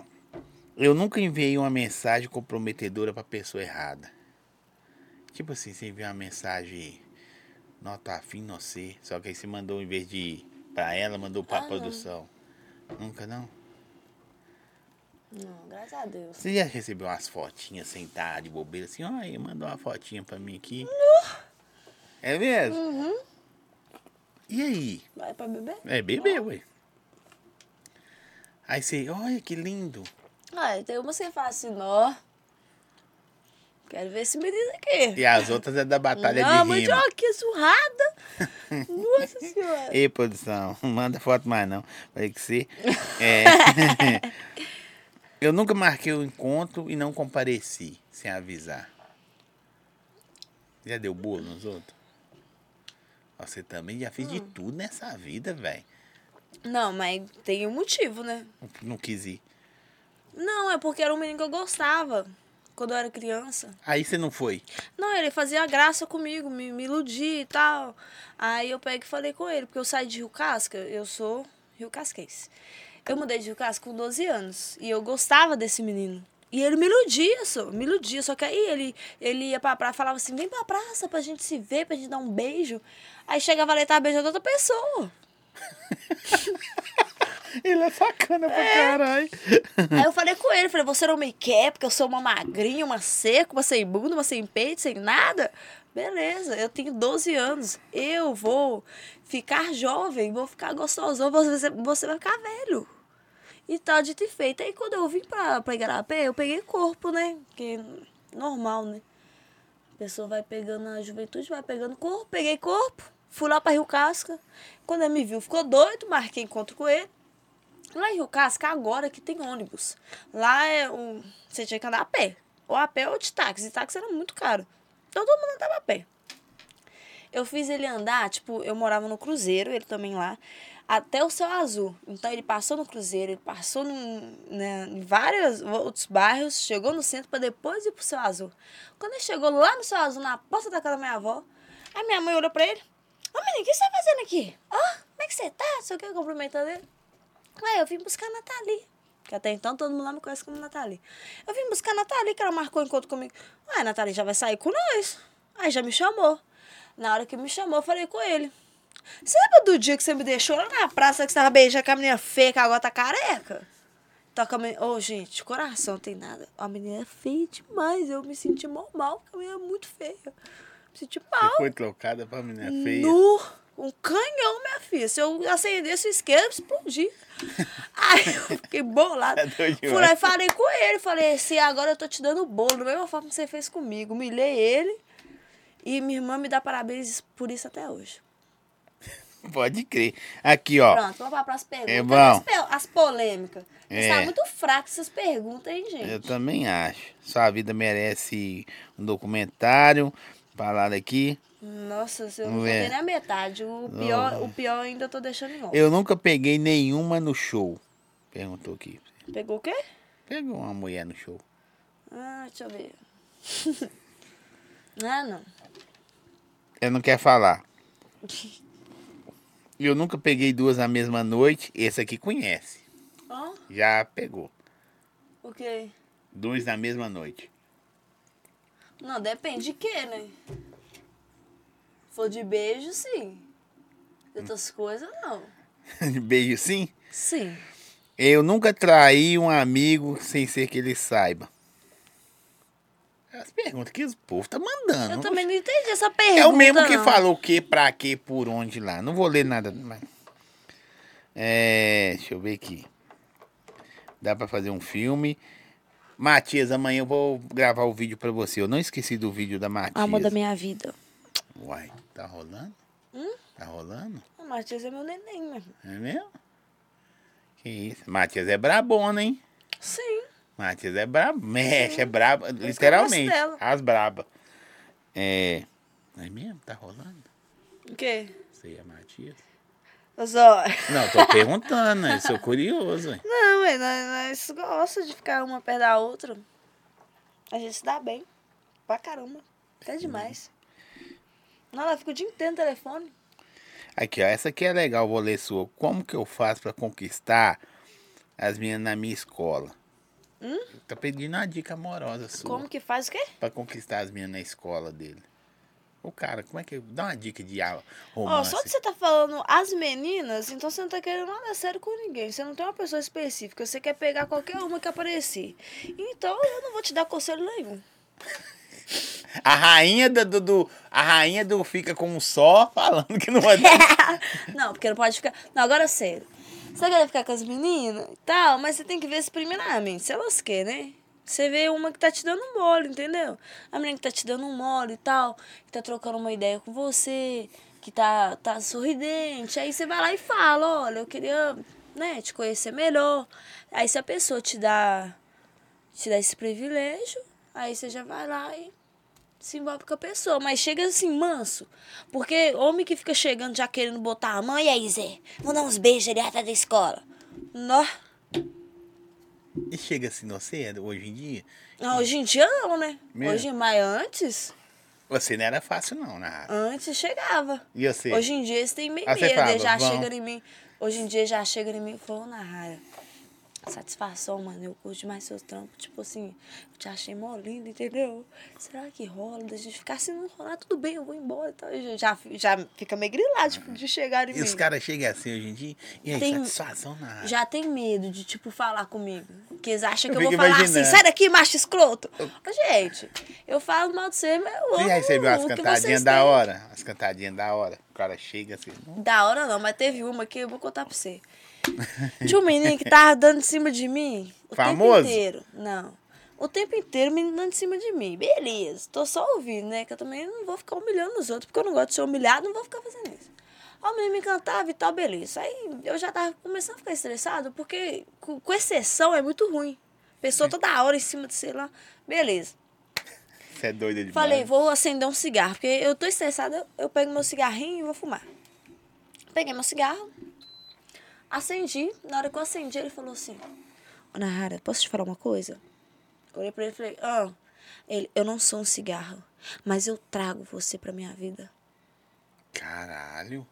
eu nunca enviei uma mensagem comprometedora pra pessoa errada. Tipo assim, você enviou uma mensagem, não tô afim, não sei. Só que aí você mandou, em vez de ir pra ela, mandou pra Ah, não. produção. Nunca não? Não, graças a Deus. Você já recebeu umas fotinhas sentada de bobeira assim? Olha, mandou uma fotinha pra mim aqui. É mesmo? Uhum. E aí? Vai pra beber? É bebê, ué. Aí você, olha que lindo. Ah, tem uma que você fala assim, nó. Quero ver esse menino aqui. E as outras é da batalha não, de rima. mandioca surrada. Nossa senhora. Ei, produção, não manda foto mais não. Vai que ser. É. Eu nunca marquei o encontro e não compareci, sem avisar. Já deu bolo nos outros? Você também já fez de Hum. tudo nessa vida, velho. Não, mas tem um motivo, né? Não, não quis ir. Não, é porque era um menino que eu gostava quando eu era criança. Aí você não foi. Não, ele fazia graça comigo, me, me iludia e tal. Aí eu peguei e falei com ele, porque eu saí de Rio Casca, eu sou Rio Casquense. Eu mudei de Rio Casca com 12 anos e eu gostava desse menino. E ele me iludia, só, me iludia. Só que aí ele, ele ia pra praia falava assim: vem pra praça pra gente se ver, pra gente dar um beijo. Aí chegava lá e tava beijando outra pessoa. Ele é sacana pra caralho. Aí eu falei com ele, falei, você não me quer porque eu sou uma magrinha, uma seca, uma sem bunda, uma sem peito, sem nada? Beleza, eu tenho 12 anos, eu vou ficar jovem, vou ficar gostosão, você, você vai ficar velho. E tal, dito e feito. Aí quando eu vim pra, pra Igarapé, eu peguei corpo, né? Porque normal, né? A pessoa vai pegando a juventude, vai pegando corpo, peguei corpo, fui lá pra Rio Casca. Quando ele me viu, ficou doido, marquei encontro com ele. Lá em Rio Casca, agora que tem ônibus. Lá é um. Você tinha que andar a pé. Ou a pé ou de táxi. E táxi era muito caro. Então todo mundo andava a pé. Eu fiz ele andar, tipo, eu morava no Cruzeiro, ele também lá, até o Céu Azul. Então ele passou no Cruzeiro, ele passou num, né, em vários outros bairros, chegou no centro para depois ir pro Céu Azul. Quando ele chegou lá no Céu Azul, na porta da casa da minha avó, a minha mãe olhou pra ele: Ô menino, o que você tá fazendo aqui? Ó, como é que você tá? Só que eu cumprimentando ele. Ué, eu vim buscar a Nathalie. Que até então todo mundo lá me conhece como Nathalie. Eu vim buscar a Nathalie, que ela marcou encontro comigo. Ué, a Nathalie já vai sair com nós. Aí já me chamou. Na hora que me chamou, eu falei com ele. Você lembra do dia que você me deixou lá na praça que você tava beijando com a menina feia que agora tá careca? Toca a menina. Ô, gente, coração, tem nada. A menina é feia demais. Eu me senti mal, mal, porque a menina é muito feia. Me senti mal. Você foi trocada pra menina feia. Nu, um canhão, minha filha. Se eu acendesse o isqueiro, eu explodia. Aí eu fiquei bolada. É Fui lá e falei com ele. Falei assim, agora eu tô te dando bolo, da mesma forma que você fez comigo. Humilhei ele. E minha irmã me dá parabéns por isso até hoje. Pode crer. Aqui, ó. Pronto, vamos para próxima pergunta. É bom. As, polêmicas. É. Está muito fraco essas perguntas, hein, gente? Eu também acho. Sua vida merece um documentário. Falado aqui. Nossa, eu não contei nem a metade. O pior, o pior ainda eu tô deixando em off. Eu nunca peguei nenhuma no show. Perguntou aqui. Pegou o quê? Pegou uma mulher no show. Ah, deixa eu ver. ah, não. Ela não quer falar. Eu nunca peguei duas na mesma noite. Esse aqui conhece. Ó, Já pegou. o quê? Duas na mesma noite. Não, depende de quê, né? Se for de beijo, sim. De outras coisas, não. Beijo sim? Sim. Eu nunca traí um amigo sem ser que ele saiba. As perguntas que o povo tá mandando. Eu também não entendi essa pergunta. É o mesmo que não. falou o que, pra quê, por onde lá. Não vou ler nada. Mas... É, deixa eu ver aqui. Dá pra fazer um filme. Matias, amanhã eu vou gravar o vídeo pra você. Eu não esqueci do vídeo da Matias. Amor da minha vida. Uai, tá rolando? Hum? Tá rolando? O Matias é meu neném, mesmo. É mesmo? Que isso. Matias é brabona, hein? Sim. Matias é brabo. Mexe, é braba. Literalmente. gosto dela. As braba. É. É mesmo? Tá rolando? O quê? Você é Matias? Só... Não, tô perguntando, né? Sou curioso, hein? Não, ué, nós, nós gostamos de ficar uma perto da outra. A gente se dá bem. Pra caramba. Até demais. Não, ela fica o dia inteiro no telefone. Aqui, ó. Essa aqui é legal, vou ler sua. Como que eu faço pra conquistar as meninas na minha escola? Hum? Tô pedindo uma dica amorosa sua. Como que faz o quê? Pra conquistar as meninas na escola dele. O cara, como é que. Dá uma dica de ah, Ó, romance. só que você tá falando as meninas, então você não tá querendo nada sério com ninguém. Você não tem uma pessoa específica. Você quer pegar qualquer uma que aparecer. Então eu não vou te dar conselho nenhum. A rainha do, do, do- A rainha do fica com um só falando que não vai dar. não, porque não pode ficar. Não, agora é sério. Você quer ficar com as meninas e tal, mas você tem que ver se primeiramente, se elas querem, né? Você vê uma que tá te dando mole, entendeu? A menina que tá te dando mole e tal, que tá trocando uma ideia com você, que tá, tá sorridente. Aí você vai lá e fala, olha, eu queria, né, te conhecer melhor. Aí se a pessoa te dá, te dá esse privilégio, aí você já vai lá e se envolve com a pessoa, mas chega assim, manso. Porque homem que fica chegando já querendo botar a mãe, e aí, Zé, vou dar uns beijos ali atrás da escola. Nó. E chega assim, você, hoje em dia? Não, hoje em dia não, né? Mesmo? Hoje, mas antes, Você não era fácil, não, na rádio. antes chegava. E você? Hoje em dia eles têm meio Ah, medo, fala, eles já vão. chegam em mim. Hoje em dia já chegam em mim e falam, Nahara, satisfação, mano, eu curto demais seus trampos. Tipo assim, eu te achei mó lindo, entendeu? Será que rola? Da gente ficar assim, não rolar, tudo bem, eu vou embora. Então, eu já, já fica meio grilado, tipo, de chegar em E os mim. caras chegam assim hoje em dia? E aí, Tem- satisfação na? Já tem medo de, tipo, falar comigo. Porque eles acham que Eu eu, vou fico falar assim, imaginando. sai daqui, macho escroto. Ô, gente, eu falo mal de você, mas eu amo já recebeu as o que cantadinhas da hora? As cantadinhas da hora. O cara chega assim. "Não, Da hora não, mas teve uma que eu vou contar pra você. Tinha um menino que tava dando em cima de mim o Famoso? tempo inteiro. Não. O tempo inteiro o menino dando em cima de mim. Beleza, tô só ouvindo, né? Que eu também não vou ficar humilhando os outros, porque eu não gosto de ser humilhado, não vou ficar fazendo isso. Aí o menino me cantava e tal, beleza. Aí eu já tava começando a ficar estressado, porque com, com exceção é muito ruim. Pessoa toda hora em cima de sei lá. Beleza. Você é doida demais. Falei, vou acender um cigarro, porque eu tô estressada, eu, eu pego meu cigarrinho e vou fumar. Peguei meu cigarro, acendi. Na hora que eu acendi, ele falou assim: Ô Nahara, posso te falar uma coisa? Eu olhei pra ele e falei: Ah, ele, eu não sou um cigarro, mas eu trago você pra minha vida. Caralho.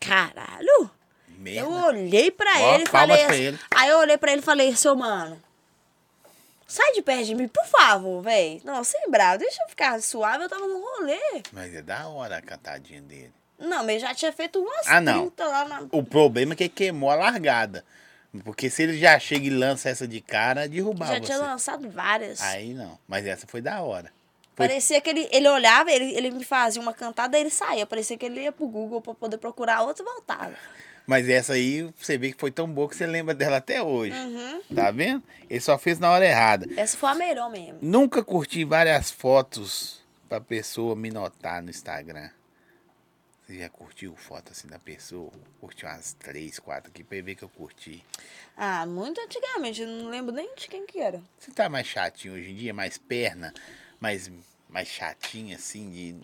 Caralho! Merda. Eu olhei pra Ó, ele e falei. pra assim- ele. Aí eu olhei pra ele e falei, seu mano. Sai de perto de mim, por favor, véi. Não, sem bravo, deixa eu ficar suave, eu tava no rolê. Mas é da hora a cantadinha dele. Não, mas já tinha feito umas Ah, não. 30 lá na. O problema é que queimou a largada. Porque se ele já chega e lança essa de cara, derrubar Já você. tinha lançado várias. Aí não. Mas essa foi da hora. Foi- Parecia que ele, ele olhava, ele, ele me fazia uma cantada, aí ele saía. Parecia que ele ia pro Google pra poder procurar outra e voltava. Mas essa aí, você vê que foi tão boa que você lembra dela até hoje. Uhum. Tá vendo? Ele só fez na hora errada. Essa foi a melhor mesmo. Nunca curti várias fotos pra pessoa me notar no Instagram. Você já curtiu foto assim da pessoa? Curtiu umas três, quatro aqui pra ele ver que eu curti. Ah, muito antigamente, eu não lembro nem de quem que era. Você tá mais chatinho hoje em dia? Mais perna? Mais, mais chatinho assim? De...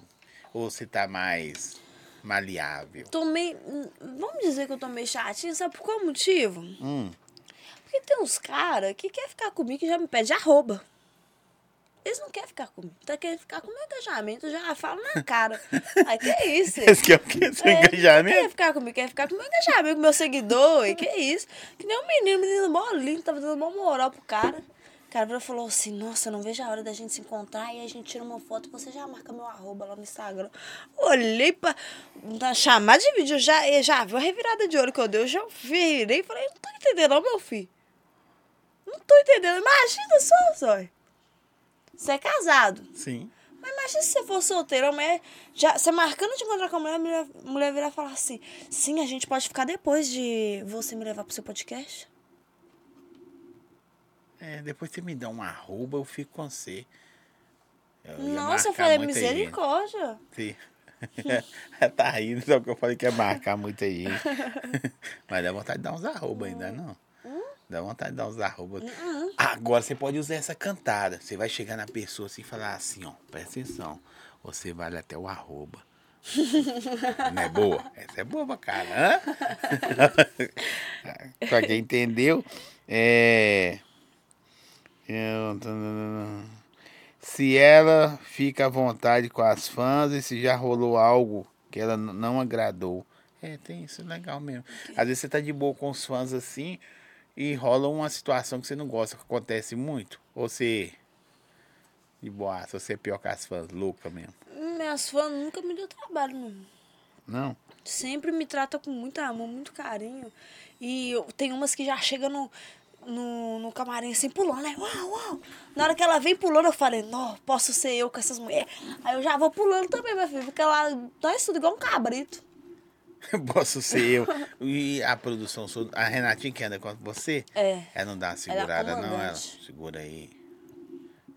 Ou você tá mais maleável? Tomei. Vamos dizer que eu tô meio chatinha, sabe por qual motivo? Hum, Porque tem uns caras que quer ficar comigo e já me pede arroba. Eles não querem ficar comigo. Tá querendo ficar com meu engajamento, eu já falo na cara. Aí que é isso? esse que é o que? Seu É, engajamento? quer ficar comigo, quer ficar com meu engajamento, com meu seguidor. E que é isso? Que nem um menino, menino mó lindo, tava dando mó moral pro cara. O cara falou assim, nossa, não vejo a hora da gente se encontrar e a gente tira uma foto você já marca meu arroba lá no Instagram. Olhei pra na chamada de vídeo, já, já viu a revirada de olho que eu dei, eu já virei e falei, não tô entendendo não, meu filho. Não tô entendendo. Imagina só, Zói. Você é casado. Sim. Mas imagina se você for solteiro, a mulher. Já, você marcando de encontrar com a mulher, a mulher, a mulher virar e falar assim: sim, a gente pode ficar depois de você me levar pro seu podcast? É, depois você me dá um arroba, eu fico com você. Eu Nossa, eu falei muita gente. misericórdia. Sim. tá rindo, só que eu falei que ia marcar muita gente. Mas dá vontade de dar uns arroba ainda, não? Dá vontade de dar uns arroba. Agora você pode usar essa cantada. Você vai chegar na pessoa assim e falar assim, ó, presta atenção. Você vale até o arroba. Não é boa? Essa é boa pra cara, pra quem entendeu, é. Eu- Se ela fica à vontade com as fãs e se já rolou algo que ela não agradou. É, tem isso legal mesmo. Às vezes você tá de boa com os fãs assim e rola uma situação que você não gosta, que acontece muito. Ou você. De boa, se você é pior que as fãs, louca mesmo. Minhas fãs nunca me deu trabalho, não. Não? Sempre me trata com muito amor, muito carinho. E eu, tem umas que já chegam no, no, no camarim assim, pulando, né? Uau, uau. Na hora que ela vem pulando, eu falei, não, posso ser eu com essas mulheres. Aí eu já vou pulando também, minha filha, porque ela nós tudo igual um cabrito. Posso ser eu. E a produção, a Renatinha que anda com você? É. Ela não dá uma Ela é segurada, não, ela. Segura aí.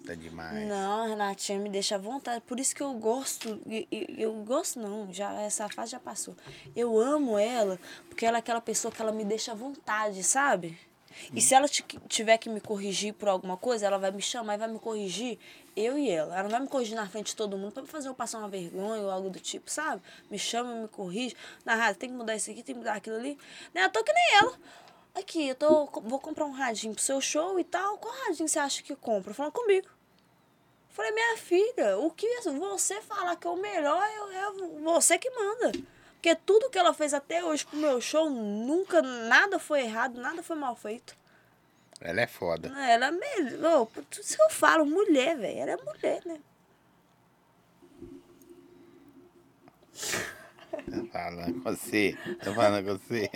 Tá demais. Não, a Renatinha me deixa à vontade. Por isso que eu gosto. e- e- Eu, gosto, não. Já, essa fase já passou. Eu amo ela, porque ela é aquela pessoa que ela me deixa à vontade, sabe? E se ela ti- tiver que me corrigir por alguma coisa, ela vai me chamar e vai me corrigir, eu e ela. Ela não vai me corrigir na frente de todo mundo pra fazer eu passar uma vergonha ou algo do tipo, sabe? Me chama, me corrige. Na rádio, tem que mudar isso aqui, tem que mudar aquilo ali. É à toa que nem ela. aqui, eu tô, vou comprar um radinho pro seu show e tal. Qual radinho você acha que compra? Falando comigo. Eu falei, minha filha, o que você falar que é o melhor, é você que manda. Porque tudo que ela fez até hoje pro meu show, nunca, nada foi errado, nada foi mal feito. Ela é foda. Ela é. Tudo isso que eu falo, mulher, velho. Ela é mulher, né? Tô falando com você. Tô falando com você.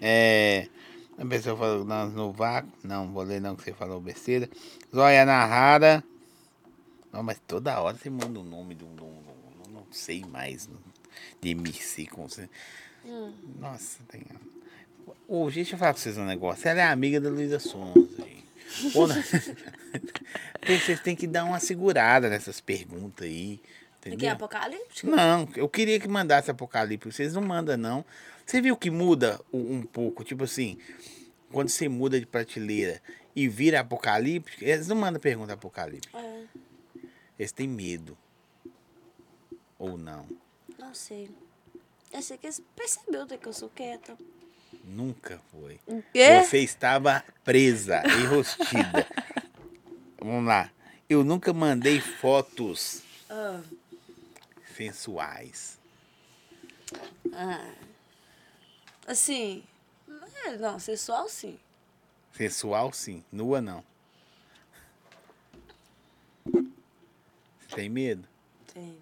É. A pessoa falou nós no vácuo. Não, vou ler não que você falou besteira. Zóia Narrara. Não, mas toda hora você manda o nome de um. Não, não sei mais. De MC com você. Hum. Nossa, tem. Ô, deixa eu falar pra vocês um negócio. Ela é amiga da Luísa Sonza. Pô, vocês têm que dar uma segurada nessas perguntas aí. Entendeu? Que é apocalíptico? Não, eu queria que mandasse apocalíptico. Vocês não mandam, não. Você viu que muda um, um pouco? Tipo assim, quando você muda de prateleira e vira apocalíptico, eles não mandam pergunta apocalíptica. É. Eles têm medo. Ou não? Não sei. Eu sei que eles perceberam que eu sou quieta. Nunca foi. Quê? Você estava presa, enrostida. Vamos lá. Eu nunca mandei fotos ah. sensuais. Ah. Assim, é, não, sensual sim. Sensual sim, nua não. Você tem medo? Tem.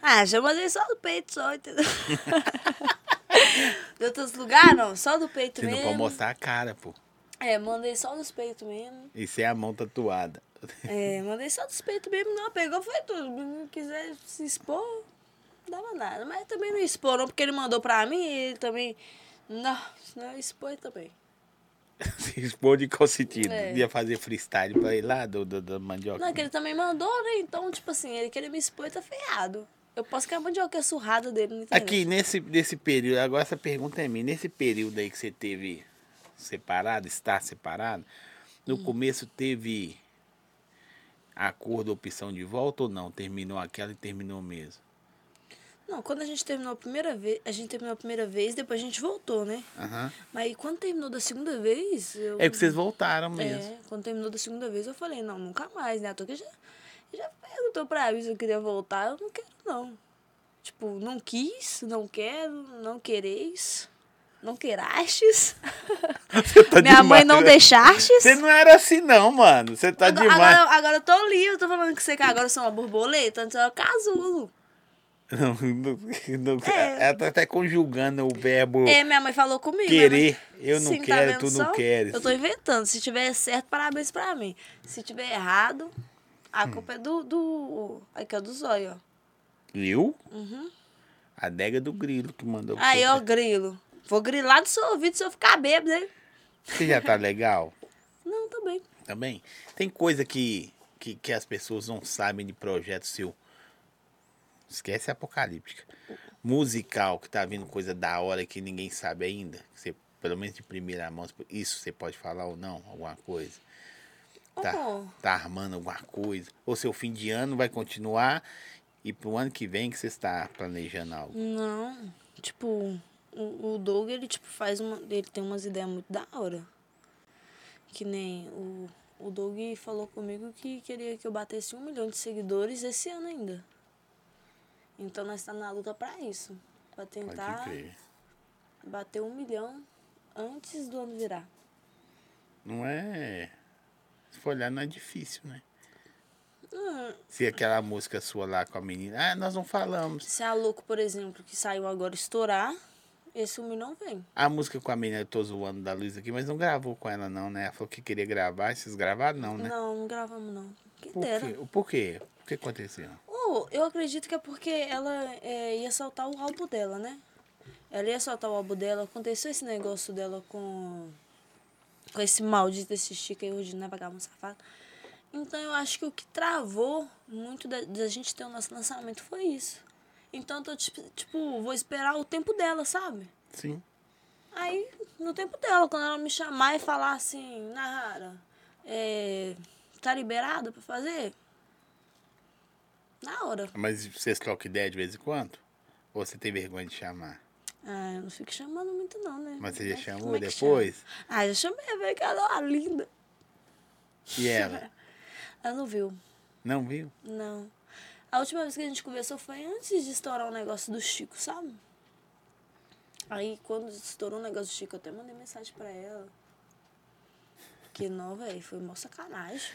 Ah, já mandei só o peito só, entendeu? de outros lugares, não. Só do peito Você mesmo. Você não pode mostrar a cara, pô. É, mandei só dos peitos mesmo. Isso é a mão tatuada. É, mandei só dos peitos mesmo. Não, pegou, foi tudo. Se quiser se expor, não dava nada. Mas também não expor, não, porque ele mandou pra mim e ele também. Não, não expor também. se expor de qual sentido? É. Ia fazer freestyle pra ir lá do, do, do mandioca? Não, que ele também mandou, né? Então, tipo assim, ele queria me expor tá ferrado. Eu posso a mandioca é surrada dele na internet. Aqui, nesse, nesse período, agora essa pergunta é minha. Nesse período aí que você teve separado, está separado, no hum. começo teve acordo, opção de volta ou não? Terminou aquela e terminou mesmo? Não, quando a gente terminou a primeira vez, a gente terminou a primeira vez, depois a gente voltou, né? Uhum. Mas quando terminou da segunda vez. Eu... É que vocês voltaram mesmo. É, quando terminou da segunda vez, eu falei, não, nunca mais, né? Tô que já já perguntou pra mim se eu queria voltar. Eu não quero, não. Tipo, não quis, não quero, não quereis. Não querastes. Tá Minha demais, mãe não né? deixastes. Você não era assim, não, mano. Você tá agora, demais. Agora, agora eu tô livre, eu tô falando que você agora sou uma borboleta, antes eu era casulo. Não, não, não é. Ela tá até conjugando o verbo. É, minha mãe falou comigo. Querer, eu não Sim, tá quero, tá tu não queres. Eu tô inventando. Se tiver certo, parabéns pra mim. Se tiver errado, a hum. culpa é do. do aqui, ó, do zóio, ó. Eu? Uhum. A adega do grilo que mandou. Aí, ó, grilo. Vou grilar do seu ouvido se eu ficar bêbado, hein? Você já tá legal? Não, tô bem. Tá bem? Tem coisa que, que, que as pessoas não sabem de projeto seu. Esquece a apocalíptica. Musical, que tá vindo coisa da hora que ninguém sabe ainda. Você, pelo menos de primeira mão, isso você pode falar ou não, alguma coisa tá, oh. tá armando alguma coisa? Ou seu fim de ano vai continuar e pro ano que vem que você está planejando algo? Não, tipo, o, o Doug, ele tipo faz uma, ele tem umas ideias muito da hora. Que nem o, o Doug falou comigo que queria que eu batesse um milhão de seguidores esse ano ainda. Então nós estamos tá na luta para isso. Pra tentar bater um milhão antes do ano virar. Não é for olhar, não é difícil, né? Hum. Se aquela música sua lá com a menina, ah, nós não falamos. Se a Louco, por exemplo, que saiu agora estourar, esse filme não vem. A música com a menina, eu tô zoando da Luísa aqui, mas não gravou com ela não, né? Ela falou que queria gravar, vocês gravaram não, né? Não, não gravamos não. Quem Por dera. Quê? Por quê? O que aconteceu? Oh, eu acredito que é porque ela é, ia soltar o álbum dela, né? Ela ia soltar o álbum dela, aconteceu esse negócio dela com com esse maldito esse Chico aí hoje, né, vagabundo safado. Então eu acho que o que travou muito da, da gente ter o nosso lançamento foi isso. Então eu tô tipo, tipo, vou esperar o tempo dela, sabe? Sim. Aí, no tempo dela, quando ela me chamar e falar assim, Nahara, é, tá liberada pra fazer? Na hora. Mas vocês trocam ideia de vez em quando? Ou você tem vergonha de chamar? Ah, eu não fico chamando muito não, né? Mas você já é chamou que depois? chama? Ah, já chamei, velho, que ela é linda. E ela? Ela não viu, Não viu? não. A última vez que a gente conversou foi antes de estourar o negócio do Chico, sabe? Aí, quando estourou o negócio do Chico, eu até mandei mensagem pra ela. Que não, velho, foi mó sacanagem.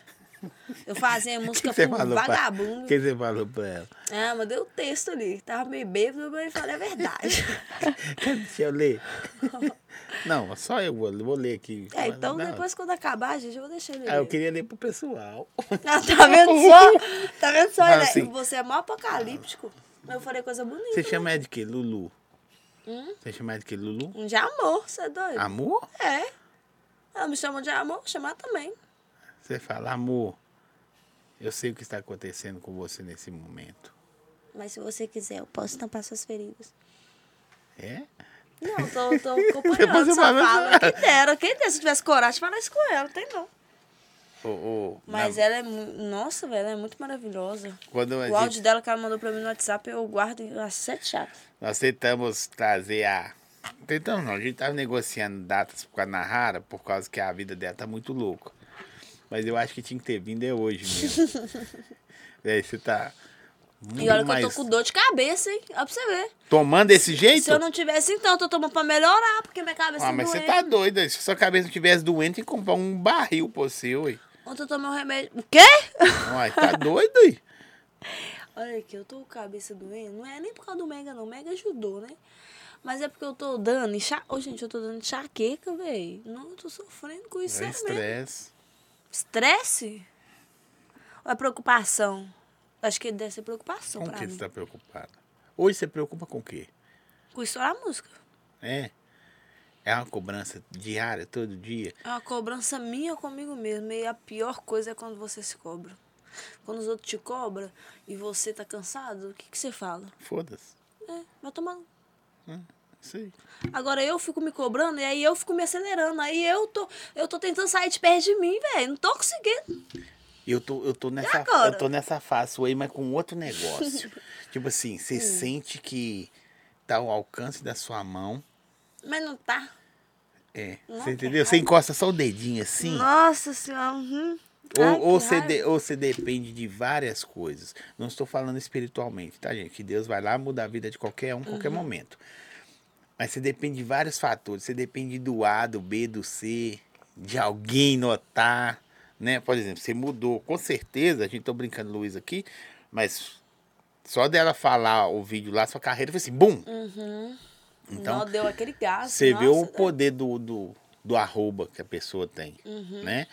Eu fazia que música pro pra vagabundo. O que você falou pra ela? Ah, mandei o texto ali. Tava meio bêbado, mas falei a verdade. Deixa eu ler. Não, só eu vou, vou ler aqui. É, então Não. depois quando acabar, gente, eu vou deixar ele. Ah, eu queria ler pro pessoal. Ah, tá vendo só? Tá vendo só, Fala né? assim. Você é mó apocalíptico. Eu falei coisa bonita. Você chama ela de quê? Lulu? Hum? Você chama ela de quê? Lulu? De amor, você é doido? Amor? É. Ela me chamou de amor, vou chamar também. Você fala, amor, eu sei o que está acontecendo com você nesse momento. Mas se você quiser, eu posso tampar suas feridas. É? Não, tô, tô acompanhando sua fala- fala. Quem dera, quem dera se eu tivesse coragem de falar isso com ela, tem não. Ô, ô, Mas na- ela é muito. Nossa, velho, ela é muito maravilhosa. quando O gente- áudio dela que ela mandou pra mim no WhatsApp, eu guardo as sete chaves. nós tentamos trazer a. Tentamos não, a gente estava negociando datas com a Nahara por causa que a vida dela tá muito louca. Mas eu acho que tinha que ter vindo é hoje mesmo. é, você tá. Muito E olha que mais... eu tô com dor de cabeça, hein? Ó pra você ver. Tomando desse jeito? Se eu não tivesse, então, eu tô tomando pra melhorar, porque minha cabeça Ah, tá mas você doendo. tá doida. Se sua cabeça não tivesse doente, tem que comprar um barril pra você, ué. Ontem eu tomei um remédio. O quê? Uai, tá doido, ué? Olha aqui, eu tô com a cabeça doendo. Não é nem por causa do Mega, não. O Mega ajudou, né? Mas é porque eu tô dando enxa... Ô, gente, eu tô dando enxaqueca, velho. Não, eu tô sofrendo com isso É é mesmo. estresse. Estresse? Ou é preocupação? Acho que deve ser preocupação Com o que mim. você tá preocupada? Hoje você preocupa com o quê? Com estourar a música. É? É uma cobrança diária, todo dia? É uma cobrança minha comigo mesmo. E a pior coisa é quando você se cobra. Quando os outros te cobram e você tá cansado, o que, que você fala? Foda-se. É, vai tomar. Isso aí. Agora eu fico me cobrando e aí eu fico me acelerando. Aí eu tô, eu tô tentando sair de perto de mim, velho. Não tô conseguindo. Eu tô, eu tô nessa, eu tô nessa fase aí, mas com outro negócio. tipo assim, Hum. você sente que tá ao alcance da sua mão. Mas não tá. É. Você que entendeu? Você encosta só o dedinho assim. Nossa senhora. Uhum. Ou, ou, você de- ou você depende de várias coisas. Não estou falando espiritualmente, tá, gente? Que Deus vai lá mudar a vida de qualquer um, Uhum. qualquer momento. Mas você depende de vários fatores. Você depende do A, do B, do C, de alguém notar, né? Por exemplo, você mudou, com certeza, a gente tá brincando, Luiz, aqui, mas só dela falar o vídeo lá, sua carreira foi assim, bum! Uhum. Então, Não, deu aquele gás. você vê o nossa, poder do, do, do arroba que a pessoa tem, Uhum. né?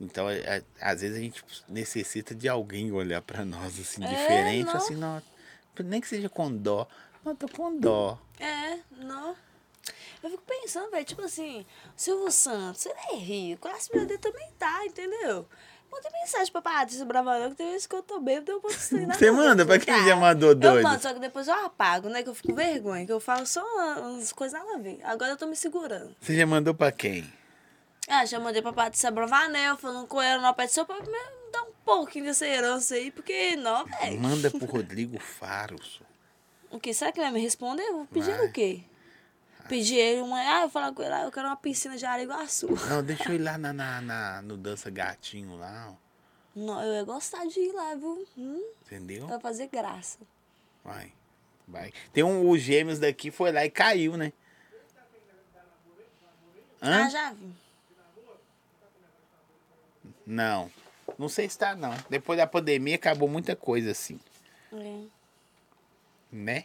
Então, é- é- às vezes a gente necessita de alguém olhar pra nós assim, É, diferente, não. assim, não, nem que seja com dó. Não, tô com dó. É, não. Eu fico pensando, velho, tipo assim, Silvio Santos, ele é rico, a classe também tá, entendeu? Manda mensagem pra Patrícia Bravanel, que tem vezes que eu tô bêbado, eu posso estranhar. Você manda? Pra quem já mandou Eu doido? mando, só que depois eu apago, né? Que eu fico com vergonha, que eu falo só umas coisas nada a ver. Agora eu tô me segurando. Você já mandou pra quem? Ah, já mandei pra Patrícia Bravanel, falando com ela, não pede só pra me dar um pouquinho dessa herança aí, porque não, velho. Manda pro Rodrigo Faro. só. O que? Será que ele vai me responder? Eu vou pedir Vai. o quê? Pedir ele uma. Ah, eu falar com ele, ah, eu quero uma piscina de areia iguaçu. Não, deixa eu ir lá na, na, na- no Dança Gatinho lá, ó. Não, eu ia gostar de ir lá, viu? Hum, Entendeu? vai fazer graça. Vai, vai. Tem um, os gêmeos daqui, foi lá e caiu, né? Hã? Ah, já vi. Não. Não sei se tá, não. Depois da pandemia acabou muita coisa assim, É. né?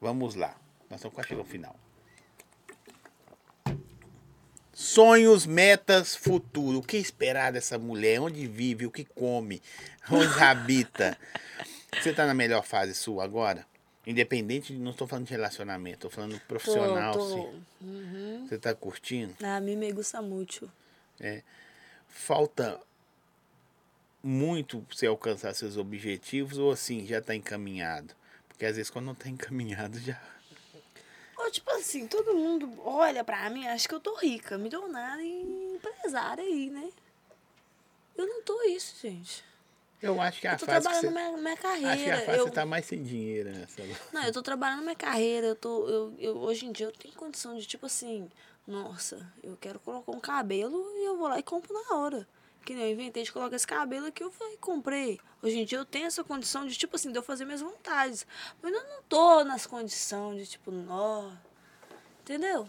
Vamos lá. Nós estamos quase chegando ao final. Sonhos, metas, futuro. O que esperar dessa mulher? Onde vive? O que come? Onde habita? Você tá na melhor fase sua agora? Independente, de- não estou falando de relacionamento, estou falando profissional. Tô, tô. sim. Você tá curtindo? A mim me gusta muito. falta muito pra você alcançar seus objetivos ou assim, já tá encaminhado? Porque às vezes quando não tá encaminhado já. Ou, tipo assim, todo mundo olha pra mim, acha que eu tô rica, milionária e empresária aí, né? Eu não tô isso, gente. Eu acho que a Eu tô fase que trabalhando você... minha, minha Acho que a carreira. fase eu, você tá mais sem dinheiro nessa. Não, eu tô trabalhando minha carreira. Eu tô, eu, eu, hoje em dia eu tenho condição de, tipo assim, nossa, eu quero colocar um cabelo e eu vou lá e compro na hora. Que nem eu inventei de colocar esse cabelo aqui, eu e comprei. Hoje em dia eu tenho essa condição de, tipo assim, de eu fazer minhas vontades. Mas eu não tô nas condições de, tipo, nó. Entendeu?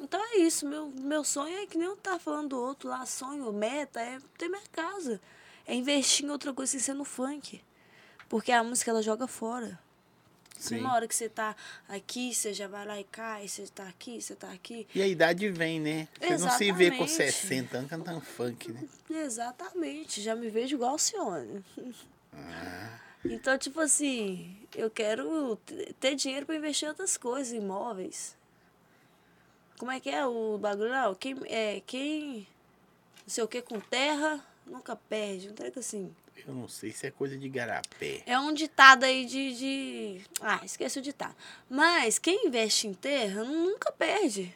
Então é isso. Meu, meu sonho é que nem eu tava falando do outro lá, sonho, meta, é ter minha casa. É investir em outra coisa sem ser no funk. Porque a música ela joga fora. Sim. Uma hora que você tá aqui, você já vai lá e cai, você tá aqui, você tá aqui. E a idade vem, né? Você não se vê com Exatamente. 60 anos cantando funk, né? Exatamente, já me vejo igual o Cione. Ah. Então, tipo assim, eu quero ter dinheiro pra investir em outras coisas, imóveis. Como é que é o bagulho lá? Quem, é, quem não sei o que com terra, nunca perde. Um treco assim. Eu não sei se é coisa de garapé. É um ditado aí de, de. Ah, esqueci o ditado. Mas quem investe em terra nunca perde.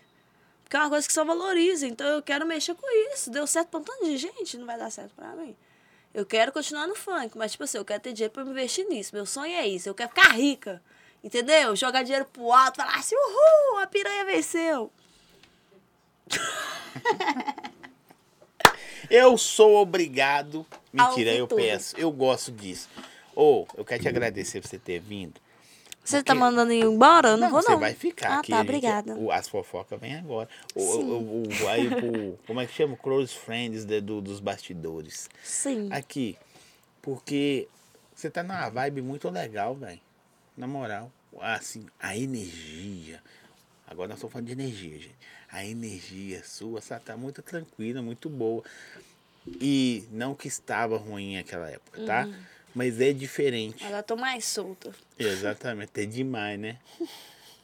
Porque é uma coisa que só valoriza. Então eu quero mexer com isso. Deu certo pra um tanto de gente, não vai dar certo pra mim. Eu quero continuar no funk, mas tipo assim, eu quero ter dinheiro pra me investir nisso. Meu sonho é isso. Eu quero ficar rica. Entendeu? Jogar dinheiro pro alto, falar assim, uhul, a piranha venceu. Eu sou obrigado. Mentira, eu peço. Eu gosto disso. Ô, eu quero te agradecer por você ter vindo. Você tá Porque- mandando ir embora? Eu não, vou você não. vai ficar ah, aqui. tá, gente- obrigada. o- as fofocas vêm agora. O, o, o- aí, o- como é que chama? Close friends de- do, dos bastidores. Sim. Aqui, porque você tá numa vibe muito legal, velho. Na moral. Assim, a energia. Agora nós estamos falando de energia, gente. A energia sua tá muito tranquila, muito boa. E não que estava ruim naquela época, tá? Uhum. Mas é diferente. Eu tô mais solta. Exatamente, é demais, né?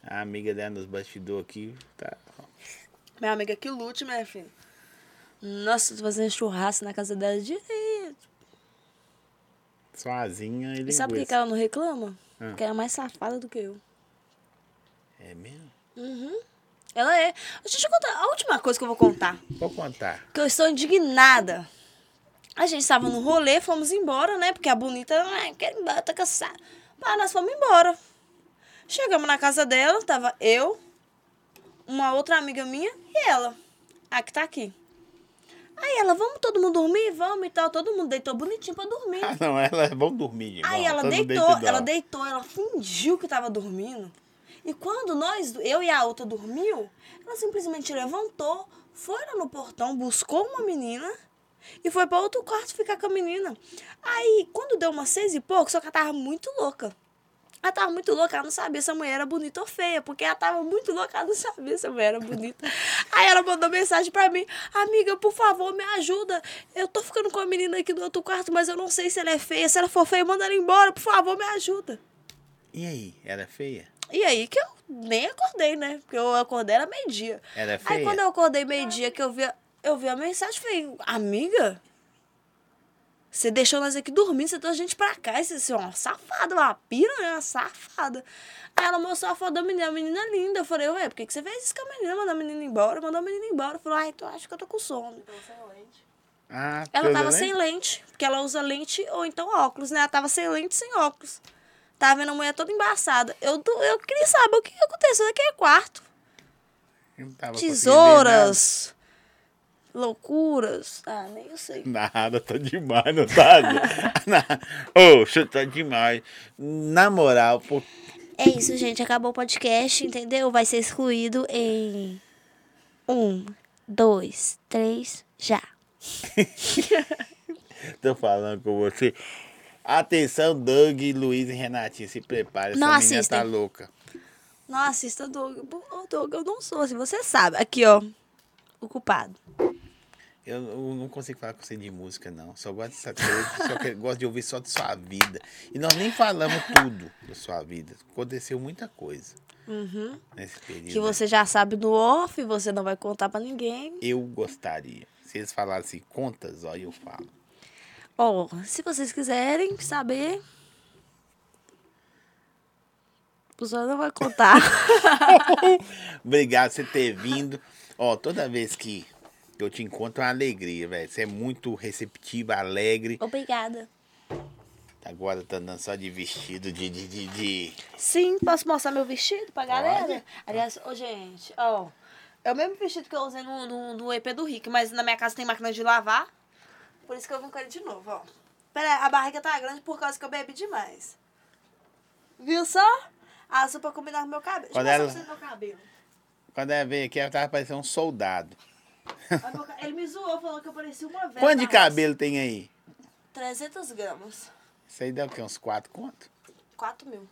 A amiga dela nos bastidores aqui tá. Minha amiga que lute, minha filha. Nossa, tô fazendo churrasco na casa dela direto. Sozinha e E sabe por que ela não reclama? Ah. Porque ela é mais safada do que eu. É mesmo? Uhum. Ela é. Deixa eu contar. A última coisa que eu vou contar. Vou contar. Que eu estou indignada. A gente estava no rolê, fomos embora, né? Porque a bonita, ai, quero ir embora, tô cansada. Mas nós fomos embora. Chegamos na casa dela, tava eu, uma outra amiga minha e ela. A que tá aqui. Aí ela, vamos todo mundo dormir? Vamos e tal. Todo mundo deitou bonitinho pra dormir. Ah, não, ela vamos dormir, gente. Aí ela todo deitou, ela deitou, ela fingiu que tava dormindo. E quando nós, eu e a outra dormiu, ela simplesmente levantou, foi lá no portão, buscou uma menina e foi para outro quarto ficar com a menina. Aí, quando deu umas seis e pouco, só que ela tava muito louca. Ela tava muito louca, ela não sabia se a mulher era bonita ou feia, porque ela tava muito louca, ela não sabia se a mulher era bonita. Aí ela mandou mensagem pra mim, amiga, por favor, me ajuda. Eu tô ficando com a menina aqui do outro quarto, mas eu não sei se ela é feia. Se ela for feia, manda ela embora, por favor, me ajuda. E aí, ela é feia? E aí que eu nem acordei, né? Porque eu acordei era meio-dia. Ela é Aí feia? quando eu acordei meio-dia, que eu vi, a- eu vi a mensagem, falei, amiga, você deixou nós aqui dormindo, você trouxe a gente pra cá, você é uma safada, uma piranha, uma safada. Aí ela mostrou a foto da menina, a menina linda. Eu falei, ué, por que, que você fez isso com a menina? Mandou a menina embora, mandou a menina embora. Falou, ai, tu acha que eu tô com sono. Então, sem lente. Ah, Ela tava lente? sem lente, porque ela usa lente ou então óculos, né? Ela tava sem lente sem óculos. Tava vendo a mulher toda embaçada. Eu, eu queria saber o que aconteceu naquele quarto. Tesouras, loucuras. Ah, nem eu sei. Nada, tá demais, não tá? Ô, você tá demais. Na moral, pô, É isso, gente. Acabou o podcast, entendeu? Vai ser excluído em um, dois, três, já. tô falando com você. Atenção, Doug, Luiz e Renatinha, se prepare. Essa Não menina assistem. tá louca. Não assista, Doug. Ô, Doug, eu não sou assim, você sabe. Aqui, ó. O culpado. Eu, eu não consigo falar com você de música, não. Só gosto coisa, só que gosto de ouvir só de sua vida. E nós nem falamos tudo da sua vida. Aconteceu muita coisa Uhum. nesse período. Que você já sabe no off, você não vai contar pra ninguém. Eu gostaria. Se eles falassem contas, ó, eu falo. Ó, se vocês quiserem saber. O senhor não vai contar. Obrigado por você ter vindo. Ó, toda vez que eu te encontro é uma alegria, velho. Você é muito receptiva, alegre. Obrigada. Agora tá andando só de vestido, de. de, de, de- Sim, posso mostrar meu vestido pra galera? Pode. Aliás, ô gente, ó. É o mesmo vestido que eu usei no, no, no EP do Rick, mas na minha casa tem máquina de lavar. Por isso que eu vim com ele de novo, ó. Pera aí, a barriga tá grande por causa que eu bebi demais. Viu só? Azul pra combinar com meu cabelo. Quando Deixa eu ela- você meu cabelo. Quando ela veio aqui, ela tava parecendo um soldado. Meu Ele me zoou, falou que eu parecia uma velha. Quanto de cabelo tem aí? 300 gramas. Isso aí dá o quê? Uns 4 conto? 4 mil.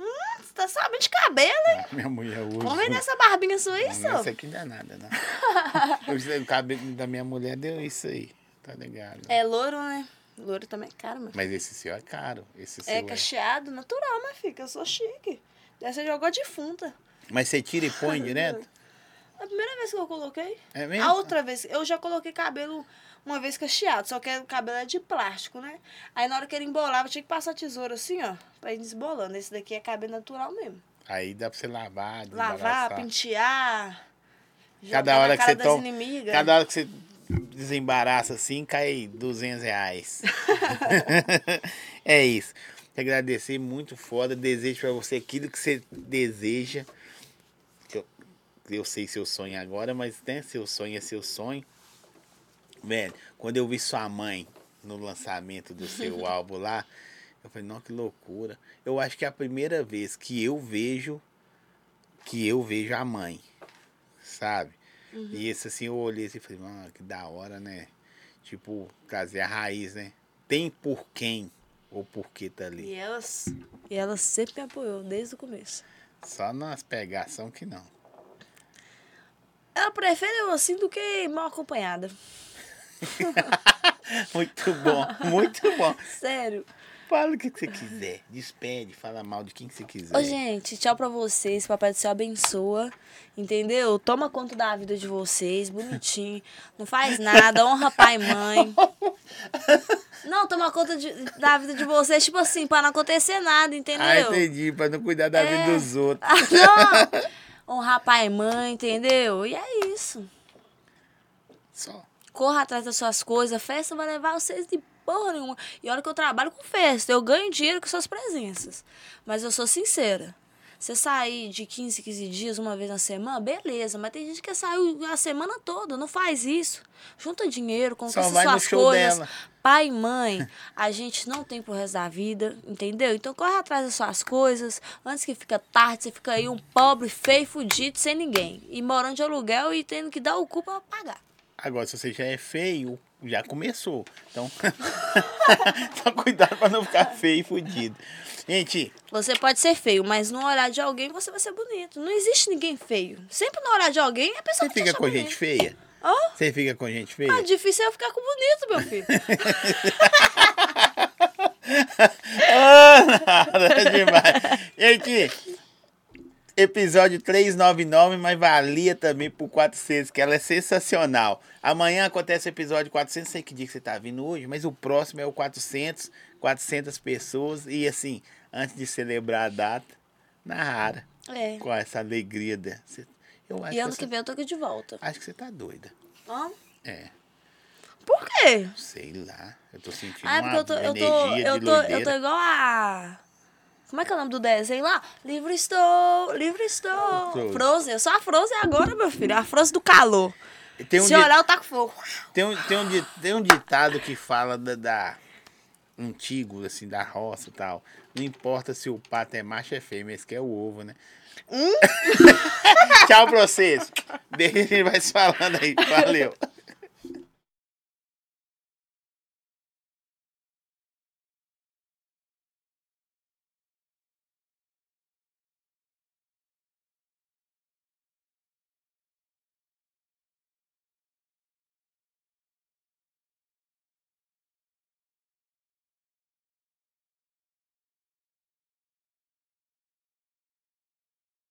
Hum, você tá sabendo de cabelo, hein? Minha mulher usa. Ver nessa barbinha sua aí, Não, só. Isso aqui não dá nada, não. Eu o cabelo da minha mulher deu isso aí. Tá ligado? É louro, né? Louro também é caro, mano. Mas esse seu é caro. Esse seu É é. cacheado, natural, minha filha. Eu sou chique. Dessa jogou defunta. Mas você tira e põe direto? A primeira vez que eu coloquei. É mesmo? A outra vez, eu já coloquei cabelo uma vez cacheado, só que o cabelo é de plástico, né? Aí na hora que ele embolava, tinha que passar a tesoura assim, ó, pra ir desbolando. Esse daqui é cabelo natural mesmo. Aí dá pra você lavar, Lavar, pentear. Cada hora que você toma. Cada hora que você desembaraça assim, cai 200 reais. é isso. Te agradecer muito foda. Desejo pra você aquilo que você deseja. Eu, sei seu sonho agora, mas né, seu sonho é seu sonho. Velho, quando eu vi sua mãe no lançamento do seu álbum lá, eu falei, não, que loucura. Eu acho que é a primeira vez que eu vejo que eu vejo a mãe, sabe? E esse assim, eu olhei assim e falei, mano, que da hora, né? Tipo, trazer a raiz, né? Tem por quem ou por que tá ali. E elas, e ela sempre me apoiou, desde o começo. Só nas pegação que não. Ela prefere eu assim do que mal acompanhada. Muito bom, muito bom. Sério. Fala o que você quiser. Despede, fala mal de quem que você quiser. Ô, gente, tchau pra vocês. Papai do céu abençoa. Entendeu? Toma conta da vida de vocês, bonitinho. Não faz nada, honra pai e mãe. Não, toma conta de- da vida de vocês, tipo assim, pra não acontecer nada, entendeu? Ah, entendi, pra não cuidar da É. vida dos outros. Ah, não! Honrar pai e mãe, entendeu? E é isso. Só. Corra atrás das suas coisas. A festa vai levar vocês de porra nenhuma. E olha que eu trabalho com festa. Eu ganho dinheiro com suas presenças. Mas eu sou sincera. Você sair de 15, 15 dias uma vez na semana, beleza. Mas tem gente que saiu a semana toda. Não faz isso. Junta dinheiro, conquista suas coisas. dela. Pai e mãe, a gente não tem pro resto da vida, entendeu? Então corre atrás das suas coisas. Antes que fica tarde, você fica aí um pobre, feio, fudido, sem ninguém. E morando de aluguel e tendo que dar o cu pra pagar. Agora, se você já é feio, já começou. Então, só cuidado pra não ficar feio e fudido. Gente, Você pode ser feio, mas no olhar de alguém você vai ser bonito. Não existe ninguém feio. Sempre no olhar de alguém a pessoa você fica com bonito. gente feia? Hã? Você fica com gente feia? Ah, difícil é eu ficar com bonito, meu filho. Ah, nada demais. Gente, episódio 399, mas valia também por 400, que ela é sensacional. Amanhã acontece o episódio 400, não sei que dia que você tá vindo hoje, mas o próximo é o 400, 400 pessoas. E assim, antes de celebrar a data, na rara, É. com essa alegria. Eu acho, E ano que que vem eu tô aqui de volta. acho que você tá doida. Hã? É, Por quê? sei lá. Eu tô sentindo Ah, é uma porque eu tô, eu tô, energia eu de tô, eu tô igual a. Como é que é o nome do desenho lá? Livre estou, livre estou. Frozen. Frozen. Eu sou a Frozen agora, meu filho. A Frozen do calor. Tem um Se dia- olhar, eu taco fogo. Tem um, tem um, di- tem um ditado que fala da, da antigo, assim, da roça e tal. Não importa se o pato é macho ou é fêmea, esse que é o ovo, né? Tchau pra vocês. Deixa, a gente vai se falando aí. Valeu.